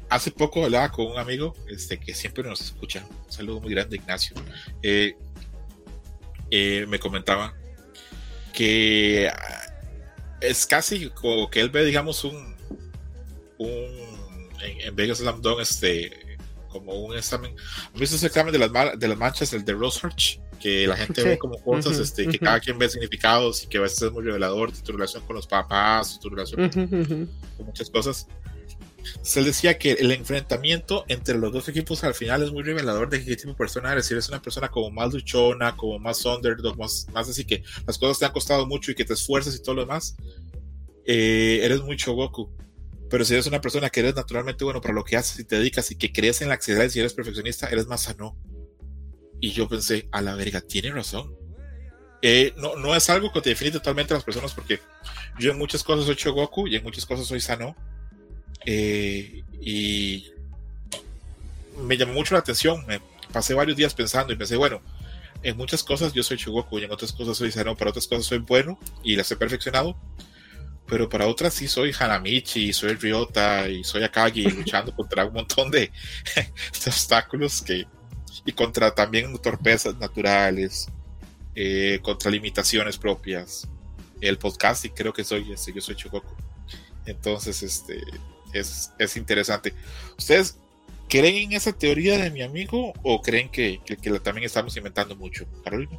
hace poco hablaba con un amigo este, que siempre nos escucha. Un saludo muy grande, Ignacio. Eh, eh, me comentaba que ah, es casi como que él ve, digamos, un, un en, en Vegas Slam este, como un examen. ¿Has visto ese examen de las, de las manchas, el de Rosarch? Que la gente ve como cosas, este, que cada quien ve significados y que a veces es muy revelador de tu relación con los papás, tu relación con muchas cosas. Se decía que el enfrentamiento entre los dos equipos al final es muy revelador de qué tipo de persona eres. Si eres una persona como más luchona, como más underdog, más, más así que las cosas te han costado mucho y que te esfuerzas y todo lo demás, eh, eres muy Goku. Pero si eres una persona que eres naturalmente bueno para lo que haces y te dedicas y que crees en la excelencia y eres perfeccionista, eres más sano. Y yo pensé, a la verga, tiene razón. Eh, no, no es algo que te define totalmente a las personas porque yo en muchas cosas soy Chogoku y en muchas cosas soy Sano. Eh, y me llamó mucho la atención. Me pasé varios días pensando y pensé, bueno, en muchas cosas yo soy Chogoku y en otras cosas soy Sano, para otras cosas soy bueno y las he perfeccionado. Pero para otras sí soy Hanamichi, soy Ryota y soy Akagi luchando contra un montón de, de obstáculos que, y contra también torpezas naturales, eh, contra limitaciones propias. El podcast, y creo que soy ese, yo soy Chococo. Entonces, este es, es, interesante. ¿Ustedes creen en esa teoría de mi amigo o creen que, que, que también estamos inventando mucho? Carolina.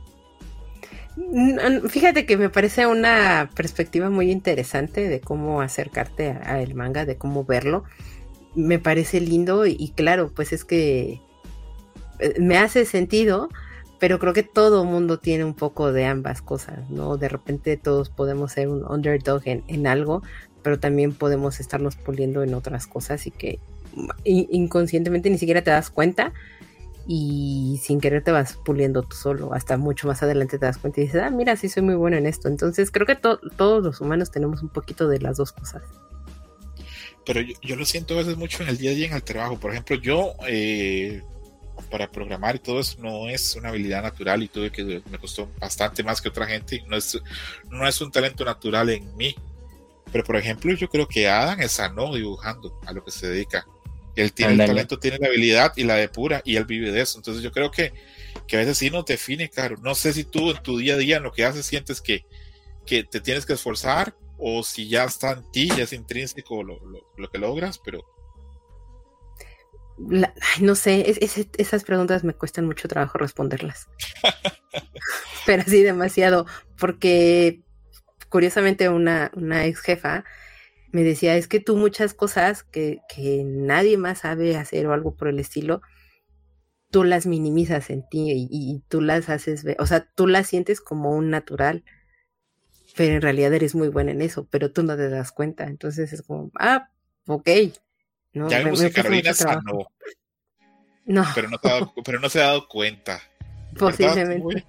Fíjate que me parece una perspectiva muy interesante de cómo acercarte al manga, de cómo verlo. Me parece lindo y claro, pues es que me hace sentido, pero creo que todo mundo tiene un poco de ambas cosas, ¿no? De repente todos podemos ser un underdog en, algo, pero también podemos estarnos puliendo en otras cosas y que inconscientemente ni siquiera te das cuenta y sin querer te vas puliendo tú solo. Hasta mucho más adelante te das cuenta y dices, ah, mira, sí soy muy bueno en esto. Entonces creo que todos los humanos tenemos un poquito de las dos cosas. Pero yo, lo siento a veces mucho en el día a día en el trabajo. Por ejemplo, yo eh, para programar y todo eso no es una habilidad natural y tuve que me costó bastante más que otra gente. No es, no es un talento natural en mí. Pero por ejemplo, yo creo que Adam es sano dibujando a lo que se dedica. Él tiene el talento, tiene la habilidad y la depura y él vive de eso. Entonces yo creo que, que a veces sí nos define, claro. No sé si tú en tu día a día en lo que haces sientes que, que te tienes que esforzar o si ya está en ti, ya es intrínseco lo, lo, lo que logras, pero no sé, esas preguntas me cuestan mucho trabajo responderlas. Pero sí, demasiado, porque curiosamente una, una ex jefa me decía, es que tú muchas cosas que, que nadie más sabe hacer o algo por el estilo, tú las minimizas en ti y, y, tú las haces ver, o sea, tú las sientes como un natural, pero en realidad eres muy buena en eso, pero tú no te das cuenta, entonces es como, ah, ok, no, ya vimos que Carolina sanó. No. Pero no, pero no se ha dado cuenta. Posiblemente.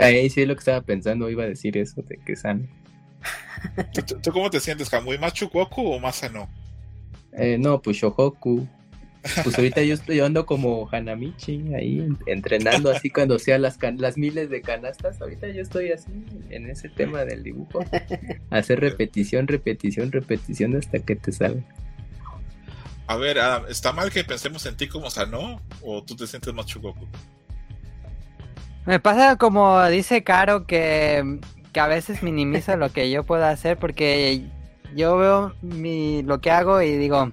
Ahí sí es lo que estaba pensando, iba a decir eso, de que sano. ¿Tú, cómo te sientes, ¿Muy más o más sano? Eh, no, pues Shohoku. Pues ahorita yo estoy ando como Hanamichi ahí entrenando así cuando sea las las miles de canastas. Ahorita yo estoy así en ese tema del dibujo. Hacer repetición, repetición, repetición hasta que te salga. A ver, Adam, ¿está mal que pensemos en ti como Sano o tú te sientes más Chugoku? Me pasa como dice Caro que, que a veces minimiza lo que yo puedo hacer porque yo veo mi, lo que hago y digo,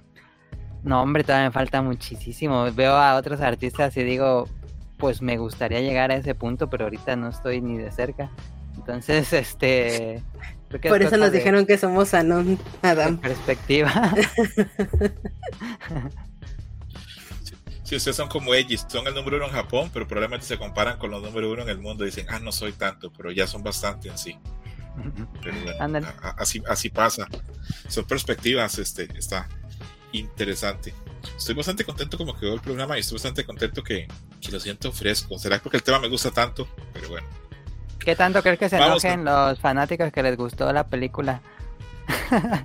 no, hombre, todavía me falta muchísimo. Veo a otros artistas y digo, pues me gustaría llegar a ese punto, pero ahorita no estoy ni de cerca. Entonces, este... Por eso nos dijeron que somos Anon, Adam. Perspectiva. si ustedes son como ellos, son el número uno en Japón, pero probablemente se comparan con los número uno en el mundo. Dicen, ah, no soy tanto, pero ya son bastante en sí. Pero bueno, así, así pasa. Son perspectivas, este, está, interesante. Estoy bastante contento como quedó el programa y estoy bastante contento que, lo siento fresco. Será porque el tema me gusta tanto, pero bueno. ¿Qué tanto crees que se enojen los fanáticos que les gustó la película?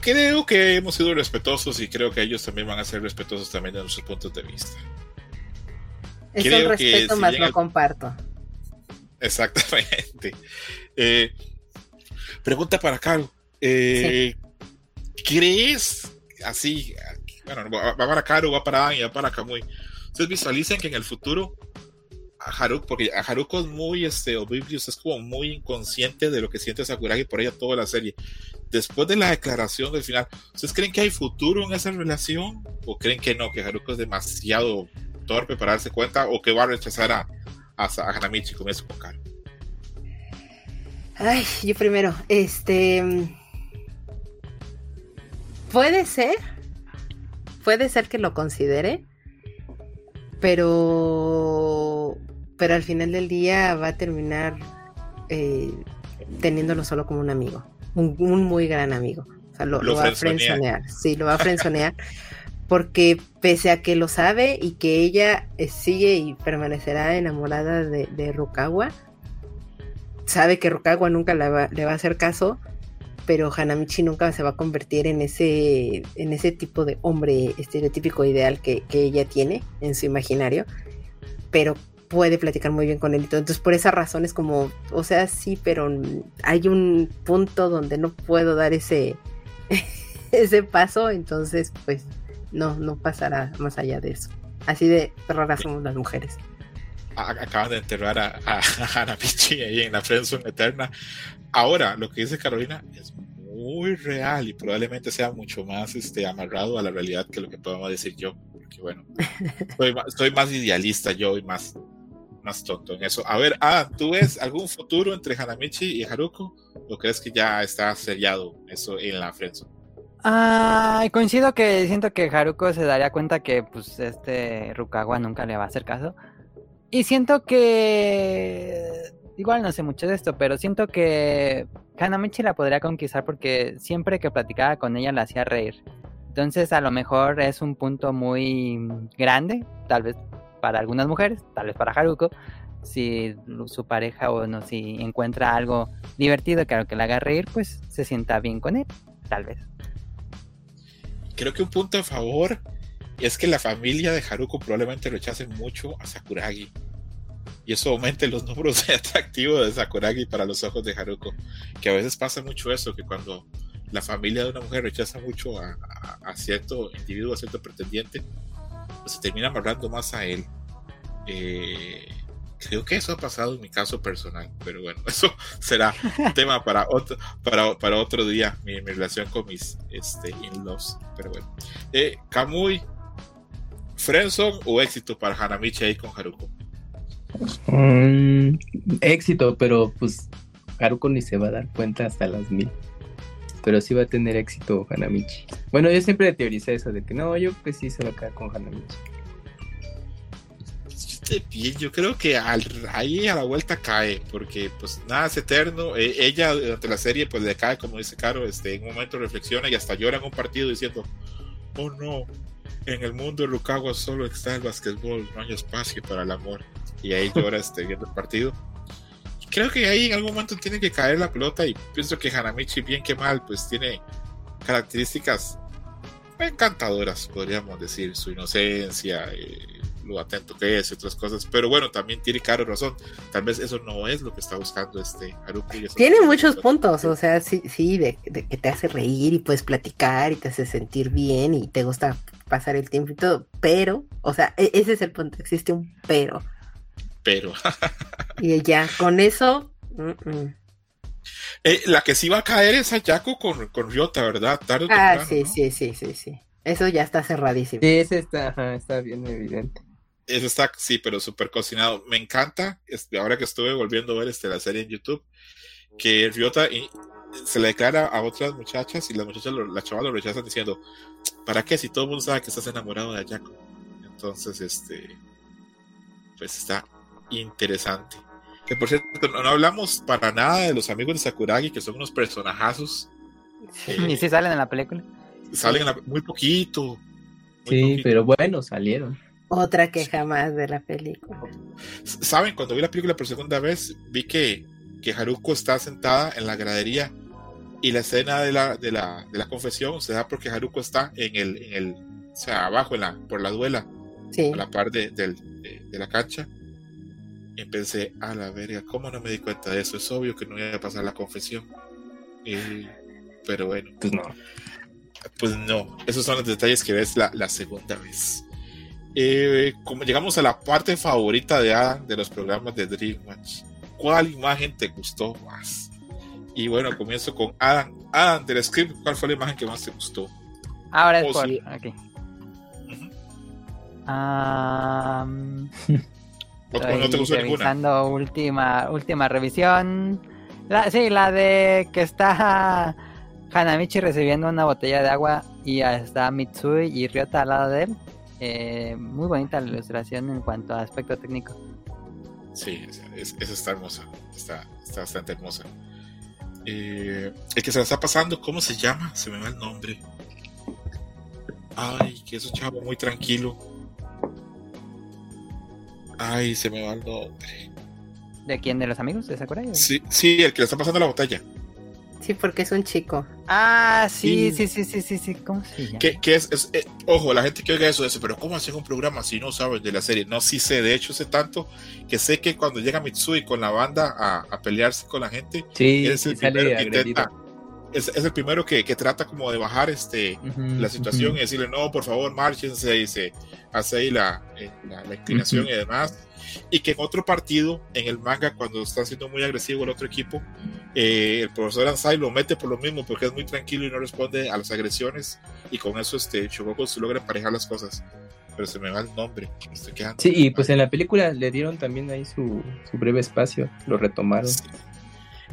creo que hemos sido respetuosos y creo que ellos también van a ser respetuosos también de nuestros puntos de vista. Es creo respeto más lo comparto. Exactamente. Eh, pregunta para Caro. Eh, ¿Crees así, bueno, va, para Karu, va para Ani, va para Kamui. Ustedes visualizan que en el futuro a Haruko, porque a Haruko es muy, este, Oblivious es como muy inconsciente de lo que siente Sakuragi por ella toda la serie. Después de la declaración del final, ¿ustedes creen que hay futuro en esa relación? ¿O creen que no, que Haruko es demasiado torpe para darse cuenta? ¿O que va a rechazar a, a, a Hanamichi con eso con? Ay, yo primero, este Puede ser. Puede ser que lo considere. Pero. Pero al final del día va a terminar eh, teniéndolo solo como un amigo. Un, muy gran amigo. O sea, lo, va a frenzonear. Sí, lo va a frenzonear. porque pese a que lo sabe y que ella eh, sigue y permanecerá enamorada de, de Rukawa, sabe que Rukawa nunca le va, le va a hacer caso pero Hanamichi nunca se va a convertir en ese, en ese tipo de hombre estereotípico ideal que, ella tiene en su imaginario, pero puede platicar muy bien con él y todo. Entonces, por esa razón es como, o sea, sí, pero hay un punto donde no puedo dar ese, ese paso, entonces, pues, no, no pasará más allá de eso. Así de raras somos las mujeres. Acaban de enterrar a, a, Hanamichi ahí en la Friendzone Eterna. Ahora, lo que dice Carolina es muy real y probablemente sea mucho más este, amarrado a la realidad que lo que podemos decir yo. Porque bueno, soy, más idealista yo y más, más tonto en eso. A ver, ah, ¿tú ves algún futuro entre Hanamichi y Haruko? ¿O crees que ya está sellado eso en la Friendzone? Ah, coincido que siento que Haruko se daría cuenta que pues este Rukawa nunca le va a hacer caso. Y siento que igual no sé mucho de esto, pero siento que Hanamichi la podría conquistar porque siempre que platicaba con ella la hacía reír. Entonces a lo mejor es un punto muy grande, tal vez para algunas mujeres, tal vez para Haruko, si su pareja o no, si encuentra algo divertido que a que le haga reír, pues se sienta bien con él, tal vez. Creo que un punto a favor es que la familia de Haruko probablemente rechace mucho a Sakuragi y eso aumenta los números de atractivo de Sakuragi para los ojos de Haruko. Que a veces pasa mucho eso, que cuando la familia de una mujer rechaza mucho a, cierto individuo, a cierto pretendiente, pues se termina amarrando más a él. Eh, creo que eso ha pasado en mi caso personal, pero bueno, eso será tema para otro, para, para otro día, mi, relación con mis este, in-laws. Pero bueno, eh, Kamui, Friendzone o éxito para Hanamichi ahí con Haruko. Mm, éxito, pero pues Haruko ni se va a dar cuenta hasta las mil. Pero sí va a tener éxito Hanamichi. Bueno, yo siempre teoricé eso de que no, yo que sí se va a quedar con Hanamichi. Bien, yo creo que ahí a la vuelta cae, porque pues nada es eterno. E, ella durante la serie pues le cae, como dice Caro, este, en un momento reflexiona y hasta llora en un partido diciendo, oh no, en el mundo de Rukawa solo está el basquetbol, no hay espacio para el amor y ahí llora este, viendo el partido. Creo que ahí en algún momento tiene que caer la pelota y pienso que Hanamichi, bien que mal, pues tiene características encantadoras, podríamos decir, su inocencia, eh, lo atento que es y otras cosas. Pero bueno, también tiene Caro razón. Tal vez eso no es lo que está buscando este Haruko. Tiene muchos puntos, o sea, sí, sí, de, que te hace reír y puedes platicar y te hace sentir bien y te gusta pasar el tiempo y todo. Pero, o sea, e, ese es el punto, existe un pero. Pero. y ya, con eso. Eh, la que sí va a caer es Ayako con, con Ryota, ¿verdad? ah, sí, sí, sí, sí, sí. Eso ya está cerradísimo. Sí, ese está, está bien evidente. Eso está, sí, pero súper cocinado. Me encanta, este, ahora que estuve volviendo a ver este, la serie en YouTube, que Ryota se le declara a otras muchachas y las muchachas, las chavas lo rechazan diciendo, ¿para qué? Si todo el mundo sabe que estás enamorado de Ayako. Entonces, este, pues está interesante. Que por cierto, no, hablamos para nada de los amigos de Sakuragi, que son unos personajazos. ¿Y si salen en la película? Salen muy poquito. sí, pero bueno, salieron. Otra queja más de la película. Saben, cuando vi la película por segunda vez, vi que, que Haruko está sentada en la gradería y la escena de la, de la, de la confesión se da porque Haruko está en el, en el o sea, abajo en la, por la duela, sí. a la par de, de, la cancha. Y pensé, a la verga, ¿cómo no me di cuenta de eso? Es obvio que no iba a pasar la confesión. pero bueno. Pues no. Pues no, esos son los detalles que ves la, la segunda vez. Eh, como llegamos a la parte favorita de Adam de los programas de Dreamwatch, ¿cuál imagen te gustó más? Y bueno, comienzo con Adam. Adam, del script, ¿cuál fue la imagen que más te gustó? Ahora es por aquí. no te gustó ninguna. última, última revisión. sí, la de que está Hanamichi recibiendo una botella de agua y está Mitsui y Ryota al lado de él. Eh, muy bonita la ilustración en cuanto a aspecto técnico. Sí, esa está hermosa. Está, está bastante hermosa. Eh, el que se la está pasando, ¿cómo se llama? Se me va el nombre. Ay, que es un chavo muy tranquilo. Ay, se me va el nombre. ¿De quién? ¿De los amigos de Sakurai? Sí, sí, el que le está pasando la botella. Sí, porque es un chico. Ah, sí, sí, sí, sí, sí, sí. ¿Cómo se llama? Que, es, eh, ojo, la gente que oiga eso dice, pero ¿cómo hacen un programa si no sabes de la serie? No, sí sé, de hecho sé tanto que sé que cuando llega Mitsui con la banda a, pelearse con la gente, sí, es el primero que intenta, es, el primero que, trata como de bajar este la situación y decirle, no, por favor, márchense y se hace ahí la, eh, la, inclinación y demás y que en otro partido, en el manga, cuando está siendo muy agresivo el otro equipo, eh, el profesor Ansai lo mete por lo mismo, porque es muy tranquilo y no responde a las agresiones, y con eso este Chogoku se logra emparejar las cosas. Pero se me va el nombre, Sí, y pues en la película le dieron también ahí su, su breve espacio, lo retomaron.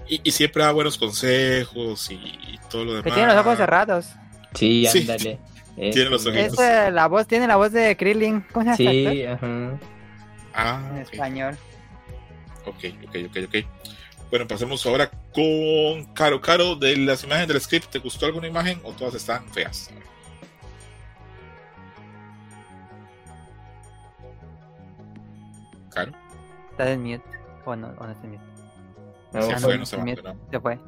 Y, siempre da buenos consejos y, todo lo demás. Que tiene los ojos cerrados. Sí, ándale. tiene los ojos. la voz, tiene la voz de Krillin. ¿Cómo se llama? Sí, ajá. Ah, en español. Ok, ok, ok, ok. Bueno, pasemos ahora con Caro. Caro, de las imágenes del script, ¿te gustó alguna imagen o todas están feas? Caro. ¿Estás en mute? ¿O no, o no está en mute? No, se fue, no se, va, se fue.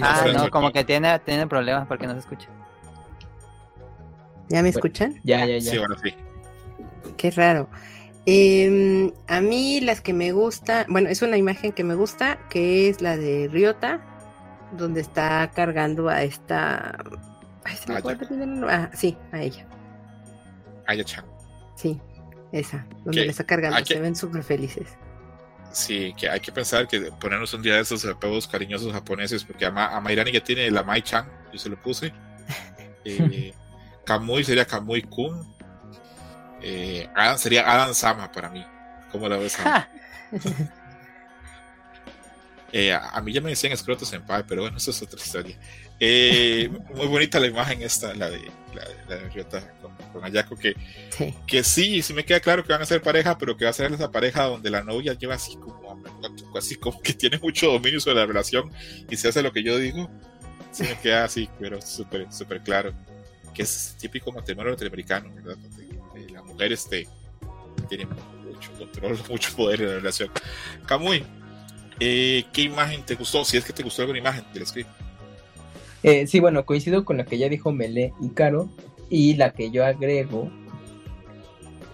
ah, no, como que tiene, tiene problemas porque no se escucha. ¿Ya me escuchan? Ya, ya, ya. Sí, bueno, sí. Qué raro. Em, a mí las que me gusta, bueno, es una imagen que me gusta, que es la de Ryota, donde está cargando a esta... Ay, ¿se me ah, sí, a ella. A ella, Sí, esa, donde le está cargando, se ven súper felices. Sí, que hay que pensar que ponernos un día de esos apodos cariñosos japoneses, porque a, Ma Mairani ya tiene la Mai-chan, yo se lo puse. Eh, Kamui sería Kamui-kun, eh, Adam sería Adam Sama para mí. ¿Cómo la ves? eh, a, mí ya me decían escrotos en paz, pero bueno, eso es otra historia. Eh, muy bonita la imagen esta, la de la, de Ryota con, con, Ayako, que sí. que sí, sí me queda claro que van a ser pareja, pero que va a ser esa pareja donde la novia lleva así como, así como que tiene mucho dominio sobre la relación y se hace lo que yo digo. Sí me queda así, pero súper, súper claro. Que es típico matrimonio latinoamericano, ¿verdad? este, tiene mucho control, mucho poder en la relación. Kamui, eh, ¿qué imagen te gustó? Si es que te gustó alguna imagen del script. Eh, sí, bueno, coincido con la que ya dijo Mele y Caro. Y la que yo agrego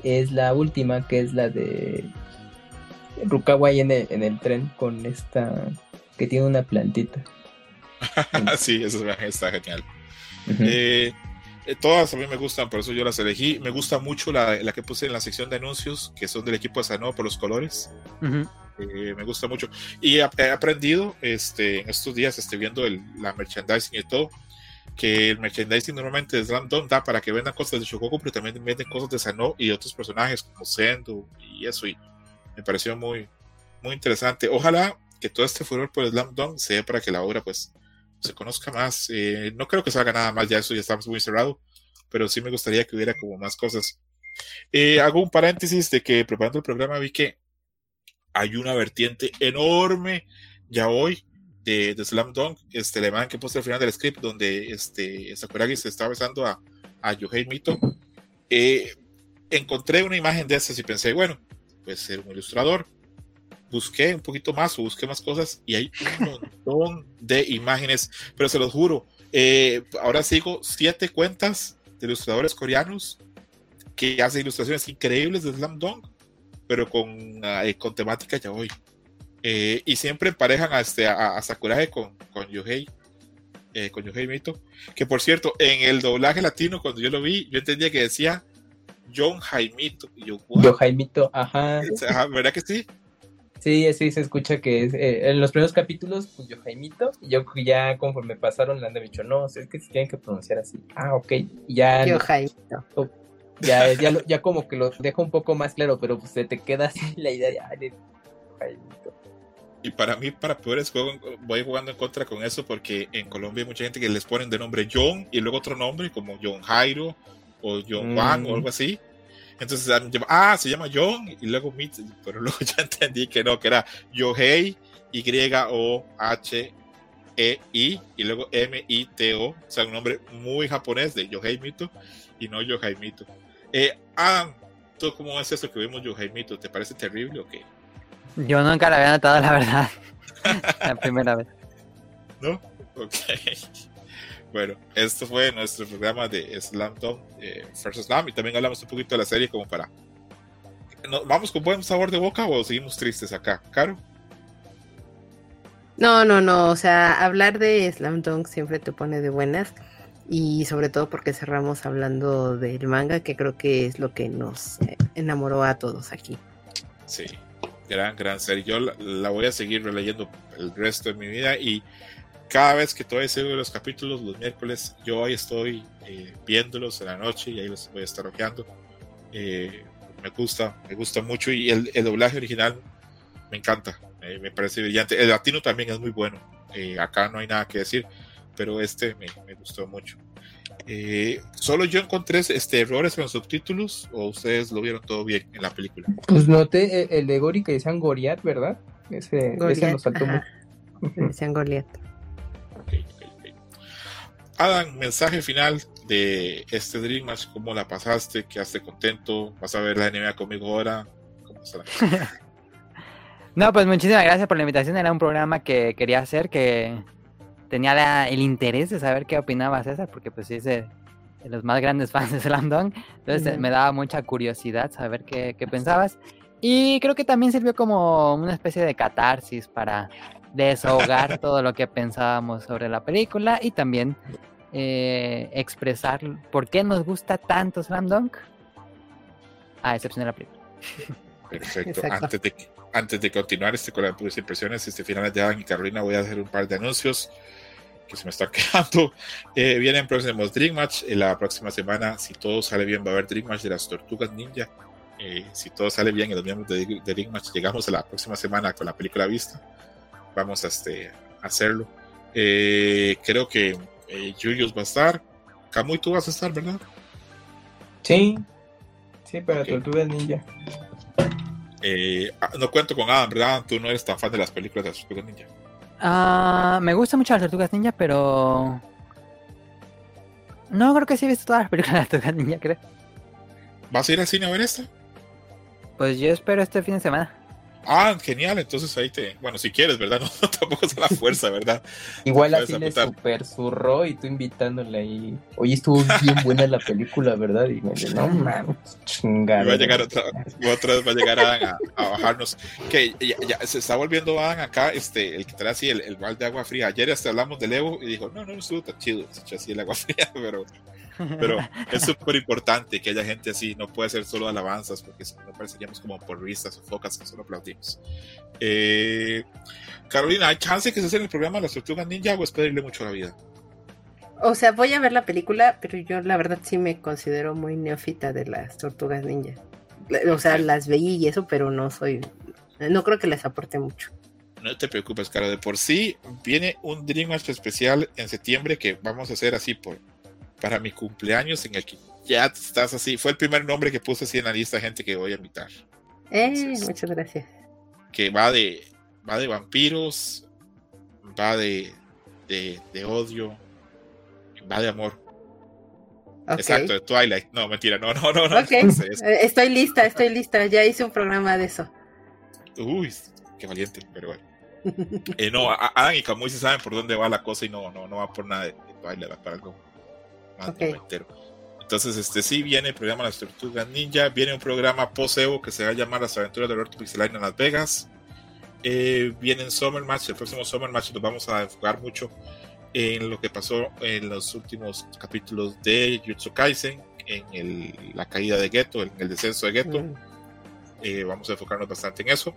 es la última, que es la de Rukawa en el, en el tren con esta que tiene una plantita. sí, esa está genial. Eh, eh, todas a mí me gustan, por eso yo las elegí. Me gusta mucho la, la, que puse en la sección de anuncios, que son del equipo de Sanoa por los colores. Eh, me gusta mucho. Y he, aprendido este, en estos días, estoy viendo el, la merchandising y todo, que el merchandising normalmente es random, da para que vendan cosas de Shogoku, pero también venden cosas de Sano y otros personajes como Sendo y eso. Y me pareció muy, muy interesante. Ojalá que todo este furor por Slam Dunk sea para que la obra pues se conozca más. Eh, no creo que salga nada más, ya eso ya estamos muy cerrado, pero sí me gustaría que hubiera como más cosas. Eh, hago un paréntesis de que preparando el programa vi que hay una vertiente enorme ya hoy de, de Slam Dunk, este, alemán que puse al final del script, donde este, Sakuragi se está besando a, a Yohei Mito. Eh, encontré una imagen de esas y pensé, bueno, puede ser un ilustrador. Busqué un poquito más o busqué más cosas y hay un montón de imágenes, pero se los juro, eh, ahora sigo siete cuentas de ilustradores coreanos que hacen ilustraciones increíbles de Slam Dunk pero con, eh, con temática ya hoy. Eh, y siempre emparejan a, este, a, Sakurage con, con Yohei, eh, con Yohei Mito. Que por cierto, en el doblaje latino, cuando yo lo vi, yo entendía que decía John Jaimito. Y yo, John Jaimito, ajá. ¿Verdad que sí? Sí, sí, se escucha que es, en los primeros capítulos, pues yo Jaimito, y yo ya conforme pasaron le han dicho, no, es que se tienen que pronunciar así. Ah, ok. ya. Yo Jaimito. Ya, ya, ya como que lo dejo un poco más claro, pero pues se te queda así la idea de... y para mí, para poder juego, voy jugando en contra con eso porque en Colombia hay mucha gente que les ponen de nombre John y luego otro nombre como John Jairo o John Juan o mm. algo así. Entonces, ah, se llama John y luego pero luego ya entendí que no, que era Yohei, Y-O-H-E-I y luego M-I-T-O, o sea, un nombre muy japonés de Yohei Mito y no Yohei Mito. Eh, ah, ¿tú cómo es eso que vimos yo, Jaimito? ¿Te parece terrible o qué? Yo nunca la había notado, la verdad. la primera vez. ¿No? Ok. Bueno, esto fue nuestro programa de Slam Dunk eh, First Slam y también hablamos un poquito de la serie como para... ¿Vamos con buen sabor de boca o seguimos tristes acá? ¿Caro? No, no, no. O sea, hablar de Slam Dunk siempre te pone de buenas y sobre todo porque cerramos hablando del manga, que creo que es lo que nos eh, enamoró a todos aquí. Sí, gran, gran serie. Yo la, voy a seguir releyendo el resto de mi vida y cada vez que todavía sigo los capítulos, los miércoles, yo ahí estoy eh, viéndolos en la noche y ahí los voy a estar ojeando. Eh, me gusta, me gusta mucho y el, doblaje original me encanta, me parece brillante. El latino también es muy bueno, acá no hay nada que decir pero este me, gustó mucho. Eh, ¿Solo yo encontré este, errores en los subtítulos o ustedes lo vieron todo bien en la película? Pues noté eh, el de Gori que decían Goriat, ¿verdad? Ese, ese nos faltó mucho. Decían Goliat. Adam, mensaje final de este Dream Match, ¿cómo la pasaste? ¿Quedaste contento? ¿Vas a ver la NBA conmigo ahora? ¿Cómo no, pues muchísimas gracias por la invitación. Era un programa que quería hacer, que tenía el interés de saber qué opinaba César, porque pues sí es de, los más grandes fans de Slam Dunk. Entonces me daba mucha curiosidad saber qué, pensabas. Y creo que también sirvió como una especie de catarsis para desahogar todo lo que pensábamos sobre la película y también eh, expresar por qué nos gusta tanto Slam Dunk, a excepción de la película. Perfecto. Antes de, antes de continuar este, con las impresiones este, finales de Adam y Carolina, voy a hacer un par de anuncios que se me está quedando. Eh, vienen próximos Dream Match. En la próxima semana, si todo sale bien, va a haber Dream Match de las Tortugas Ninja. Eh, si todo sale bien y los miembros de, de Dream Match llegamos a la próxima semana con la película vista, vamos a, este, hacerlo. Eh, creo que Julius va a estar. Camuy, tú vas a estar, ¿verdad? Sí, sí, para Tortugas Ninja. Ah, no cuento con Adam, ¿verdad? Tú no eres tan fan de las películas de las Tortugas Ninja. Ah, me gusta mucho las tortugas ninja, pero. No, creo que sí he visto todas las películas de las tortugas ninja, creo. ¿Vas a ir al cine a ver esta? Pues yo espero este fin de semana. Ah, genial, entonces ahí te. Bueno, si quieres, ¿verdad? No, tampoco es la fuerza, ¿verdad? Igual así le super zurró y tú invitándole ahí. Oye, estuvo bien buena la película, ¿verdad? Y me dice, no mames, chingada. va a llegar otra, otra vez va a llegar Adam a, a bajarnos. Que ya, ya se está volviendo Adam acá, este, el que trae así el, el balde de agua fría. Ayer hasta hablamos del Evo y dijo, no, no, no estuvo tan chido, se echó así el agua fría, pero, pero es súper importante que haya gente así, no puede ser solo alabanzas, porque si no pareceríamos como porristas o focas que solo aplaudimos. Eh, Carolina, ¿hay chance que se haga en el programa de las tortugas ninja o es pedirle mucho a la vida? O sea, voy a ver la película, pero yo la verdad sí me considero muy neófita de las tortugas ninja. O sea, las veí y eso, pero no soy. No creo que les aporte mucho. No te preocupes, Caro. De por sí viene un Dream Match especial en septiembre que vamos a hacer así por para mi cumpleaños en el que ya estás así. Fue el primer nombre que puse así en la lista de gente que voy a invitar. Eh, Entonces- muchas gracias. Que va de va de vampiros, va de, de, de odio, va de amor. Exacto, de Twilight. No, mentira, no, no, no, no. Ok. no sé, es- Eh, Estoy lista, estoy lista. Ya hice un programa de eso. Uy, qué valiente, pero bueno. Eh, no, Adam y Camuy sí saben por dónde va la cosa y no, no, no va por nada de, de Twilight, va para algo más Ok. noventero. Entonces, este sí viene el programa Las Tortugas Ninja, viene un programa post-Evo que se va a llamar Las Aventuras de Roberto Pixeline en Las Vegas. Eh, viene Summer Match, el próximo Summer Match nos vamos a enfocar mucho en lo que pasó en los últimos capítulos de Jutsu Kaisen, en el- la caída de Geto, en el descenso de Geto. Mm. Eh, vamos a enfocarnos bastante en eso.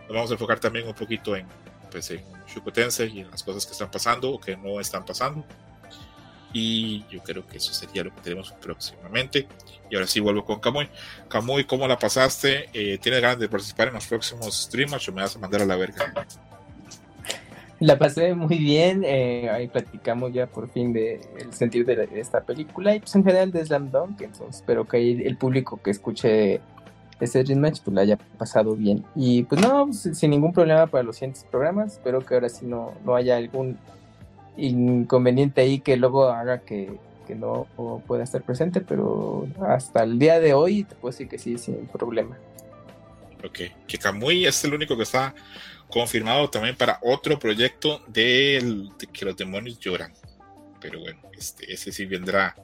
Nos vamos a enfocar también un poquito en, pues, en Shukotense y en las cosas que están pasando o que no están pasando. Y yo creo que eso sería lo que tenemos próximamente. Y ahora sí vuelvo con Camuy. Camuy, ¿cómo la pasaste? Eh, ¿Tienes ganas de participar en los próximos streamers o me vas a mandar a la verga? La pasé muy bien, eh, ahí platicamos ya por fin de sentido de, esta película y pues en general de Slam Dunk, entonces espero que el público que escuche este Dream Match pues la haya pasado bien. Y pues no, sin ningún problema para los siguientes programas, espero que ahora sí no, no haya algún inconveniente ahí que luego haga que, que no pueda estar presente, pero hasta el día de hoy te puedo decir que sí, sin problema. Ok, que Camuy es el único que está confirmado también para otro proyecto del- de que los demonios lloran. Pero bueno, este, ese sí vendrá.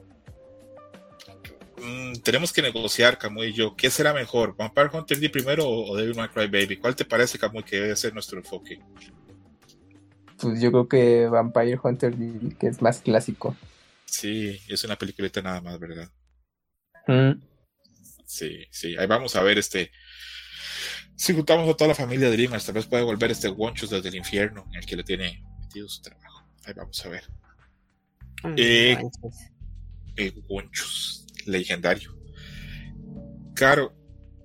Mm, tenemos que negociar, Camuy y yo. ¿Qué será mejor? ¿Vampire Hunter D primero o, o Devil May Cry Baby? ¿Cuál te parece, Camuy, que debe ser nuestro enfoque? Pues yo creo que Vampire Hunter D, que es más clásico. Sí, es una peliculeta nada más, ¿verdad? Mm. Sí, sí. Ahí vamos a ver este. Si juntamos a toda la familia de Dreamers, tal vez puede volver este Wonchus desde el infierno, en el que le tiene metido su trabajo. Ahí vamos a ver. Mm, Eh, Wonchus, legendario. Caro,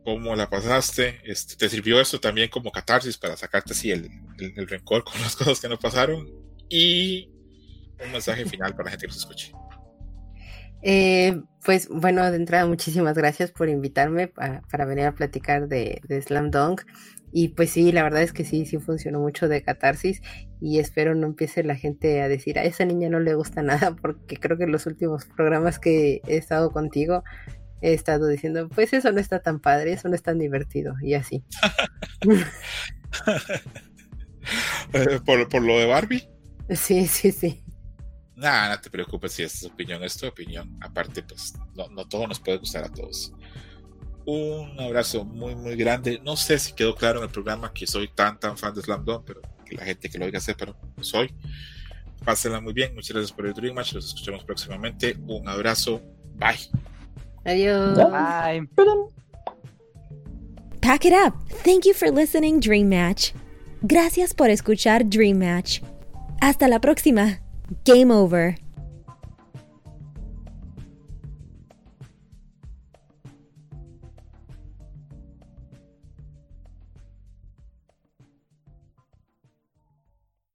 ¿cómo la pasaste? Este, ¿Te sirvió esto también como catarsis para sacarte así el, el- el rencor con las cosas que nos pasaron? Y un mensaje final para la gente que nos escuche. Eh, pues bueno, de entrada, muchísimas gracias por invitarme pa- para venir a platicar de, de Slam Dunk. Y pues sí, la verdad es que sí, sí funcionó mucho de catarsis. Y espero no empiece la gente a decir a esa niña no le gusta nada, porque creo que en los últimos programas que he estado contigo he estado diciendo, pues eso no está tan padre, eso no es tan divertido. Y así. Eh, por, por lo de Barbie. Sí, sí, sí. Nada, no te preocupes si es tu opinión, es tu opinión. Aparte, pues no, no todo nos puede gustar a todos. Un abrazo muy, muy grande. No sé si quedó claro en el programa que soy tan, tan fan de Slam Dunk, pero que la gente que lo oiga sepa, pero soy. Pásenla muy bien. Muchas gracias por el Dream Match. Los escuchamos próximamente. Un abrazo. Bye. Adiós. Bye. Pack it up. Thank you for listening, Dream Match. Gracias por escuchar Dream Match. Hasta la próxima. Game over.